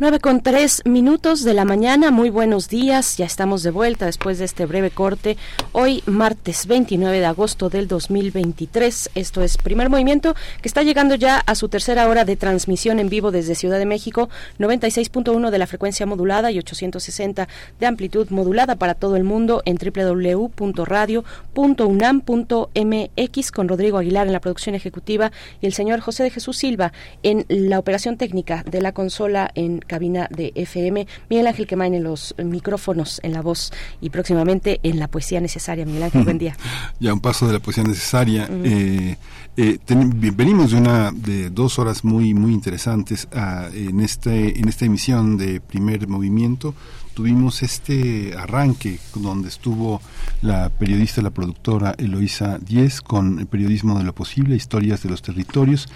9 con 3 minutos de la mañana, muy buenos días, ya estamos de vuelta después de este breve corte. Hoy, martes 29 de agosto del 2023, esto es Primer Movimiento, que está llegando ya a su tercera hora de transmisión en vivo desde Ciudad de México, 96.1 de la frecuencia modulada y 860 de amplitud modulada para todo el mundo en www.radio.unam.mx con Rodrigo Aguilar en la producción ejecutiva y el señor José de Jesús Silva en la operación técnica de la consola en cabina de FM, Miguel Ángel Quemain en los micrófonos, en la voz y próximamente en la poesía necesaria. Miguel Ángel, buen día. Ya un paso de la poesía necesaria. eh, eh, venimos de una de dos horas muy muy interesantes ah, en este en esta emisión de primer movimiento tuvimos este arranque donde estuvo la periodista, la productora Eloísa Díez con el periodismo de lo posible, historias de los territorios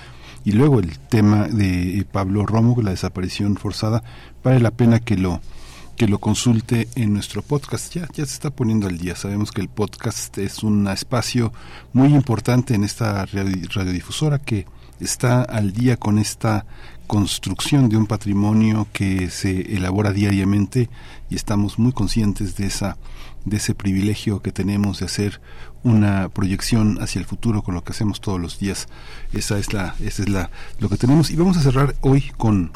y luego el tema de Pablo Romo, la desaparición forzada, vale la pena que lo que lo consulte en nuestro podcast. Ya, ya se está poniendo al día. Sabemos que el podcast es un espacio muy importante en esta radiodifusora que está al día con esta construcción de un patrimonio que se elabora diariamente y estamos muy conscientes de esa de ese privilegio que tenemos de hacer una proyección hacia el futuro con lo que hacemos todos los días. Esa es la esa es la lo que tenemos y vamos a cerrar hoy con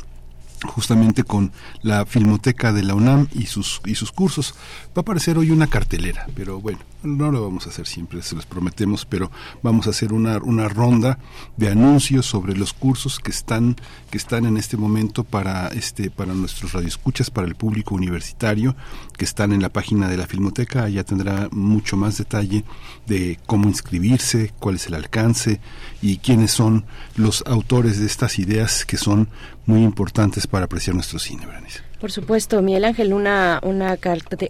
justamente con la Filmoteca de la UNAM y sus y sus cursos. Va a aparecer hoy una cartelera, pero bueno, no lo vamos a hacer siempre, se los prometemos, pero vamos a hacer una, una ronda de anuncios sobre los cursos que están que están en este momento para este para nuestros radioescuchas, para el público universitario, que están en la página de la Filmoteca, allá tendrá mucho más detalle de cómo inscribirse, cuál es el alcance y quiénes son los autores de estas ideas que son muy importantes para apreciar nuestro cine, Berenice. Por supuesto, Miguel Ángel, una, una,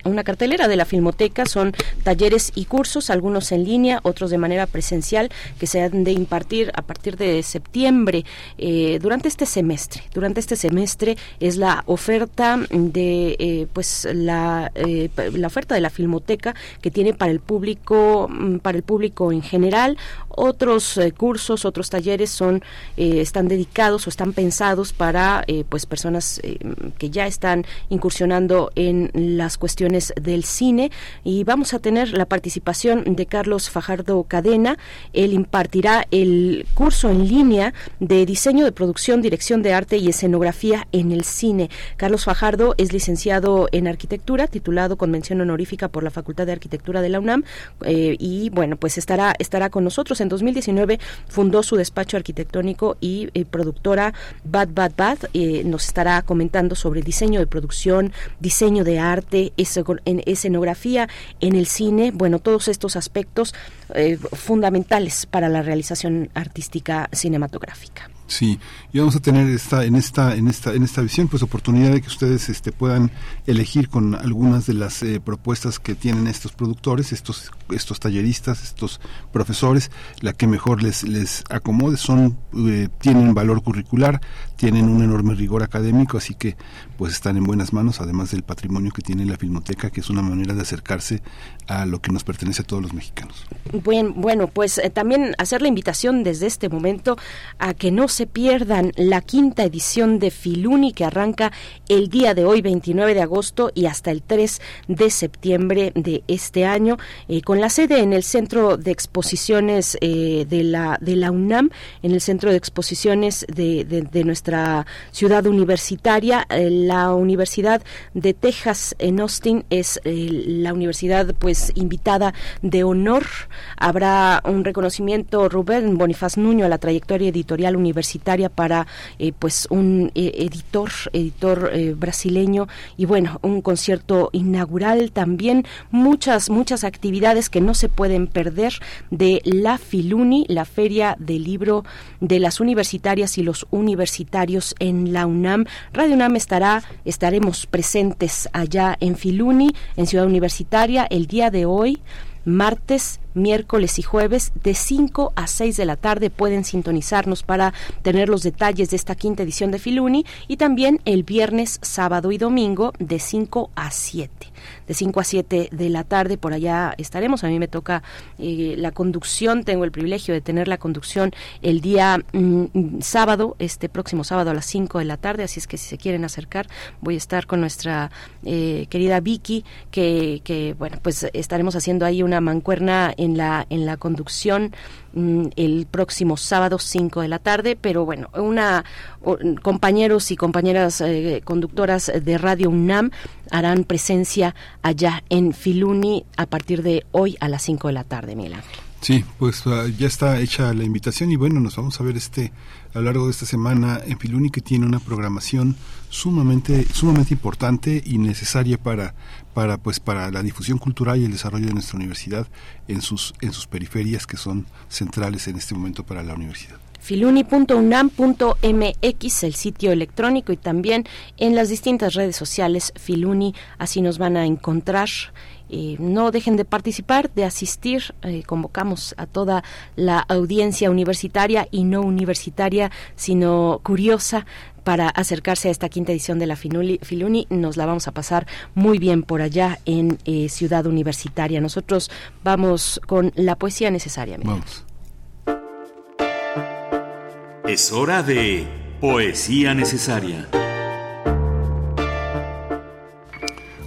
una cartelera de la Filmoteca son talleres y cursos, algunos en línea, otros de manera presencial, que se han de impartir a partir de septiembre eh, durante este semestre. Durante este semestre es la oferta de, eh, pues, la, eh, la oferta de la Filmoteca que tiene para el público, mm, para el público en general. Otros cursos, otros talleres son, están dedicados o están pensados para, pues, personas que ya están están incursionando en las cuestiones del cine y vamos a tener la participación de Carlos Fajardo Cadena. Él impartirá el curso en línea de diseño de producción, dirección de arte y escenografía en el cine. Carlos Fajardo es licenciado en arquitectura, titulado con mención honorífica por la Facultad de Arquitectura de la UNAM eh, y bueno, pues estará estará con nosotros. En 2019 fundó su despacho arquitectónico y eh, productora Bad Bad Bad. Eh, nos estará comentando sobre el diseño de producción, diseño de arte, en escenografía, en el cine, bueno, todos estos aspectos eh, fundamentales para la realización artística cinematográfica. Sí, y vamos a tener esta, en esta, en esta, en esta visión, pues oportunidad de que ustedes este, puedan elegir con algunas de las eh, propuestas que tienen estos productores, estos, estos talleristas, estos profesores, la que mejor les, les acomode, son, eh, tienen valor curricular, tienen un enorme rigor académico, así que pues están en buenas manos, además del patrimonio que tiene la filmoteca, que es una manera de acercarse a lo que nos pertenece a todos los mexicanos. Bueno, bueno pues eh, también hacer la invitación desde este momento a que no se pierdan la quinta edición de Filuni que arranca el día de hoy, 29 de agosto, y hasta el 3 de septiembre de este año, eh, con la sede en el Centro de Exposiciones eh, de, la, de la UNAM, en el Centro de Exposiciones de, de, nuestra ciudad universitaria. La Universidad de Texas en Austin es la universidad pues invitada de honor. Habrá un reconocimiento, Rubén Bonifaz Nuño, a la trayectoria editorial universitaria universitaria para eh, pues un eh, editor, editor eh, brasileño y bueno, un concierto inaugural también, muchas, muchas actividades que no se pueden perder de la Filuni, la Feria del Libro de las Universitarias y los Universitarios en la UNAM. Radio UNAM estará, estaremos presentes allá en Filuni, en Ciudad Universitaria, el día de hoy martes, miércoles y jueves de 5 a 6 de la tarde. Pueden sintonizarnos para tener los detalles de esta quinta edición de Filuni y también el viernes, sábado y domingo de 5 a 7 de 5 a 7 de la tarde. Por allá estaremos. A mí me toca eh, la conducción. Tengo el privilegio de tener la conducción el día mm, sábado, este próximo sábado a las 5 de la tarde. Así es que si se quieren acercar, voy a estar con nuestra eh, querida Vicky, que, que, bueno, pues estaremos haciendo ahí una mancuerna en la, en la conducción Mm, el próximo sábado 5 de la tarde, pero bueno, una compañeros y compañeras eh, conductoras de Radio UNAM harán presencia allá en Filuni a partir de hoy a las 5 de la tarde, Miguel Ángel. Sí, pues uh, ya está hecha la invitación y bueno, nos vamos a ver este a lo largo de esta semana en Filuni que tiene una programación sumamente sumamente importante y necesaria para para pues para la difusión cultural y el desarrollo de nuestra universidad en sus en sus periferias que son centrales en este momento para la universidad filuni.unam.mx, el sitio electrónico y también en las distintas redes sociales Filuni, así nos van a encontrar. No dejen de participar, de asistir. Eh, convocamos a toda la audiencia universitaria y no universitaria, sino curiosa para acercarse a esta quinta edición de la Filuni. Nos la vamos a pasar muy bien por allá en eh, Ciudad Universitaria. Nosotros vamos con la poesía necesaria. Vamos. Es hora de Poesía Necesaria.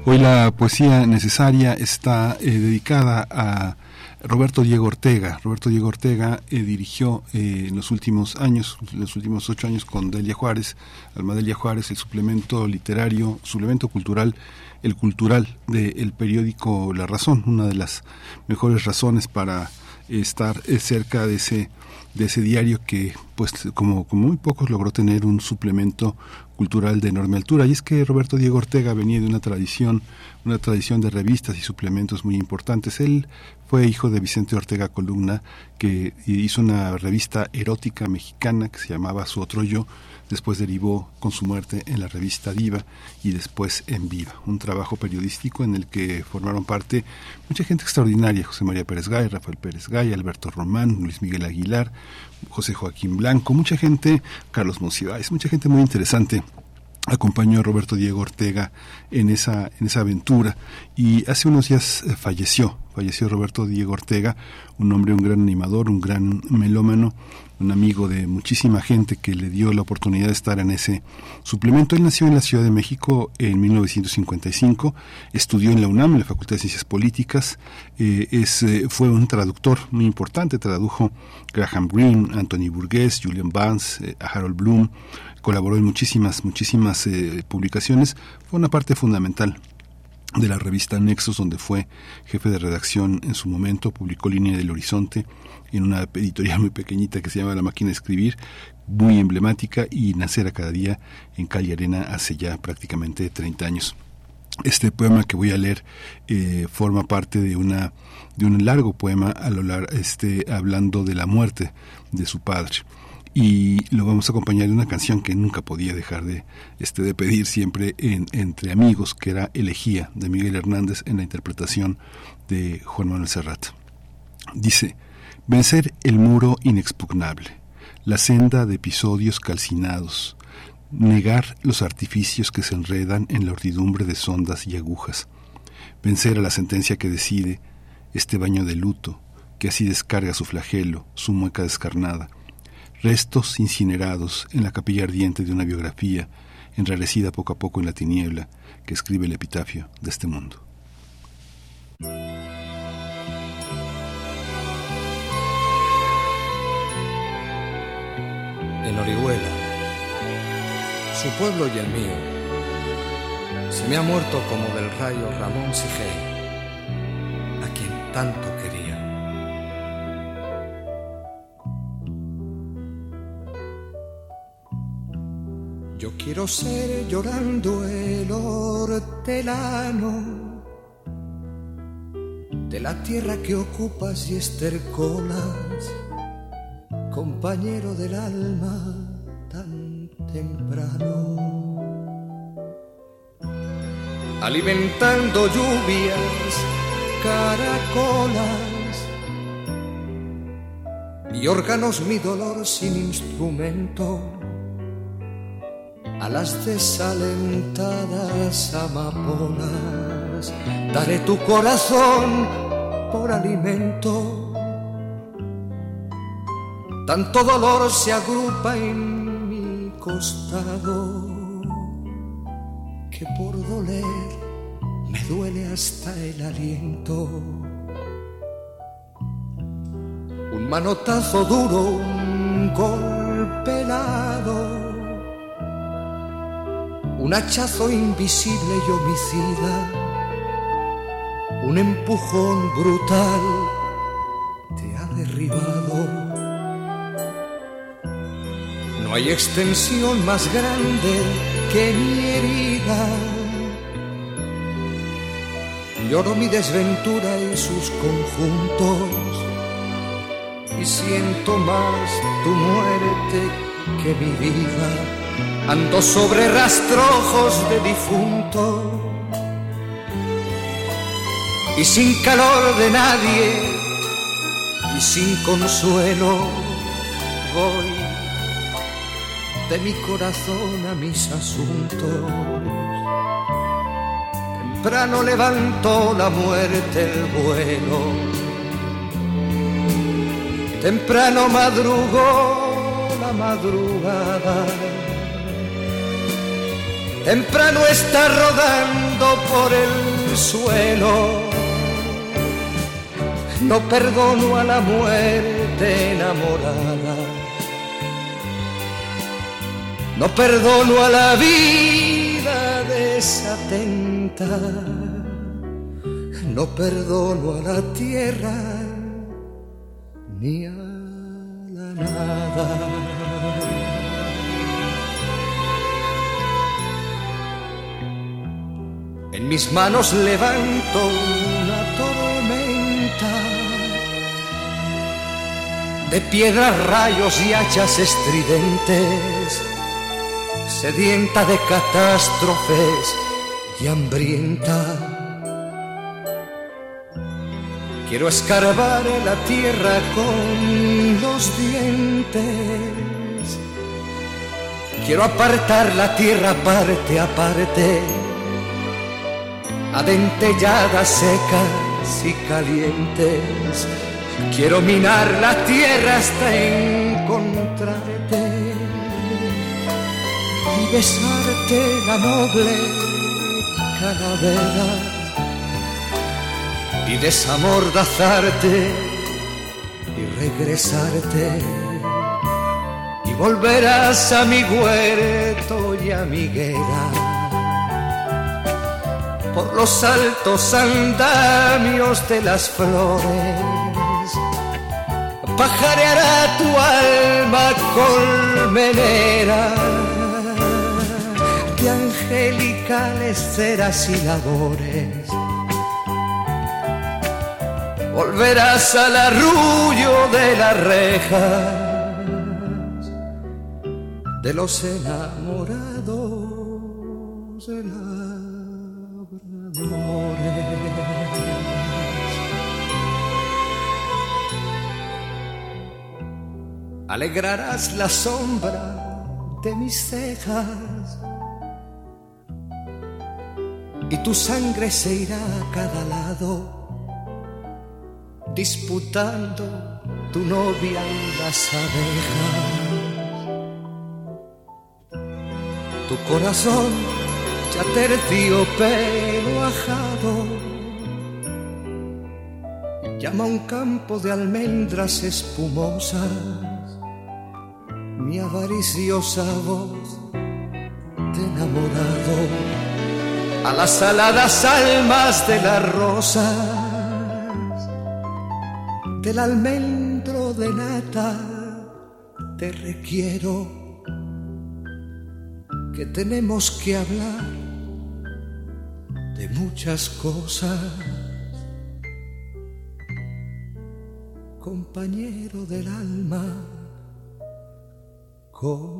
Hoy la poesía necesaria está eh, dedicada a Roberto Diego Ortega. Roberto Diego Ortega eh, dirigió eh, en los últimos años, los últimos ocho años con Delia Juárez, Alma Delia Juárez, el suplemento literario, suplemento cultural, el cultural del periódico La Razón, una de las mejores razones para estar cerca de ese de ese diario que pues como, como muy pocos logró tener un suplemento cultural de enorme altura. Y es que Roberto Diego Ortega venía de una tradición una tradición de revistas y suplementos muy importantes. Él fue hijo de Vicente Ortega Columna que hizo una revista erótica mexicana que se llamaba Su otro después derivó con su muerte en la revista Diva y después en Viva, un trabajo periodístico en el que formaron parte mucha gente extraordinaria, José María Pérez Gay, Rafael Pérez Gay, Alberto Román, Luis Miguel Aguilar, José Joaquín Blanco, mucha gente, Carlos Monsiváis, mucha gente muy interesante. Acompañó a Roberto Diego Ortega en esa, en esa aventura y hace unos días eh, falleció, falleció Roberto Diego Ortega, un hombre, un gran animador, un gran melómano, un amigo de muchísima gente que le dio la oportunidad de estar en ese suplemento. Él nació en la Ciudad de México en 1955, estudió en la UNAM, en la Facultad de Ciencias Políticas, eh, es, eh, fue un traductor muy importante, tradujo Graham Greene, Anthony Burgess, Julian Barnes, eh, Harold Bloom, colaboró en muchísimas, muchísimas publicaciones, fue una parte fundamental de la revista Nexos, donde fue jefe de redacción en su momento, publicó Línea del Horizonte, en una editorial muy pequeñita que se llama La Máquina de Escribir, muy emblemática, y Nacer a cada día en Cali Arena hace ya prácticamente 30 años. Este poema que voy a leer eh, forma parte de una de un largo poema a lo largo, este, hablando de la muerte de su padre y lo vamos a acompañar de una canción que nunca podía dejar de este de pedir siempre en, entre amigos que era Elegía de Miguel Hernández en la interpretación de Juan Manuel Serrat. Dice Vencer el muro inexpugnable, la senda de episodios calcinados, negar los artificios que se enredan en la urdidumbre de sondas y agujas, vencer a la sentencia que decide este baño de luto, que así descarga su flagelo, su mueca descarnada, restos incinerados en la capilla ardiente de una biografía, enrarecida poco a poco en la tiniebla, que escribe el epitafio de este mundo. En Orihuela, su pueblo y el mío. Se me ha muerto como del rayo Ramón Sigey, a quien tanto quería. Yo quiero ser llorando el hortelano de la tierra que ocupas y estercolas compañero del alma tan temprano. Alimentando lluvias, caracolas y órganos mi dolor sin instrumento a las desalentadas amapolas. Daré tu corazón por alimento tanto dolor se agrupa en mi costado que por doler me duele hasta el aliento. Un manotazo duro, un golpe un hachazo invisible y homicida, un empujón brutal te ha derribado no hay extensión más grande que mi herida. Lloro mi desventura y sus conjuntos y siento más tu muerte que mi vida. Ando sobre rastrojos de difunto y sin calor de nadie y sin consuelo voy de mi corazón a mis asuntos. Temprano levantó la muerte el vuelo, temprano madrugó la madrugada. Temprano está rodando por el suelo. No perdono a la muerte enamorada. No perdono a la vida desatenta. No perdono a la tierra ni a la nada. En mis manos levanto una tormenta de piedras, rayos y hachas estridentes, sedienta de catástrofes y hambrienta. Quiero escarbar la tierra con los dientes. Quiero apartar la tierra parte a parte adentelladas, secas y calientes. Quiero minar la tierra hasta encontrarte besarte la noble calavera y desamordazarte y regresarte y volverás a mi huerto y a mi guerra por los altos andamios de las flores. Pajareará tu alma colmenera angelicales ceras y labores. Volverás al arrullo de las rejas de los enamorados de la Alegrarás la sombra de mis cejas y tu sangre se irá a cada lado disputando tu novia y las abejas. Tu corazón ya tercio pero ajado llama un campo de almendras espumosas mi avariciosa voz de enamorado a las aladas almas de las rosas del almendro de nata te requiero que tenemos que hablar de muchas cosas compañero del alma compañero.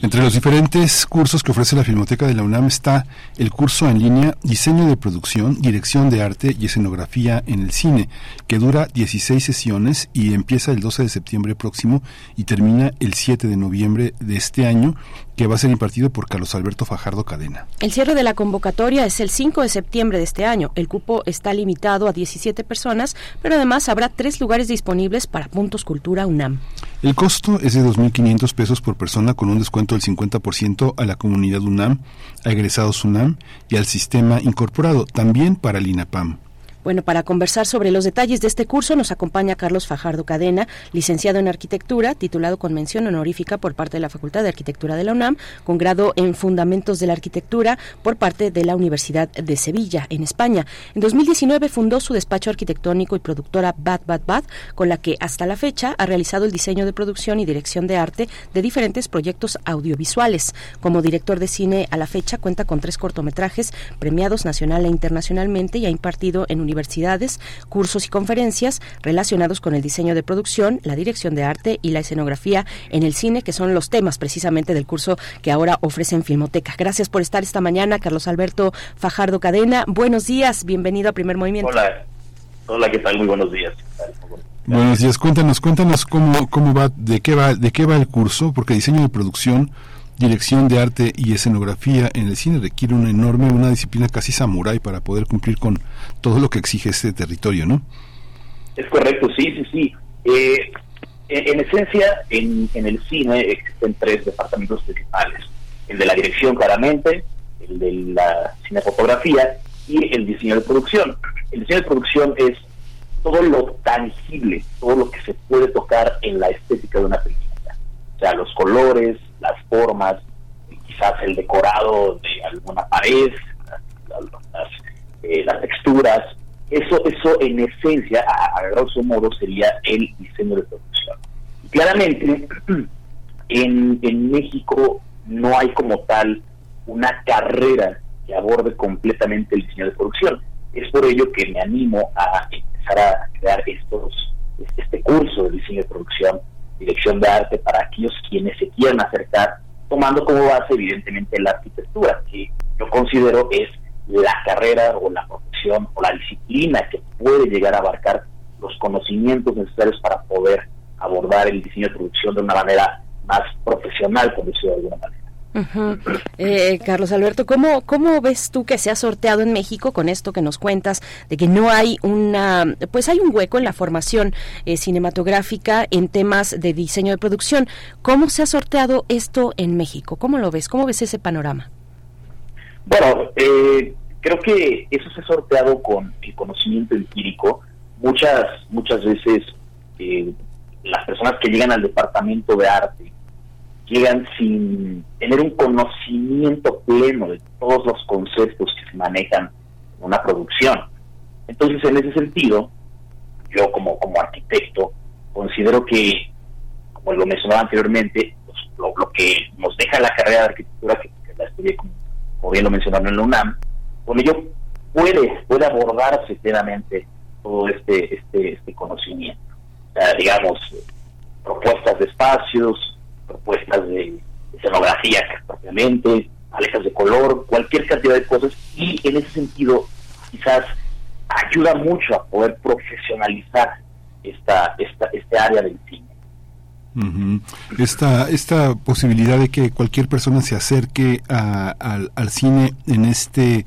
Entre los diferentes cursos que ofrece la Filmoteca de la UNAM está el curso en línea Diseño de Producción, Dirección de Arte y Escenografía en el Cine, que dura 16 sesiones y empieza el 12 de septiembre próximo y termina el 7 de noviembre de este año que va a ser impartido por Carlos Alberto Fajardo Cadena. El cierre de la convocatoria es el 5 de septiembre de este año. El cupo está limitado a 17 personas, pero además habrá tres lugares disponibles para Puntos Cultura UNAM. El costo es de 2.500 pesos por persona con un descuento del 50% a la comunidad UNAM, a egresados UNAM y al sistema incorporado, también para el INAPAM. Bueno, para conversar sobre los detalles de este curso nos acompaña Carlos Fajardo Cadena, licenciado en Arquitectura, titulado con mención honorífica por parte de la Facultad de Arquitectura de la UNAM, con grado en Fundamentos de la Arquitectura por parte de la Universidad de Sevilla, en España. En 2019 fundó su despacho arquitectónico y productora Bad Bad Bad, con la que hasta la fecha ha realizado el diseño de producción y dirección de arte de diferentes proyectos audiovisuales. Como director de cine a la fecha cuenta con tres cortometrajes premiados nacional e internacionalmente y ha impartido en universidades, cursos y conferencias relacionados con el diseño de producción, la dirección de arte y la escenografía en el cine, que son los temas precisamente del curso que ahora ofrecen Filmoteca. Gracias por estar esta mañana, Carlos Alberto Fajardo Cadena. Buenos días, bienvenido a Primer Movimiento. Hola, hola, ¿qué tal? Muy buenos días. Buenos días, cuéntanos, cuéntanos cómo, cómo va, de qué va, de qué va el curso, porque diseño de producción dirección de arte y escenografía en el cine requiere una enorme, una disciplina casi samurái para poder cumplir con todo lo que exige este territorio, ¿no? Es correcto, sí, sí, sí. Eh, en, esencia, en, el cine existen tres departamentos principales. El de la dirección, claramente, el de la cinefotografía y el diseño de producción. El diseño de producción es todo lo tangible, todo lo que se puede tocar en la estética de una película. O sea, los colores, las formas, quizás el decorado de alguna pared, las, eh, texturas. Eso, eso en esencia, a, grosso modo, sería el diseño de producción. Claramente, en, en México no hay como tal una carrera que aborde completamente el diseño de producción. Es por ello que me animo a empezar a crear estos este curso de diseño de producción dirección de arte para aquellos quienes se quieran acercar, tomando como base evidentemente la arquitectura, que yo considero es la carrera o la profesión o la disciplina que puede llegar a abarcar los conocimientos necesarios para poder abordar el diseño de producción de una manera más profesional, por decirlo de alguna manera. Eh, Carlos Alberto, ¿cómo, ¿cómo ves tú que se ha sorteado en México con esto que nos cuentas de que no hay una, pues hay un hueco en la formación eh, cinematográfica en temas de diseño de producción? ¿Cómo se ha sorteado esto en México? ¿Cómo lo ves? ¿Cómo ves ese panorama? Bueno, eh, creo que eso se ha sorteado con el conocimiento empírico. Muchas, muchas veces las personas que llegan al departamento de arte llegan sin tener un conocimiento pleno de todos los conceptos que se manejan en una producción. Entonces, en ese sentido, yo como, como arquitecto considero que, como lo mencionaba anteriormente, pues, lo, que nos deja la carrera de arquitectura, que, la estudié como, bien lo mencionaron en la UNAM, con ello puede, puede abordarse plenamente todo este, este, este conocimiento. O sea, digamos, propuestas de espacios, propuestas de escenografía propiamente, paletas de color, cualquier cantidad de cosas y en ese sentido quizás ayuda mucho a poder profesionalizar esta, esta este área del cine. esta, esta posibilidad de que cualquier persona se acerque al, al, cine en este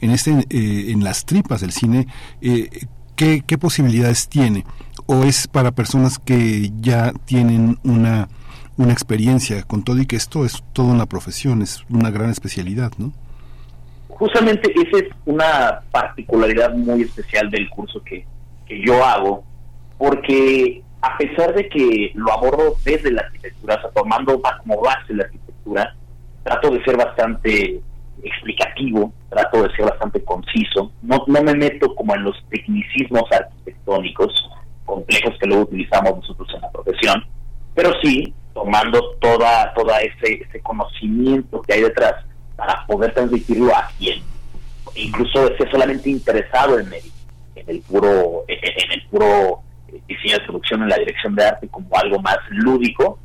en este eh, en las tripas del cine eh, ¿qué, ¿qué posibilidades tiene o es para personas que ya tienen una una experiencia con todo y que esto es toda una profesión, es una gran especialidad, ¿no? Justamente esa es una particularidad muy especial del curso que, que yo hago, porque a pesar de que lo abordo desde la arquitectura, o sea, tomando como base la arquitectura, trato de ser bastante explicativo, trato de ser bastante conciso, no, no me meto como en los tecnicismos arquitectónicos complejos que luego utilizamos nosotros en la profesión, pero sí tomando toda toda ese, ese conocimiento que hay detrás para poder transmitirlo a quien incluso esté solamente interesado en el, en el puro en, el puro diseño de producción en la dirección de arte como algo más lúdico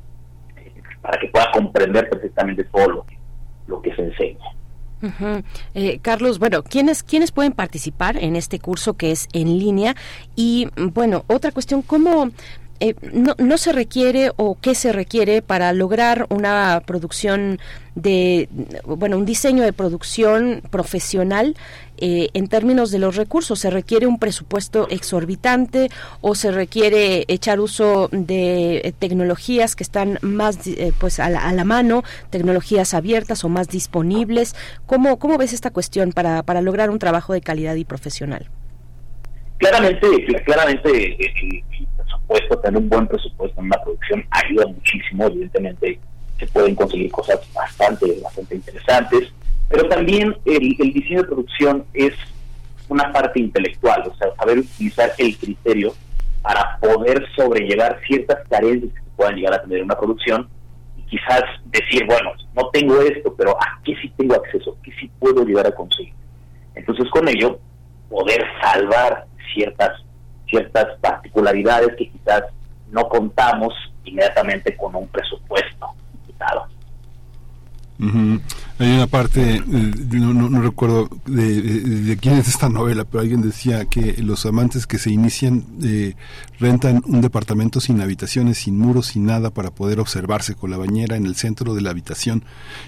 eh, para que pueda comprender perfectamente todo lo que, lo que se enseña. Eh, Carlos, bueno, ¿quiénes, ¿quiénes pueden participar en este curso que es en línea? Y bueno, otra cuestión, ¿cómo, eh, no, no, se requiere o qué se requiere para lograr una producción de, bueno, un diseño de producción profesional eh, en términos de los recursos? ¿Se requiere un presupuesto exorbitante o se requiere echar uso de eh, tecnologías que están más pues a la, a la, mano, tecnologías abiertas o más disponibles? ¿Cómo, cómo ves esta cuestión para, para lograr un trabajo de calidad y profesional? Claramente, claramente el, presupuesto, tener un buen presupuesto en una producción ayuda muchísimo, evidentemente se pueden conseguir cosas bastante, bastante interesantes, pero también el, el diseño de producción es una parte intelectual, o sea, saber utilizar el criterio para poder sobrellevar ciertas carencias que puedan llegar a tener en una producción y quizás decir, bueno, no tengo esto, pero ¿a qué sí tengo acceso? ¿Qué sí puedo llegar a conseguir? Entonces con ello poder salvar ciertas ciertas particularidades que quizás no contamos inmediatamente con un presupuesto. Hay una parte, eh, no, recuerdo de, quién es esta novela, pero alguien decía que los amantes que se inician eh, rentan un departamento sin habitaciones, sin muros, sin nada para poder observarse con la bañera en el centro de la habitación.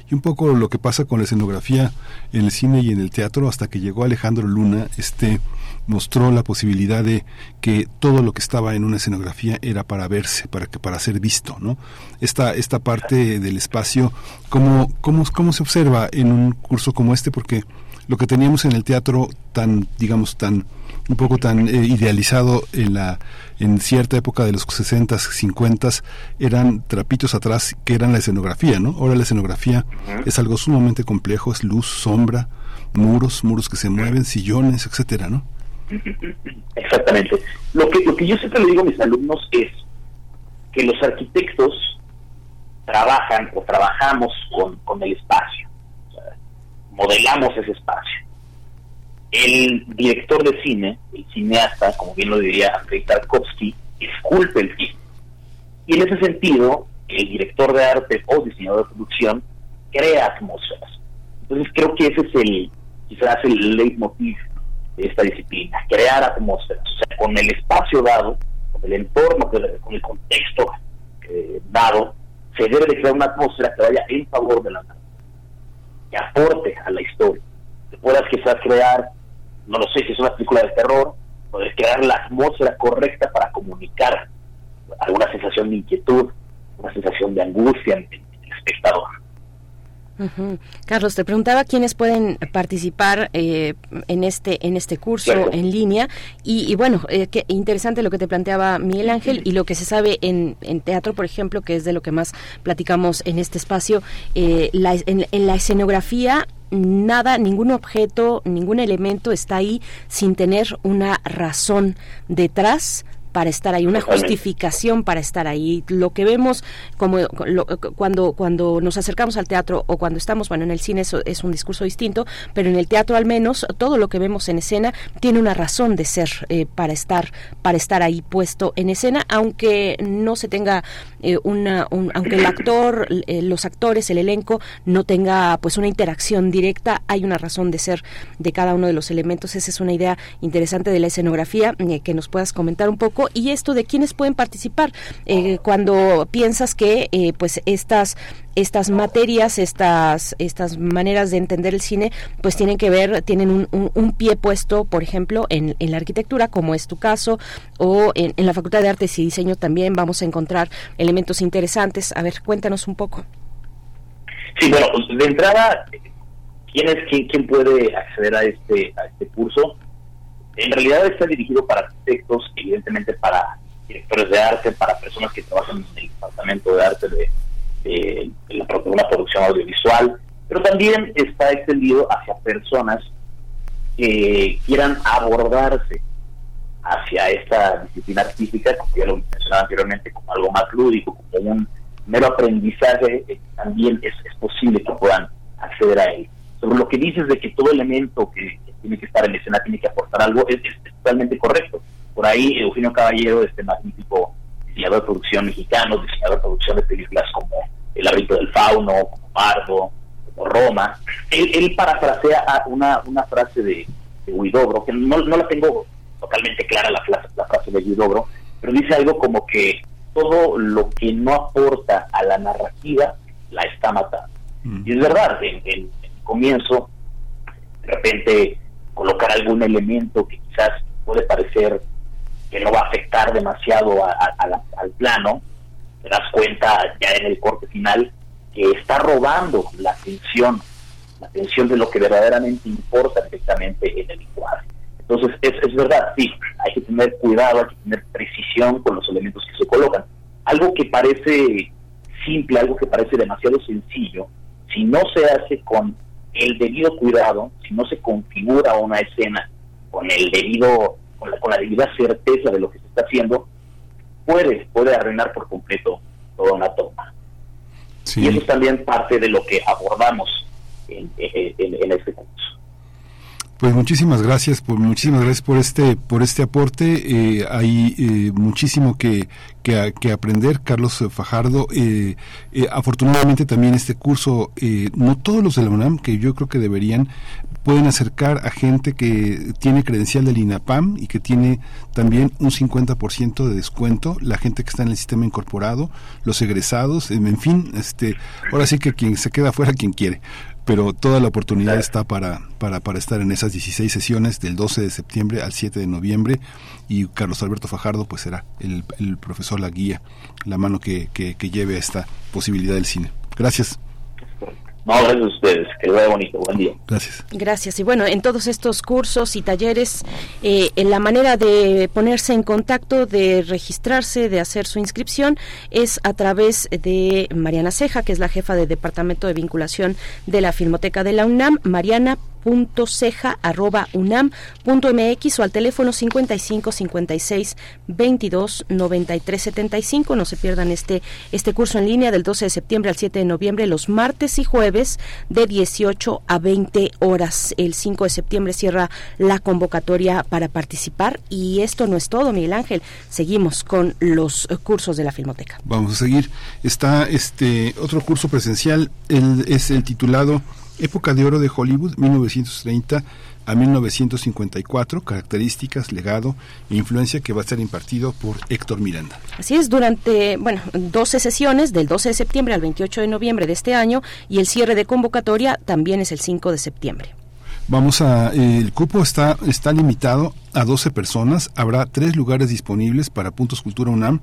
Y un poco lo que pasa con la escenografía en el cine y en el teatro hasta que llegó Alejandro Luna, este mostró la posibilidad de que todo lo que estaba en una escenografía era para verse, para que para ser visto, ¿no? Esta esta parte del espacio, cómo cómo cómo se observa en un curso como este porque lo que teníamos en el teatro tan digamos tan un poco tan eh, idealizado en la en cierta época de los 60 50 eran trapitos atrás que eran la escenografía no ahora la escenografía es algo sumamente complejo es luz sombra muros muros que se mueven sillones etcétera no Exactamente. Lo que, lo que yo siempre le digo a mis alumnos es que los arquitectos trabajan o trabajamos con, con el espacio, modelamos ese espacio. El director de cine, el cineasta, como bien lo diría Andrei Tarkovsky, esculpe el cine. Y en ese sentido, el director de arte o diseñador de producción crea atmósferas. Entonces creo que ese es el, quizás el leitmotiv esta disciplina, crear atmósferas, o sea, con el espacio dado, con el entorno, con el contexto eh, dado, se debe de crear una atmósfera que vaya en favor de la narrativa, que aporte a la historia, que puedas quizás crear, no lo sé si es una película de terror, puedes crear la atmósfera correcta para comunicar alguna sensación de inquietud, una sensación de angustia en el espectador. Carlos, te preguntaba quiénes pueden participar eh, en este en este curso en línea. Y, bueno, eh, qué interesante lo que te planteaba Miguel Ángel y lo que se sabe en, teatro, por ejemplo, que es de lo que más platicamos en este espacio, eh, en, en la escenografía nada, ningún objeto, ningún elemento está ahí sin tener una razón detrás para estar ahí, una justificación para estar ahí. Lo que vemos como cuando cuando nos acercamos al teatro o cuando estamos, bueno, en el cine eso es un discurso distinto, pero en el teatro al menos todo lo que vemos en escena tiene una razón de ser eh, para estar para estar ahí puesto en escena, aunque no se tenga eh, una aunque el actor, eh, los actores, el elenco no tenga pues una interacción directa, hay una razón de ser de cada uno de los elementos. Esa es una idea interesante de la escenografía que nos puedas comentar un poco y esto de quiénes pueden participar eh, cuando piensas que eh, pues estas estas materias, estas, estas maneras de entender el cine, pues tienen que ver, tienen un, pie puesto, por ejemplo, en, en, la arquitectura, como es tu caso, o en, la Facultad de Artes y Diseño también vamos a encontrar elementos interesantes. A ver, cuéntanos un poco. Sí, bueno, de entrada, ¿quién es quién, quién puede acceder a este, a este curso? En realidad está dirigido para arquitectos, evidentemente para directores de arte, para personas que trabajan en el departamento de arte de, una producción audiovisual, pero también está extendido hacia personas que quieran abordarse hacia esta disciplina artística, como ya lo mencionaba anteriormente, como algo más lúdico, como un mero aprendizaje, eh, también es posible que puedan acceder a él. Sobre lo que dices de que todo elemento que, tiene que estar en escena, tiene que aportar algo, es, totalmente correcto. Por ahí Eugenio Caballero, este magnífico diseñador de producción mexicano, diseñador de producción de películas como El hábito del fauno, como Pardo, como Roma, él, él parafrasea una, una frase de, de Huidobro, que no, no la tengo totalmente clara la, la frase de Huidobro, pero dice algo como que todo lo que no aporta a la narrativa la está matando. Mm. Y es verdad, en, en, comienzo, de repente colocar algún elemento que quizás puede parecer que no va a afectar demasiado al plano, te das cuenta ya en el corte final que está robando la atención, la atención de lo que verdaderamente importa directamente en el cuadro. Entonces, es, es verdad, sí, hay que tener cuidado, hay que tener precisión con los elementos que se colocan. Algo que parece simple, algo que parece demasiado sencillo, si no se hace con el debido cuidado, si no se configura una escena con el debido, con la, con la debida certeza de lo que se está haciendo, puede, puede arruinar por completo toda una toma. Y eso es también parte de lo que abordamos en, en este curso. Pues muchísimas gracias, por, muchísimas gracias por este, por este aporte. Eh, hay eh, muchísimo que, que, aprender, Carlos Fajardo. Eh, afortunadamente también este curso, no todos los de la UNAM, que yo creo que deberían, pueden acercar a gente que tiene credencial del INAPAM y que tiene también un 50% de descuento, la gente que está en el sistema incorporado, los egresados, en fin, este, ahora sí que quien se queda afuera, quien quiere pero toda la oportunidad está para, para, para estar en esas 16 sesiones del 12 de septiembre al 7 de noviembre y Carlos Alberto Fajardo pues será el, el profesor, la guía, la mano que, que, que lleve a esta posibilidad del cine. Gracias. No, gracias a ustedes. Que vaya bonito. Buen día. Gracias. Gracias. Y bueno, en todos estos cursos y talleres, eh, en la manera de ponerse en contacto, de registrarse, de hacer su inscripción, es a través de Mariana Ceja, que es la jefa de Departamento de Vinculación de la Filmoteca de la UNAM. Mariana ceja.unam.mx o al teléfono 55 56 22 93 75. No se pierdan este, este curso en línea del 12 de septiembre al 7 de noviembre, los martes y jueves de 18 a 20 horas. El 5 de septiembre cierra la convocatoria para participar y esto no es todo, Miguel Ángel. Seguimos con los cursos de la Filmoteca. Vamos a seguir. Está este otro curso presencial, el, es el titulado Época de oro de Hollywood, 1930 a 1954, características, legado e influencia que va a ser impartido por Héctor Miranda. Así es, durante, bueno, 12 sesiones, del 12 de septiembre al 28 de noviembre de este año, y el cierre de convocatoria también es el 5 de septiembre. Vamos a, el cupo está, está limitado a 12 personas, habrá tres lugares disponibles para Puntos Cultura UNAM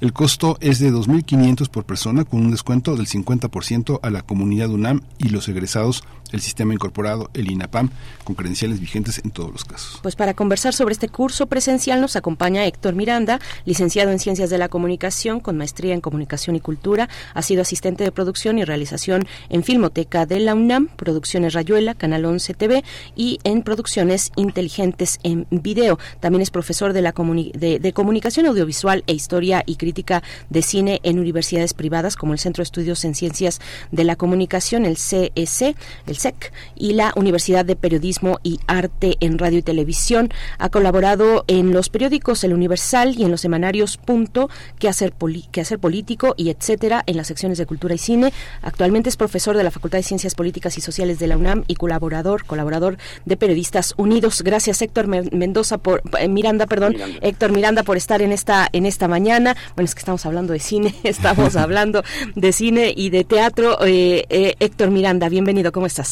el costo es de 2.500 por persona con un descuento del 50% a la comunidad UNAM y los egresados el sistema incorporado, el INAPAM, con credenciales vigentes en todos los casos. Pues para conversar sobre este curso presencial nos acompaña Héctor Miranda, licenciado en Ciencias de la Comunicación con maestría en Comunicación y Cultura, ha sido asistente de producción y realización en Filmoteca de la UNAM, Producciones Rayuela, Canal 11 TV y en Producciones Inteligentes en Video. También es profesor de, la de, Comunicación Audiovisual e Historia y Crítica de cine en universidades privadas como el Centro de Estudios en Ciencias de la Comunicación, el CEC, e SEC, y la Universidad de Periodismo y Arte en Radio y Televisión. Ha colaborado en los periódicos El Universal y en los semanarios Punto, que hacer, hacer político y etcétera en las secciones de cultura y cine. Actualmente es profesor de la Facultad de Ciencias Políticas y Sociales de la UNAM y colaborador, colaborador de Periodistas Unidos. Gracias Héctor Mendoza por eh, Miranda, perdón, Héctor Miranda por estar en esta en esta mañana. Bueno, es que estamos hablando de cine, estamos hablando de cine y de teatro. Eh, eh, Héctor Miranda, bienvenido, ¿cómo estás?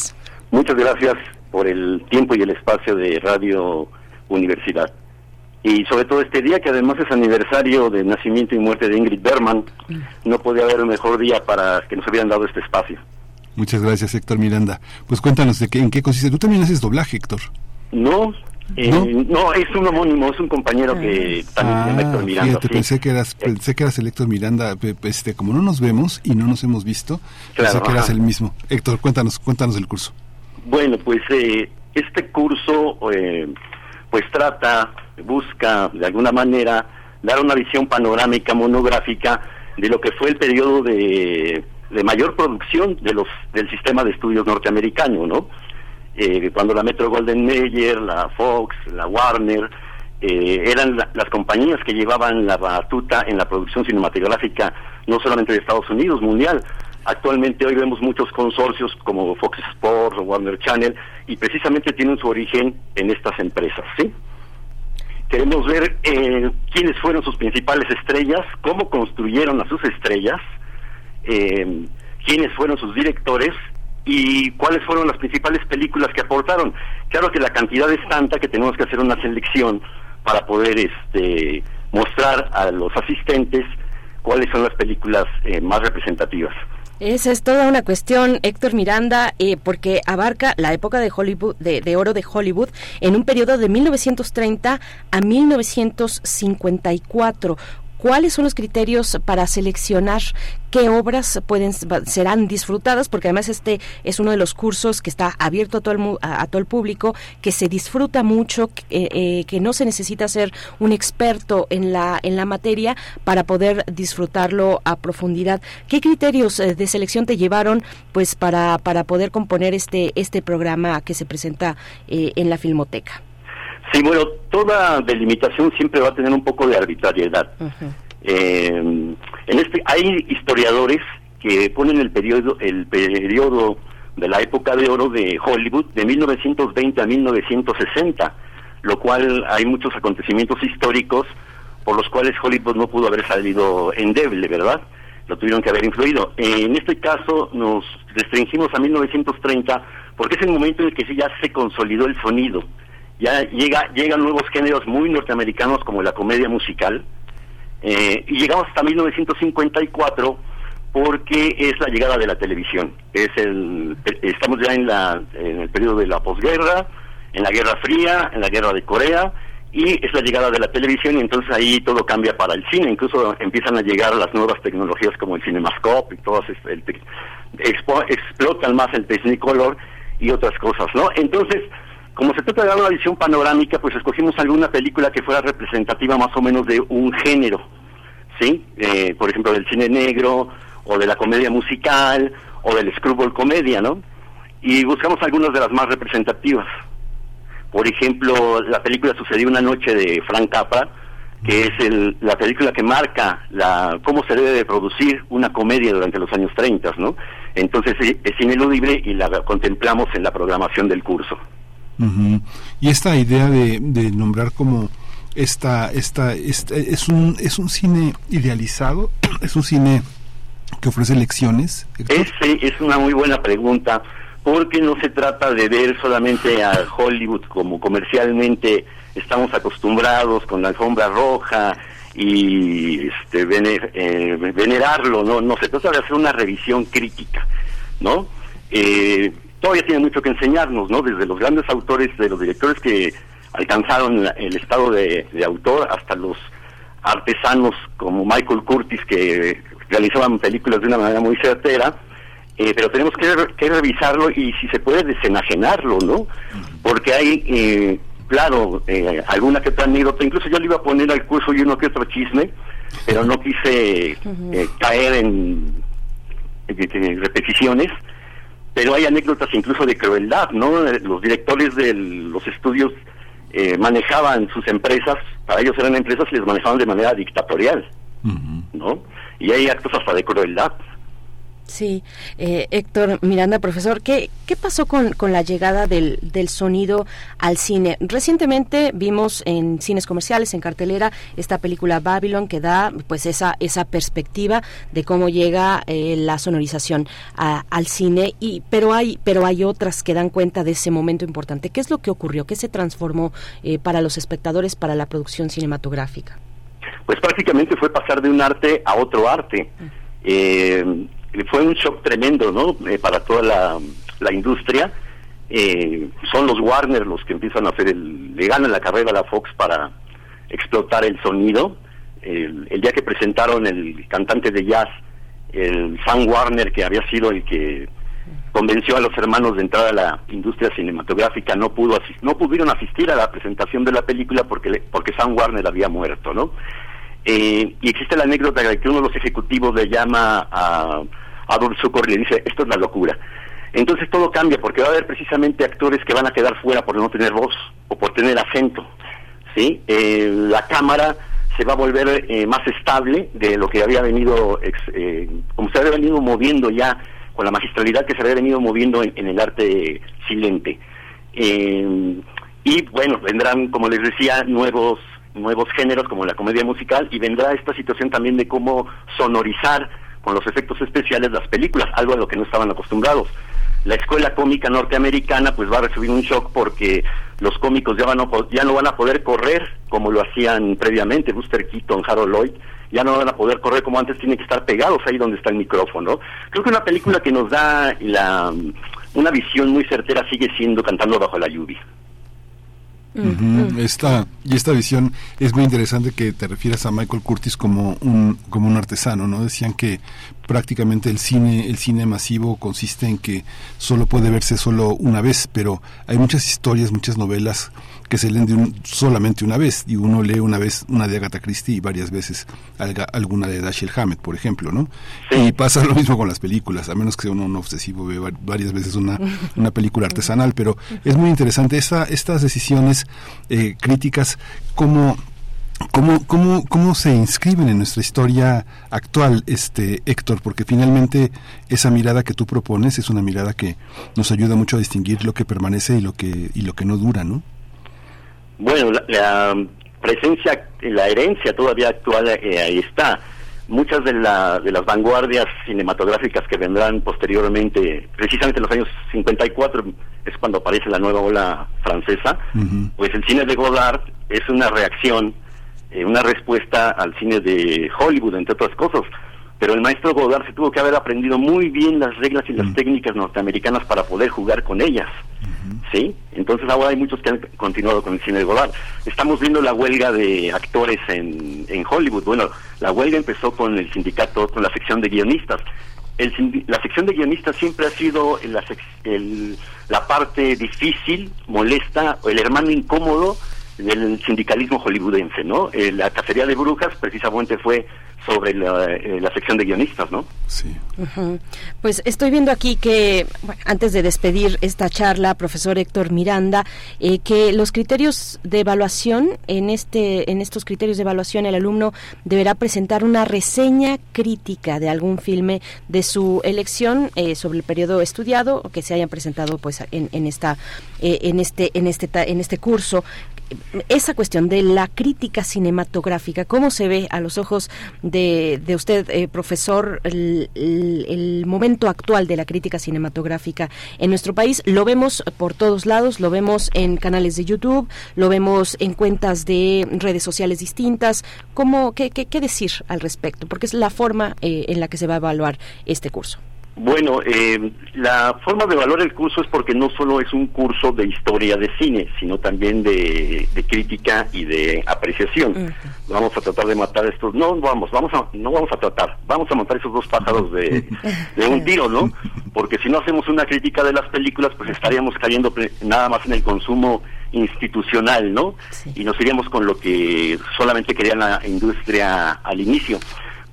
Muchas gracias por el tiempo y el espacio de Radio Universidad. Y sobre todo este día, que además es aniversario de nacimiento y muerte de Ingrid Berman, no podía haber un mejor día para que nos hubieran dado este espacio. Muchas gracias, Héctor Miranda. Pues cuéntanos de qué, en qué consiste. Tú también haces doblaje, Héctor. No, eh, ¿No? es un homónimo, es un compañero que también se llama Héctor Miranda. Fíjate, pensé que eras, pensé que eras el Héctor Miranda, este, como no nos vemos y no nos hemos visto, pensé que eras el mismo. Héctor, cuéntanos, cuéntanos el curso. Bueno, pues eh, este curso, eh, pues trata, busca de alguna manera dar una visión panorámica, monográfica de lo que fue el periodo de, de mayor producción de los del sistema de estudios norteamericano, ¿no? Eh, cuando la Metro Golden Mayer, la Fox, la Warner, eh, eran las compañías que llevaban la batuta en la producción cinematográfica, no solamente de Estados Unidos, mundial. Actualmente hoy vemos muchos consorcios como Fox Sports o Warner Channel y precisamente tienen su origen en estas empresas, ¿sí? Queremos ver eh, quiénes fueron sus principales estrellas, cómo construyeron a sus estrellas, quiénes fueron sus directores y cuáles fueron las principales películas que aportaron. Claro que la cantidad es tanta que tenemos que hacer una selección para poder este, mostrar a los asistentes cuáles son las películas eh, más representativas. Esa es toda una cuestión, Héctor Miranda, eh, porque abarca la época de Hollywood, de, oro de Hollywood, en un periodo de 1930 a 1954. ¿Cuáles son los criterios para seleccionar qué obras pueden serán disfrutadas? Porque además este es uno de los cursos que está abierto a todo el, a, todo el público, que se disfruta mucho, eh, eh, que no se necesita ser un experto en la en la materia para poder disfrutarlo a profundidad. ¿Qué criterios eh, de selección te llevaron, pues, para para poder componer este este programa que se presenta en la Filmoteca? Sí, bueno, toda delimitación siempre va a tener un poco de arbitrariedad. eh, en este hay historiadores que ponen el periodo el periodo de la época de oro de Hollywood de 1920 a 1960, lo cual hay muchos acontecimientos históricos por los cuales Hollywood no pudo haber salido endeble, ¿verdad? Lo tuvieron que haber influido. En este caso nos restringimos a 1930 porque es el momento en el que ya se consolidó el sonido ya llega, llegan nuevos géneros muy norteamericanos como la comedia musical, eh, y llegamos hasta 1954 porque es la llegada de la televisión. Es el, estamos ya en, la, en el periodo de la posguerra, en la Guerra Fría, en la Guerra de Corea, y es la llegada de la televisión y entonces ahí todo cambia para el cine, incluso empiezan a llegar las nuevas tecnologías como el cinemascope y todas, explotan más el Technicolor y otras cosas, ¿no? Entonces, como se trata de dar una visión panorámica, pues escogimos alguna película que fuera representativa más o menos de un género, ¿sí? Eh, por ejemplo, del cine negro, o de la comedia musical, o del screwball comedia, ¿no? Y buscamos algunas de las más representativas. Por ejemplo, la película Sucedió una noche de Frank Capra, que es el, la película que marca la cómo se debe de producir una comedia durante los años 30, ¿no? Entonces es ineludible y la contemplamos en la programación del curso. Y esta idea de, nombrar como esta, esta, esta, es un es un cine idealizado, es un cine que ofrece lecciones. Es, una muy buena pregunta, porque no se trata de ver solamente a Hollywood como comercialmente estamos acostumbrados con la alfombra roja y este, eh, venerarlo, no, no se trata de hacer una revisión crítica, ¿no? Eh, todavía tiene mucho que enseñarnos, ¿no? Desde los grandes autores, de los directores que alcanzaron el estado de, autor hasta los artesanos como Michael Curtis que realizaban películas de una manera muy certera, eh, pero tenemos que, revisarlo y si se puede desenajenarlo, ¿no? Porque hay, eh, claro, eh, alguna que otra anécdota, incluso yo le iba a poner al curso y uno que otro chisme, pero no quise caer en repeticiones pero hay anécdotas incluso de crueldad, ¿no? Los directores de los estudios eh, manejaban sus empresas, para ellos eran empresas y les manejaban de manera dictatorial, ¿no? Y hay actos hasta de crueldad. Sí, eh, Héctor Miranda, profesor, ¿qué, qué pasó con, con la llegada del, del, sonido al cine? Recientemente vimos en cines comerciales, en cartelera, esta película Babylon que da pues esa, esa perspectiva de cómo llega eh, la sonorización al cine, y, pero, hay, pero hay otras que dan cuenta de ese momento importante. ¿Qué es lo que ocurrió? ¿Qué se transformó eh, para los espectadores, para la producción cinematográfica? Pues prácticamente fue pasar de un arte a otro arte. Eh, fue un shock tremendo, ¿no? Eh, para toda la, industria. Eh, son los Warner los que empiezan a hacer el, le ganan la carrera a la Fox para explotar el sonido. El, día que presentaron el cantante de jazz, el Sam Warner, que había sido el que convenció a los hermanos de entrar a la industria cinematográfica, no pudo no pudieron asistir a la presentación de la película porque porque Sam Warner había muerto, ¿no? Eh, y existe la anécdota de que uno de los ejecutivos le llama a Adolf Zucker y le dice, esto es la locura. Entonces todo cambia porque va a haber precisamente actores que van a quedar fuera por no tener voz o por tener acento. ¿sí? Eh, la cámara se va a volver eh, más estable de lo que había venido, como se había venido moviendo ya, con la magistralidad que se había venido moviendo en, el arte silente. y bueno, vendrán, como les decía, nuevos nuevos géneros como la comedia musical y vendrá esta situación también de cómo sonorizar con los efectos especiales las películas, algo a lo que no estaban acostumbrados. La escuela cómica norteamericana pues va a recibir un shock porque los cómicos ya, van a, ya no van a poder correr como lo hacían previamente, Buster Keaton, Harold Lloyd, ya no van a poder correr como antes, tienen que estar pegados ahí donde está el micrófono. Creo que una película que nos da la, una visión muy certera sigue siendo Cantando bajo la lluvia. Esta, y esta visión es muy interesante que te refieras a Michael Curtis como un, como un artesano, ¿no? Decían que prácticamente el cine, el cine masivo consiste en que solo puede verse solo una vez, pero hay muchas historias, muchas novelas que se leen de un, solamente una vez y uno lee una vez una de Agatha Christie y varias veces alguna de Dashiell Hammett, por ejemplo, ¿no? Y pasa lo mismo con las películas, a menos que sea uno un obsesivo ve varias veces una, una película artesanal, pero es muy interesante esta, estas decisiones eh, críticas como ¿Cómo, cómo, ¿Cómo se inscriben en nuestra historia actual, este Héctor? Porque finalmente esa mirada que tú propones es una mirada que nos ayuda mucho a distinguir lo que permanece y lo que y lo que no dura, ¿no? Bueno, la, presencia, la herencia todavía actual eh, ahí está. Muchas de, la, de las vanguardias cinematográficas que vendrán posteriormente, precisamente en los años 54 es cuando aparece la nueva ola francesa, pues el cine de Godard es una reacción, eh, una respuesta al cine de Hollywood, entre otras cosas. Pero el maestro Godard se tuvo que haber aprendido muy bien las reglas y las técnicas norteamericanas para poder jugar con ellas. ¿sí? Entonces ahora hay muchos que han continuado con el cine de Godard. Estamos viendo la huelga de actores en, en Hollywood. Bueno, la huelga empezó con el sindicato, con la sección de guionistas. El, la sección de guionistas siempre ha sido la, el, la parte difícil, molesta, el hermano incómodo del sindicalismo hollywoodense, ¿no? Eh, la cacería de brujas precisamente fue sobre eh, la, sección de guionistas, ¿no? Sí. Pues estoy viendo aquí que, antes de despedir esta charla, profesor Héctor Miranda, eh, que los criterios de evaluación, en, este, en estos criterios de evaluación, el alumno deberá presentar una reseña crítica de algún filme de su elección eh, sobre el periodo estudiado o que se hayan presentado pues en, en esta en este en este en este curso esa cuestión de la crítica cinematográfica, ¿cómo se ve a los ojos de, de usted, eh, profesor, el, momento actual de la crítica cinematográfica en nuestro país? Lo vemos por todos lados, lo vemos en canales de YouTube, lo vemos en cuentas de redes sociales distintas. ¿Cómo, qué, qué, qué decir al respecto? Porque es la forma eh, en la que se va a evaluar este curso. Bueno, eh, la forma de evaluar el curso es porque no solo es un curso de historia de cine, sino también de, crítica y de apreciación. Vamos a tratar de matar estos, no vamos, vamos a, no vamos a tratar, vamos a matar esos dos pájaros de, un tiro, ¿no? Porque si no hacemos una crítica de las películas, pues estaríamos cayendo nada más en el consumo institucional, ¿no? Y nos iríamos con lo que solamente quería la industria al inicio.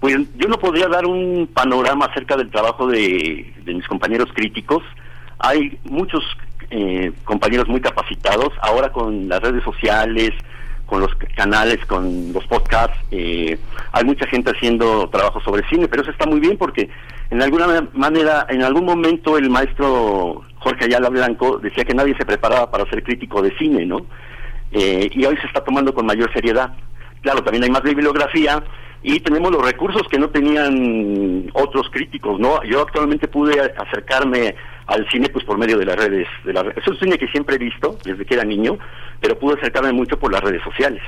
Yo no podría dar un panorama acerca del trabajo de, mis compañeros críticos. Hay muchos eh, compañeros muy capacitados. Ahora con las redes sociales, con los canales, con los podcasts, eh, hay mucha gente haciendo trabajo sobre cine, pero eso está muy bien porque en alguna manera, en algún momento el maestro Jorge Ayala Blanco decía que nadie se preparaba para ser crítico de cine, ¿no? Eh, y hoy se está tomando con mayor seriedad. Claro, también hay más bibliografía, y tenemos los recursos que no tenían otros críticos, ¿no? Yo actualmente pude acercarme al cine pues por medio de las redes, de la, es un cine que siempre he visto desde que era niño, pero pude acercarme mucho por las redes sociales.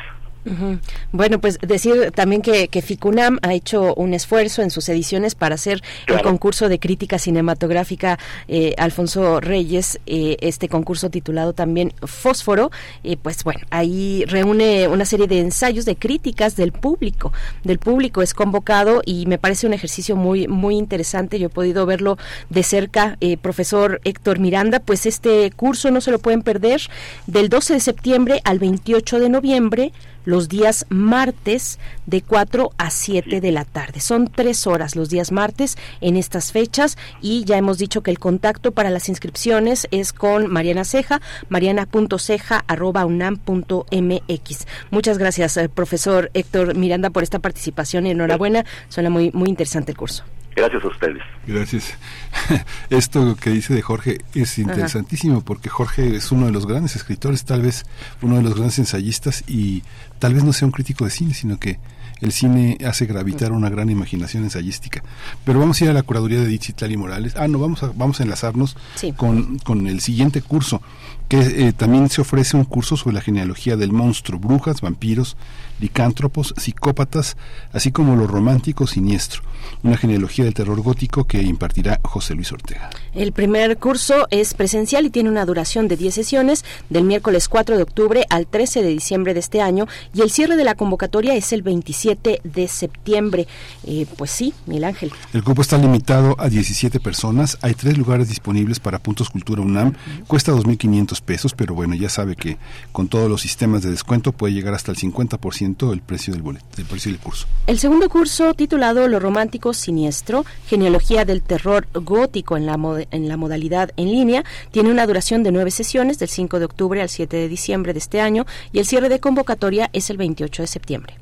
Bueno, pues decir también que, que, FICUNAM ha hecho un esfuerzo en sus ediciones para hacer el concurso de crítica cinematográfica eh, Alfonso Reyes, eh, este concurso titulado también Fósforo, y pues bueno, ahí reúne una serie de ensayos de críticas del público, del público es convocado y me parece un ejercicio muy, muy interesante, yo he podido verlo de cerca, eh, profesor Héctor Miranda, pues este curso no se lo pueden perder del 12 de septiembre al 28 de noviembre, los días martes de 4 a 7 de la tarde. Son tres horas los días martes en estas fechas y ya hemos dicho que el contacto para las inscripciones es con Mariana Ceja, mariana.ceja.unam.mx. Muchas gracias, eh, profesor Héctor Miranda, por esta participación y enhorabuena. Suena muy, muy interesante el curso. Gracias a ustedes. Gracias. Esto que dice de Jorge es interesantísimo porque Jorge es uno de los grandes escritores, tal vez uno de los grandes ensayistas y tal vez no sea un crítico de cine, sino que el cine hace gravitar una gran imaginación ensayística. Pero vamos a ir a la curaduría de Dichitlali Morales. Ah, no, vamos a, vamos a enlazarnos con, con el siguiente curso que eh, también se ofrece un curso sobre la genealogía del monstruo, brujas, vampiros, licántropos, psicópatas, así como lo romántico siniestro, una genealogía del terror gótico que impartirá José Luis Ortega. El primer curso es presencial y tiene una duración de 10 sesiones del miércoles 4 de octubre al 13 de diciembre de este año y el cierre de la convocatoria es el 27 de septiembre. Eh, pues sí, Miguel Ángel. El grupo está limitado a 17 personas, hay tres lugares disponibles para Puntos Cultura UNAM, cuesta 2.500 pesos, pero bueno, ya sabe que con todos los sistemas de descuento puede llegar hasta el 50% el precio del boleto, el precio del curso. El segundo curso, titulado Lo romántico siniestro, genealogía del terror gótico en la, en la modalidad en línea, tiene una duración de nueve sesiones, del 5 de octubre al 7 de diciembre de este año, y el cierre de convocatoria es el 28 de septiembre.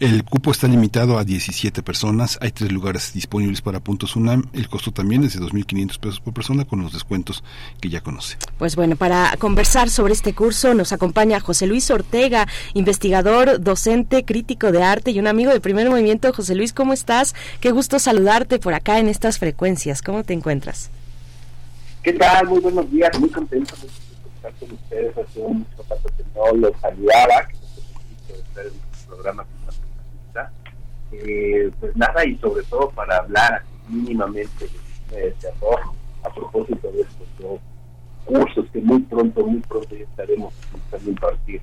El cupo está limitado a 17 personas. Hay tres lugares disponibles para puntos UNAM. El costo también es de 2.500 pesos por persona con los descuentos que ya conoce. Pues bueno, para conversar sobre este curso nos acompaña José Luis Ortega, investigador, docente, crítico de arte y un amigo del primer movimiento. José Luis, ¿cómo estás? Qué gusto saludarte por acá en estas frecuencias. ¿Cómo te encuentras? ¿Qué tal? Muy buenos días. Muy contento de estar con ustedes. Hace mucho rato que no los saludaba, que no se estar en el programa eh, pues nada, y sobre todo para hablar mínimamente de terror a propósito de estos dos cursos que muy pronto, muy pronto ya estaremos a impartir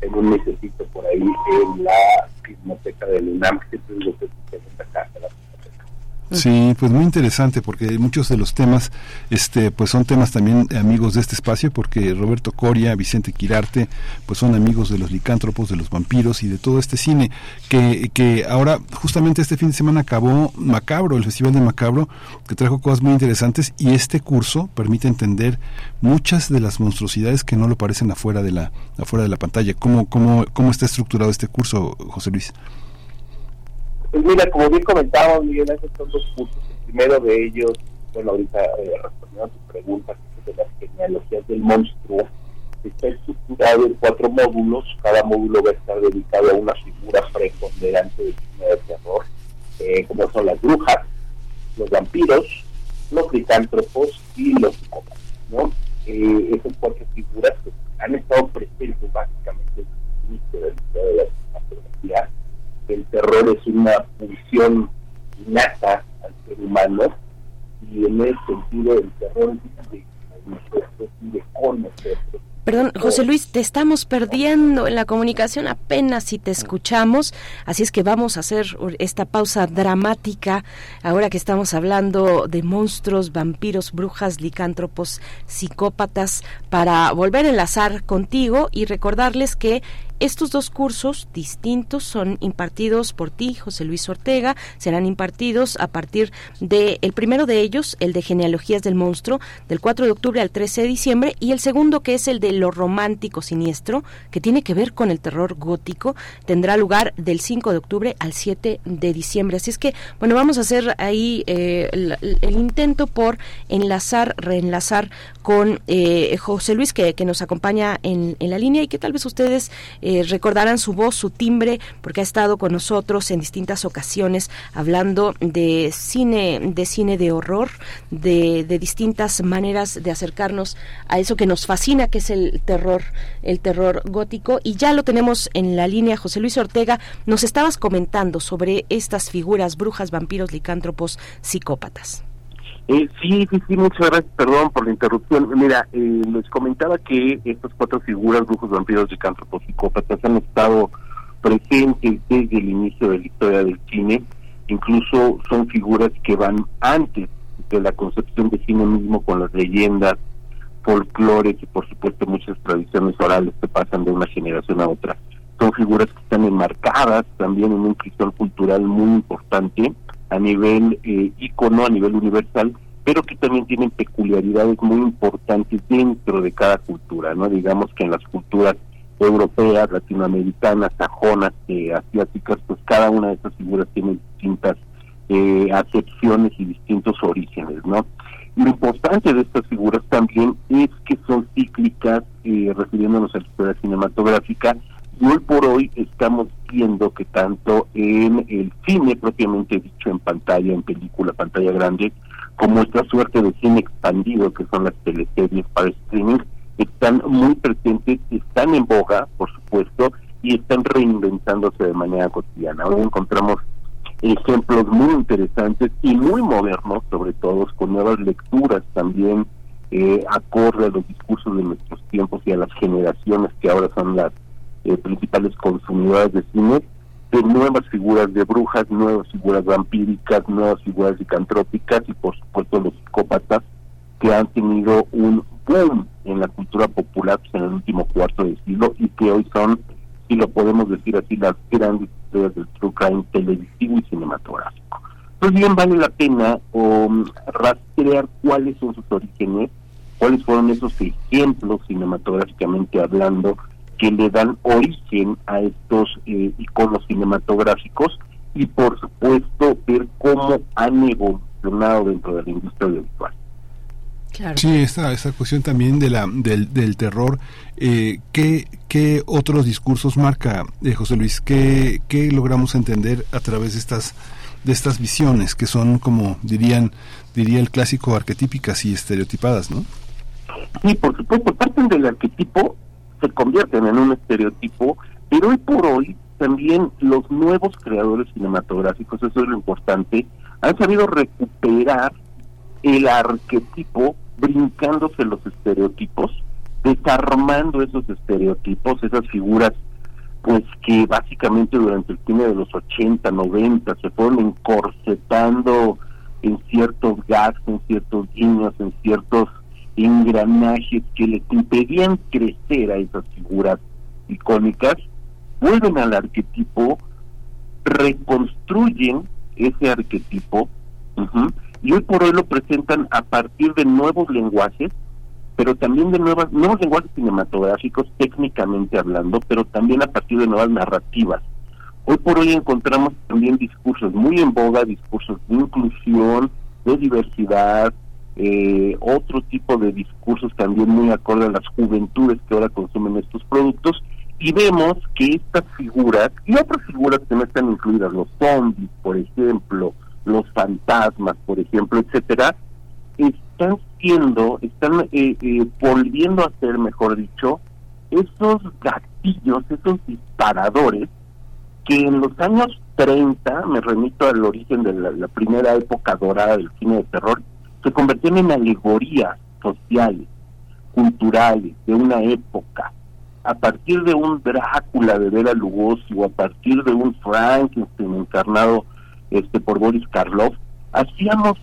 en un mesecito por ahí en la biblioteca del UNAM, que es lo que se acá, Sí, pues muy interesante porque muchos de los temas, este, pues son temas también amigos de este espacio porque Roberto Coria, Vicente Quirarte, pues son amigos de los licántropos, de los vampiros y de todo este cine que, que ahora justamente este fin de semana acabó Macabro, el Festival de Macabro, que trajo cosas muy interesantes y este curso permite entender muchas de las monstruosidades que no lo parecen afuera de la afuera de la pantalla. ¿Cómo, cómo, cómo está estructurado este curso, José Luis? Pues mira, como bien comentábamos, Miguel Ángel, son dos cursos. El primero de ellos, bueno, ahorita eh, respondiendo a tu pregunta, de las genealogías del monstruo, está estructurado en cuatro módulos. Cada módulo va a estar dedicado a una figura preponderante del cine de terror, eh, como son las brujas, los vampiros, los licántropos y los psicópatas. ¿no? Eh, esas cuatro figuras que han estado presentes básicamente desde el inicio de la historia de la el terror es una pulsión innata al ser humano y en ese sentido el terror de con nosotros. Perdón, José Luis, te estamos perdiendo en la comunicación apenas si te escuchamos, así es que vamos a hacer esta pausa dramática ahora que estamos hablando de monstruos, vampiros, brujas, licántropos, psicópatas, para volver a enlazar contigo y recordarles que estos dos cursos distintos son impartidos por ti, José Luis Ortega, serán impartidos a partir del el primero de ellos, el de Genealogías del Monstruo, del 4 de octubre al 13 de diciembre, y el segundo, que es el de Lo Romántico Siniestro, que tiene que ver con el terror gótico, tendrá lugar del 5 de octubre al 7 de diciembre. Así es que, bueno, vamos a hacer ahí eh, el, intento por enlazar, reenlazar con eh, José Luis, que, que nos acompaña en, en, la línea y que tal vez ustedes recordarán su voz, su timbre, porque ha estado con nosotros en distintas ocasiones hablando de cine, de cine de horror, de, de distintas maneras de acercarnos a eso que nos fascina, que es el terror, el terror gótico. Y ya lo tenemos en la línea, José Luis Ortega. Nos estabas comentando sobre estas figuras, brujas, vampiros, licántropos, psicópatas. Eh, sí, sí, sí, muchas gracias, perdón por la interrupción. Mira, eh, les comentaba que estas cuatro figuras, brujos, vampiros, licántropos, psicópatas, han estado presentes desde el inicio de la historia del cine. Incluso son figuras que van antes de la concepción de cine mismo con las leyendas, folclores y por supuesto muchas tradiciones orales que pasan de una generación a otra. Son figuras que están enmarcadas también en un cristal cultural muy importante a nivel eh, icono, a nivel universal, pero que también tienen peculiaridades muy importantes dentro de cada cultura, ¿no? Digamos que en las culturas europeas, latinoamericanas, sajonas, eh, asiáticas, pues cada una de estas figuras tiene distintas eh, acepciones y distintos orígenes, ¿no? Lo importante de estas figuras también es que son cíclicas, eh, refiriéndonos a la historia cinematográfica, y hoy por hoy estamos viendo que tanto en el cine propiamente dicho, en pantalla, en película, pantalla grande, como esta suerte de cine expandido que son las teleseries para streaming, están muy presentes, están en boga, por supuesto, y están reinventándose de manera cotidiana. Hoy encontramos ejemplos muy interesantes y muy modernos, sobre todo, con nuevas lecturas también eh, acorde a los discursos de nuestros tiempos y a las generaciones que ahora son las eh, principales consumidoras de cine, de nuevas figuras de brujas, nuevas figuras vampíricas, nuevas figuras licantrópicas y por supuesto los psicópatas que han tenido un boom en la cultura popular pues, en el último cuarto de siglo y que hoy son, si lo podemos decir así, las grandes historias del true crime televisivo y cinematográfico. Pues bien vale la pena um, rastrear cuáles son sus orígenes, cuáles fueron esos ejemplos cinematográficamente hablando que le dan origen a estos eh, iconos cinematográficos y por supuesto ver cómo han evolucionado dentro de la industria audiovisual. Sí, esta, esta cuestión también de la, del, del terror, eh, ¿qué, ¿qué, otros discursos marca eh, José Luis? ¿Qué, ¿Qué logramos entender a través de estas, de estas visiones que son como dirían, diría el clásico, arquetípicas y estereotipadas, ¿no? Sí, por supuesto, parten del arquetipo se convierten en un estereotipo, pero hoy por hoy también los nuevos creadores cinematográficos, eso es lo importante, han sabido recuperar el arquetipo brincándose los estereotipos, desarmando esos estereotipos, esas figuras pues que básicamente durante el cine de los 80, 90 se fueron encorsetando en ciertos gags, en ciertos guiños, en ciertos engranajes que les impedían crecer a esas figuras icónicas, vuelven al arquetipo, reconstruyen ese arquetipo y hoy por hoy lo presentan a partir de nuevos lenguajes, pero también de nuevas, nuevos lenguajes cinematográficos técnicamente hablando, pero también a partir de nuevas narrativas. Hoy por hoy encontramos también discursos muy en boga, discursos de inclusión, de diversidad, eh, otro tipo de discursos también muy acorde a las juventudes que ahora consumen estos productos y vemos que estas figuras y otras figuras que no están incluidas, los zombies, por ejemplo, los fantasmas, por ejemplo, etcétera, están siendo, están eh, eh, volviendo a ser, mejor dicho, esos gatillos, esos disparadores que en los años 30, me remito al origen de la primera época dorada del cine de terror, se convirtieron en alegorías sociales, culturales, de una época. A partir de un Drácula de Vera Lugosi o a partir de un Frankenstein encarnado este por Boris Karloff, hacíamos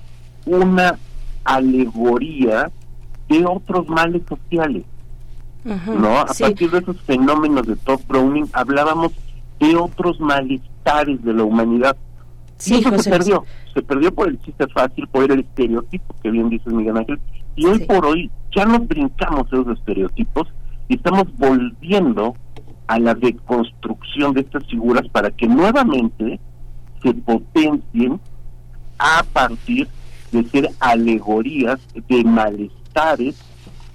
una alegoría de otros males sociales. ¿No? A partir de esos fenómenos de Todd Browning hablábamos de otros malestares de la humanidad Sí, eso se perdió, se perdió por el chiste fácil, por el estereotipo que bien dices Miguel Ángel, y hoy por hoy ya nos brincamos esos estereotipos y estamos volviendo a la deconstrucción de estas figuras para que nuevamente se potencien a partir de ser alegorías de malestares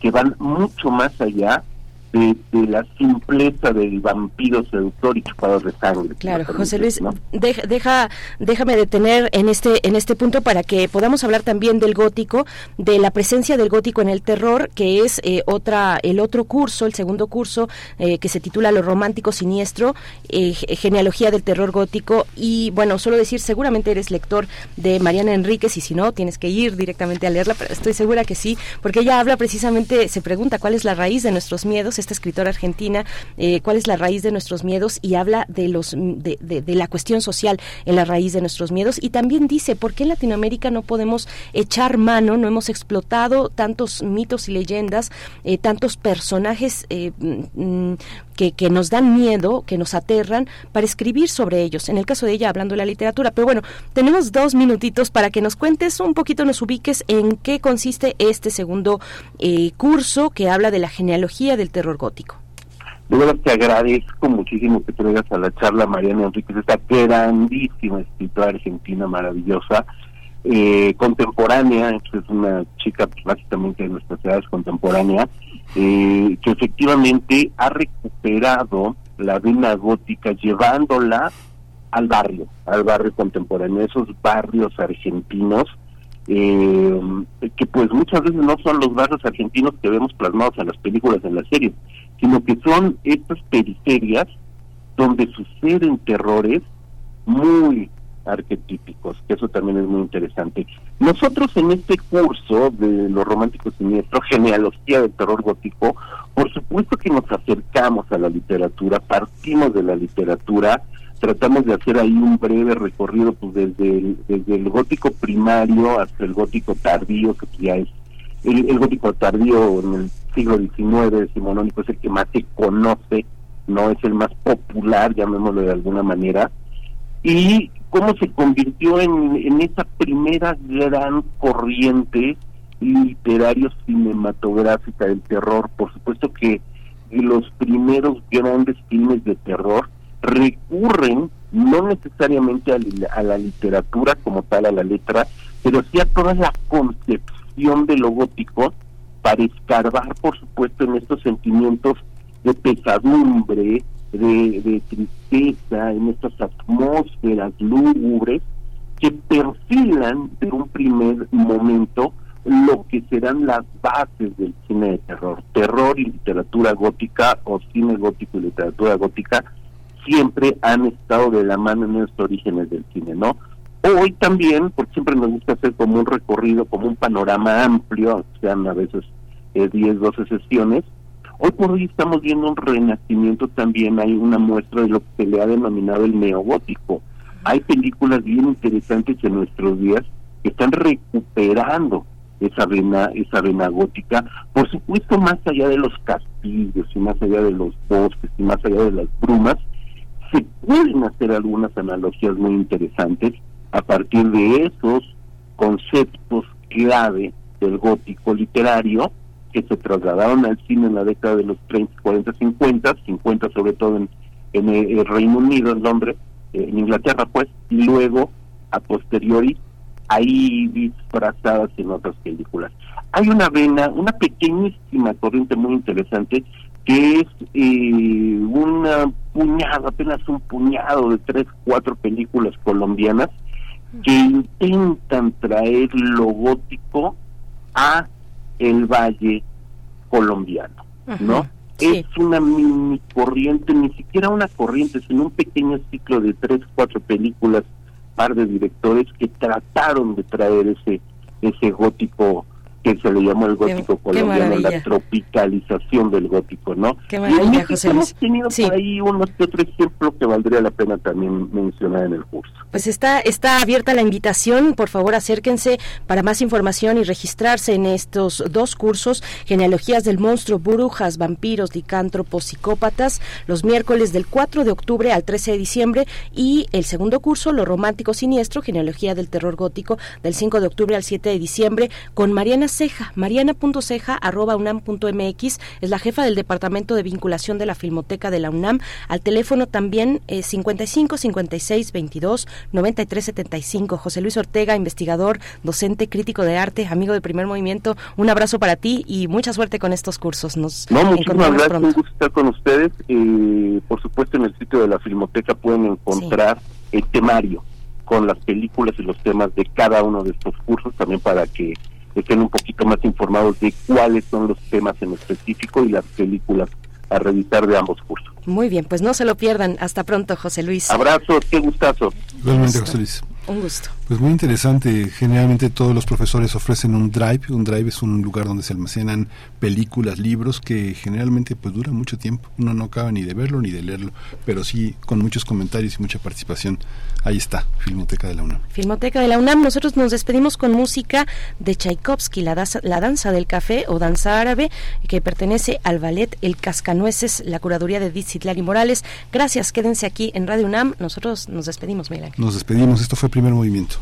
que van mucho más allá de, la simpleza del vampiro seductor y chupador de sangre. Claro, José Luis, deja, déjame detener en este, en este punto para que podamos hablar también del gótico, de la presencia del gótico en el terror, que es eh, otra, el otro curso, el segundo curso, eh, que se titula Lo romántico siniestro, eh, genealogía del terror gótico. Y bueno, solo decir, seguramente eres lector de Mariana Enríquez, y si no, tienes que ir directamente a leerla, pero estoy segura que sí, porque ella habla precisamente, se pregunta cuál es la raíz de nuestros miedos esta escritora argentina, eh, cuál es la raíz de nuestros miedos y habla de, los, de, de, la cuestión social en la raíz de nuestros miedos. Y también dice por qué en Latinoamérica no podemos echar mano, no hemos explotado tantos mitos y leyendas, eh, tantos personajes eh, mm, que, nos dan miedo, que nos aterran, para escribir sobre ellos. En el caso de ella, hablando de la literatura. Pero bueno, tenemos dos minutitos para que nos cuentes un poquito, nos ubiques en qué consiste este segundo curso que habla de la genealogía del terror gótico. De verdad te agradezco muchísimo que traigas a la charla Mariana Enríquez, esta grandísima escritora argentina maravillosa, eh, contemporánea, es una chica básicamente de nuestras edades contemporánea, eh, que efectivamente ha recuperado la vena gótica llevándola al barrio, al barrio contemporáneo, esos barrios argentinos eh, que pues muchas veces no son los barrios argentinos que vemos plasmados en las películas, en las series, sino que son estas periferias donde suceden terrores muy arquetípicos, que eso también es muy interesante. Nosotros en este curso de los románticos siniestros, genealogía del terror gótico, por supuesto que nos acercamos a la literatura, partimos de la literatura, tratamos de hacer ahí un breve recorrido pues desde el, desde el gótico primario hasta el gótico tardío, que ya es el, gótico tardío en el siglo XIX decimonónico es el que más se conoce, no es el más popular, llamémoslo de alguna manera, y cómo se convirtió en, en esa primera gran corriente literario cinematográfica del terror. Por supuesto que los primeros grandes filmes de terror recurren no necesariamente a, la literatura como tal, a la letra, pero sí a toda la concepción de lo gótico para escarbar, por supuesto, en estos sentimientos de pesadumbre, de, tristeza, en estas atmósferas lúgubres que perfilan en un primer momento lo que serán las bases del cine de terror. Terror y literatura gótica o cine gótico y literatura gótica siempre han estado de la mano en estos orígenes del cine, ¿no? Hoy también, porque siempre nos gusta hacer como un recorrido, como un panorama amplio, sean a veces eh, 10, 12 sesiones, hoy por hoy estamos viendo un renacimiento también, hay una muestra de lo que se le ha denominado el neogótico. Hay películas bien interesantes en nuestros días que están recuperando esa vena, esa vena gótica, por supuesto más allá de los castillos y más allá de los bosques y más allá de las brumas, se pueden hacer algunas analogías muy interesantes a partir de esos conceptos clave del gótico literario que se trasladaron al cine en la década de los 30, 40, 50, 50 sobre todo en, en el Reino Unido, en Londres, eh, en Inglaterra pues, y luego a posteriori ahí disfrazadas en otras películas. Hay una vena, una pequeñísima corriente muy interesante que es eh, un puñado, apenas un puñado de tres, cuatro películas colombianas que intentan traer lo gótico a el valle colombiano, ¿no? Es una mini corriente, ni siquiera una corriente, sino un pequeño ciclo de tres, cuatro películas, par de directores que trataron de traer ese ese gótico que se le llamó el gótico colombiano, la tropicalización del gótico, ¿no? Qué maravilla, José Hemos tenido por ahí unos que otro ejemplo que valdría la pena también mencionar en el curso. Pues está, está abierta la invitación, por favor acérquense para más información y registrarse en estos dos cursos, Genealogías del Monstruo, Brujas, Vampiros, Licántropos, Psicópatas, los miércoles del 4 de octubre al 13 de diciembre y el segundo curso, Lo Romántico Siniestro, Genealogía del Terror Gótico, del 5 de octubre al 7 de diciembre, con Mariana Ceja, mariana.ceja arroba unam.mx, es la jefa del Departamento de Vinculación de la Filmoteca de la UNAM, al teléfono también eh, 55 56 22 93 75. José Luis Ortega, investigador, docente, crítico de arte, amigo de Primer Movimiento, un abrazo para ti y mucha suerte con estos cursos. Nos no, muchísimas gracias, un gusto estar con ustedes. Eh, por supuesto, en el sitio de la Filmoteca pueden encontrar el temario con las películas y los temas de cada uno de estos cursos también para que estén un poquito más informados de cuáles son los temas en específico y las películas a revisar de ambos cursos. Muy bien, pues no se lo pierdan. Hasta pronto, José Luis. Abrazo, qué gustazo. Realmente, José Luis. Un gusto. Pues muy interesante. Generalmente todos los profesores ofrecen un drive. Un drive es un lugar donde se almacenan películas, libros que generalmente pues duran mucho tiempo. Uno no acaba ni de verlo ni de leerlo, pero sí con muchos comentarios y mucha participación. Ahí está, Filmoteca de la UNAM. Filmoteca de la UNAM. Nosotros nos despedimos con música de Tchaikovsky, la, danza, la danza del café o danza árabe, que pertenece al ballet El Cascanueces, la curaduría de Dizitlari Morales. Gracias, quédense aquí en Radio UNAM. Nosotros nos despedimos, Miguel Nos despedimos. Esto fue Primer Movimiento.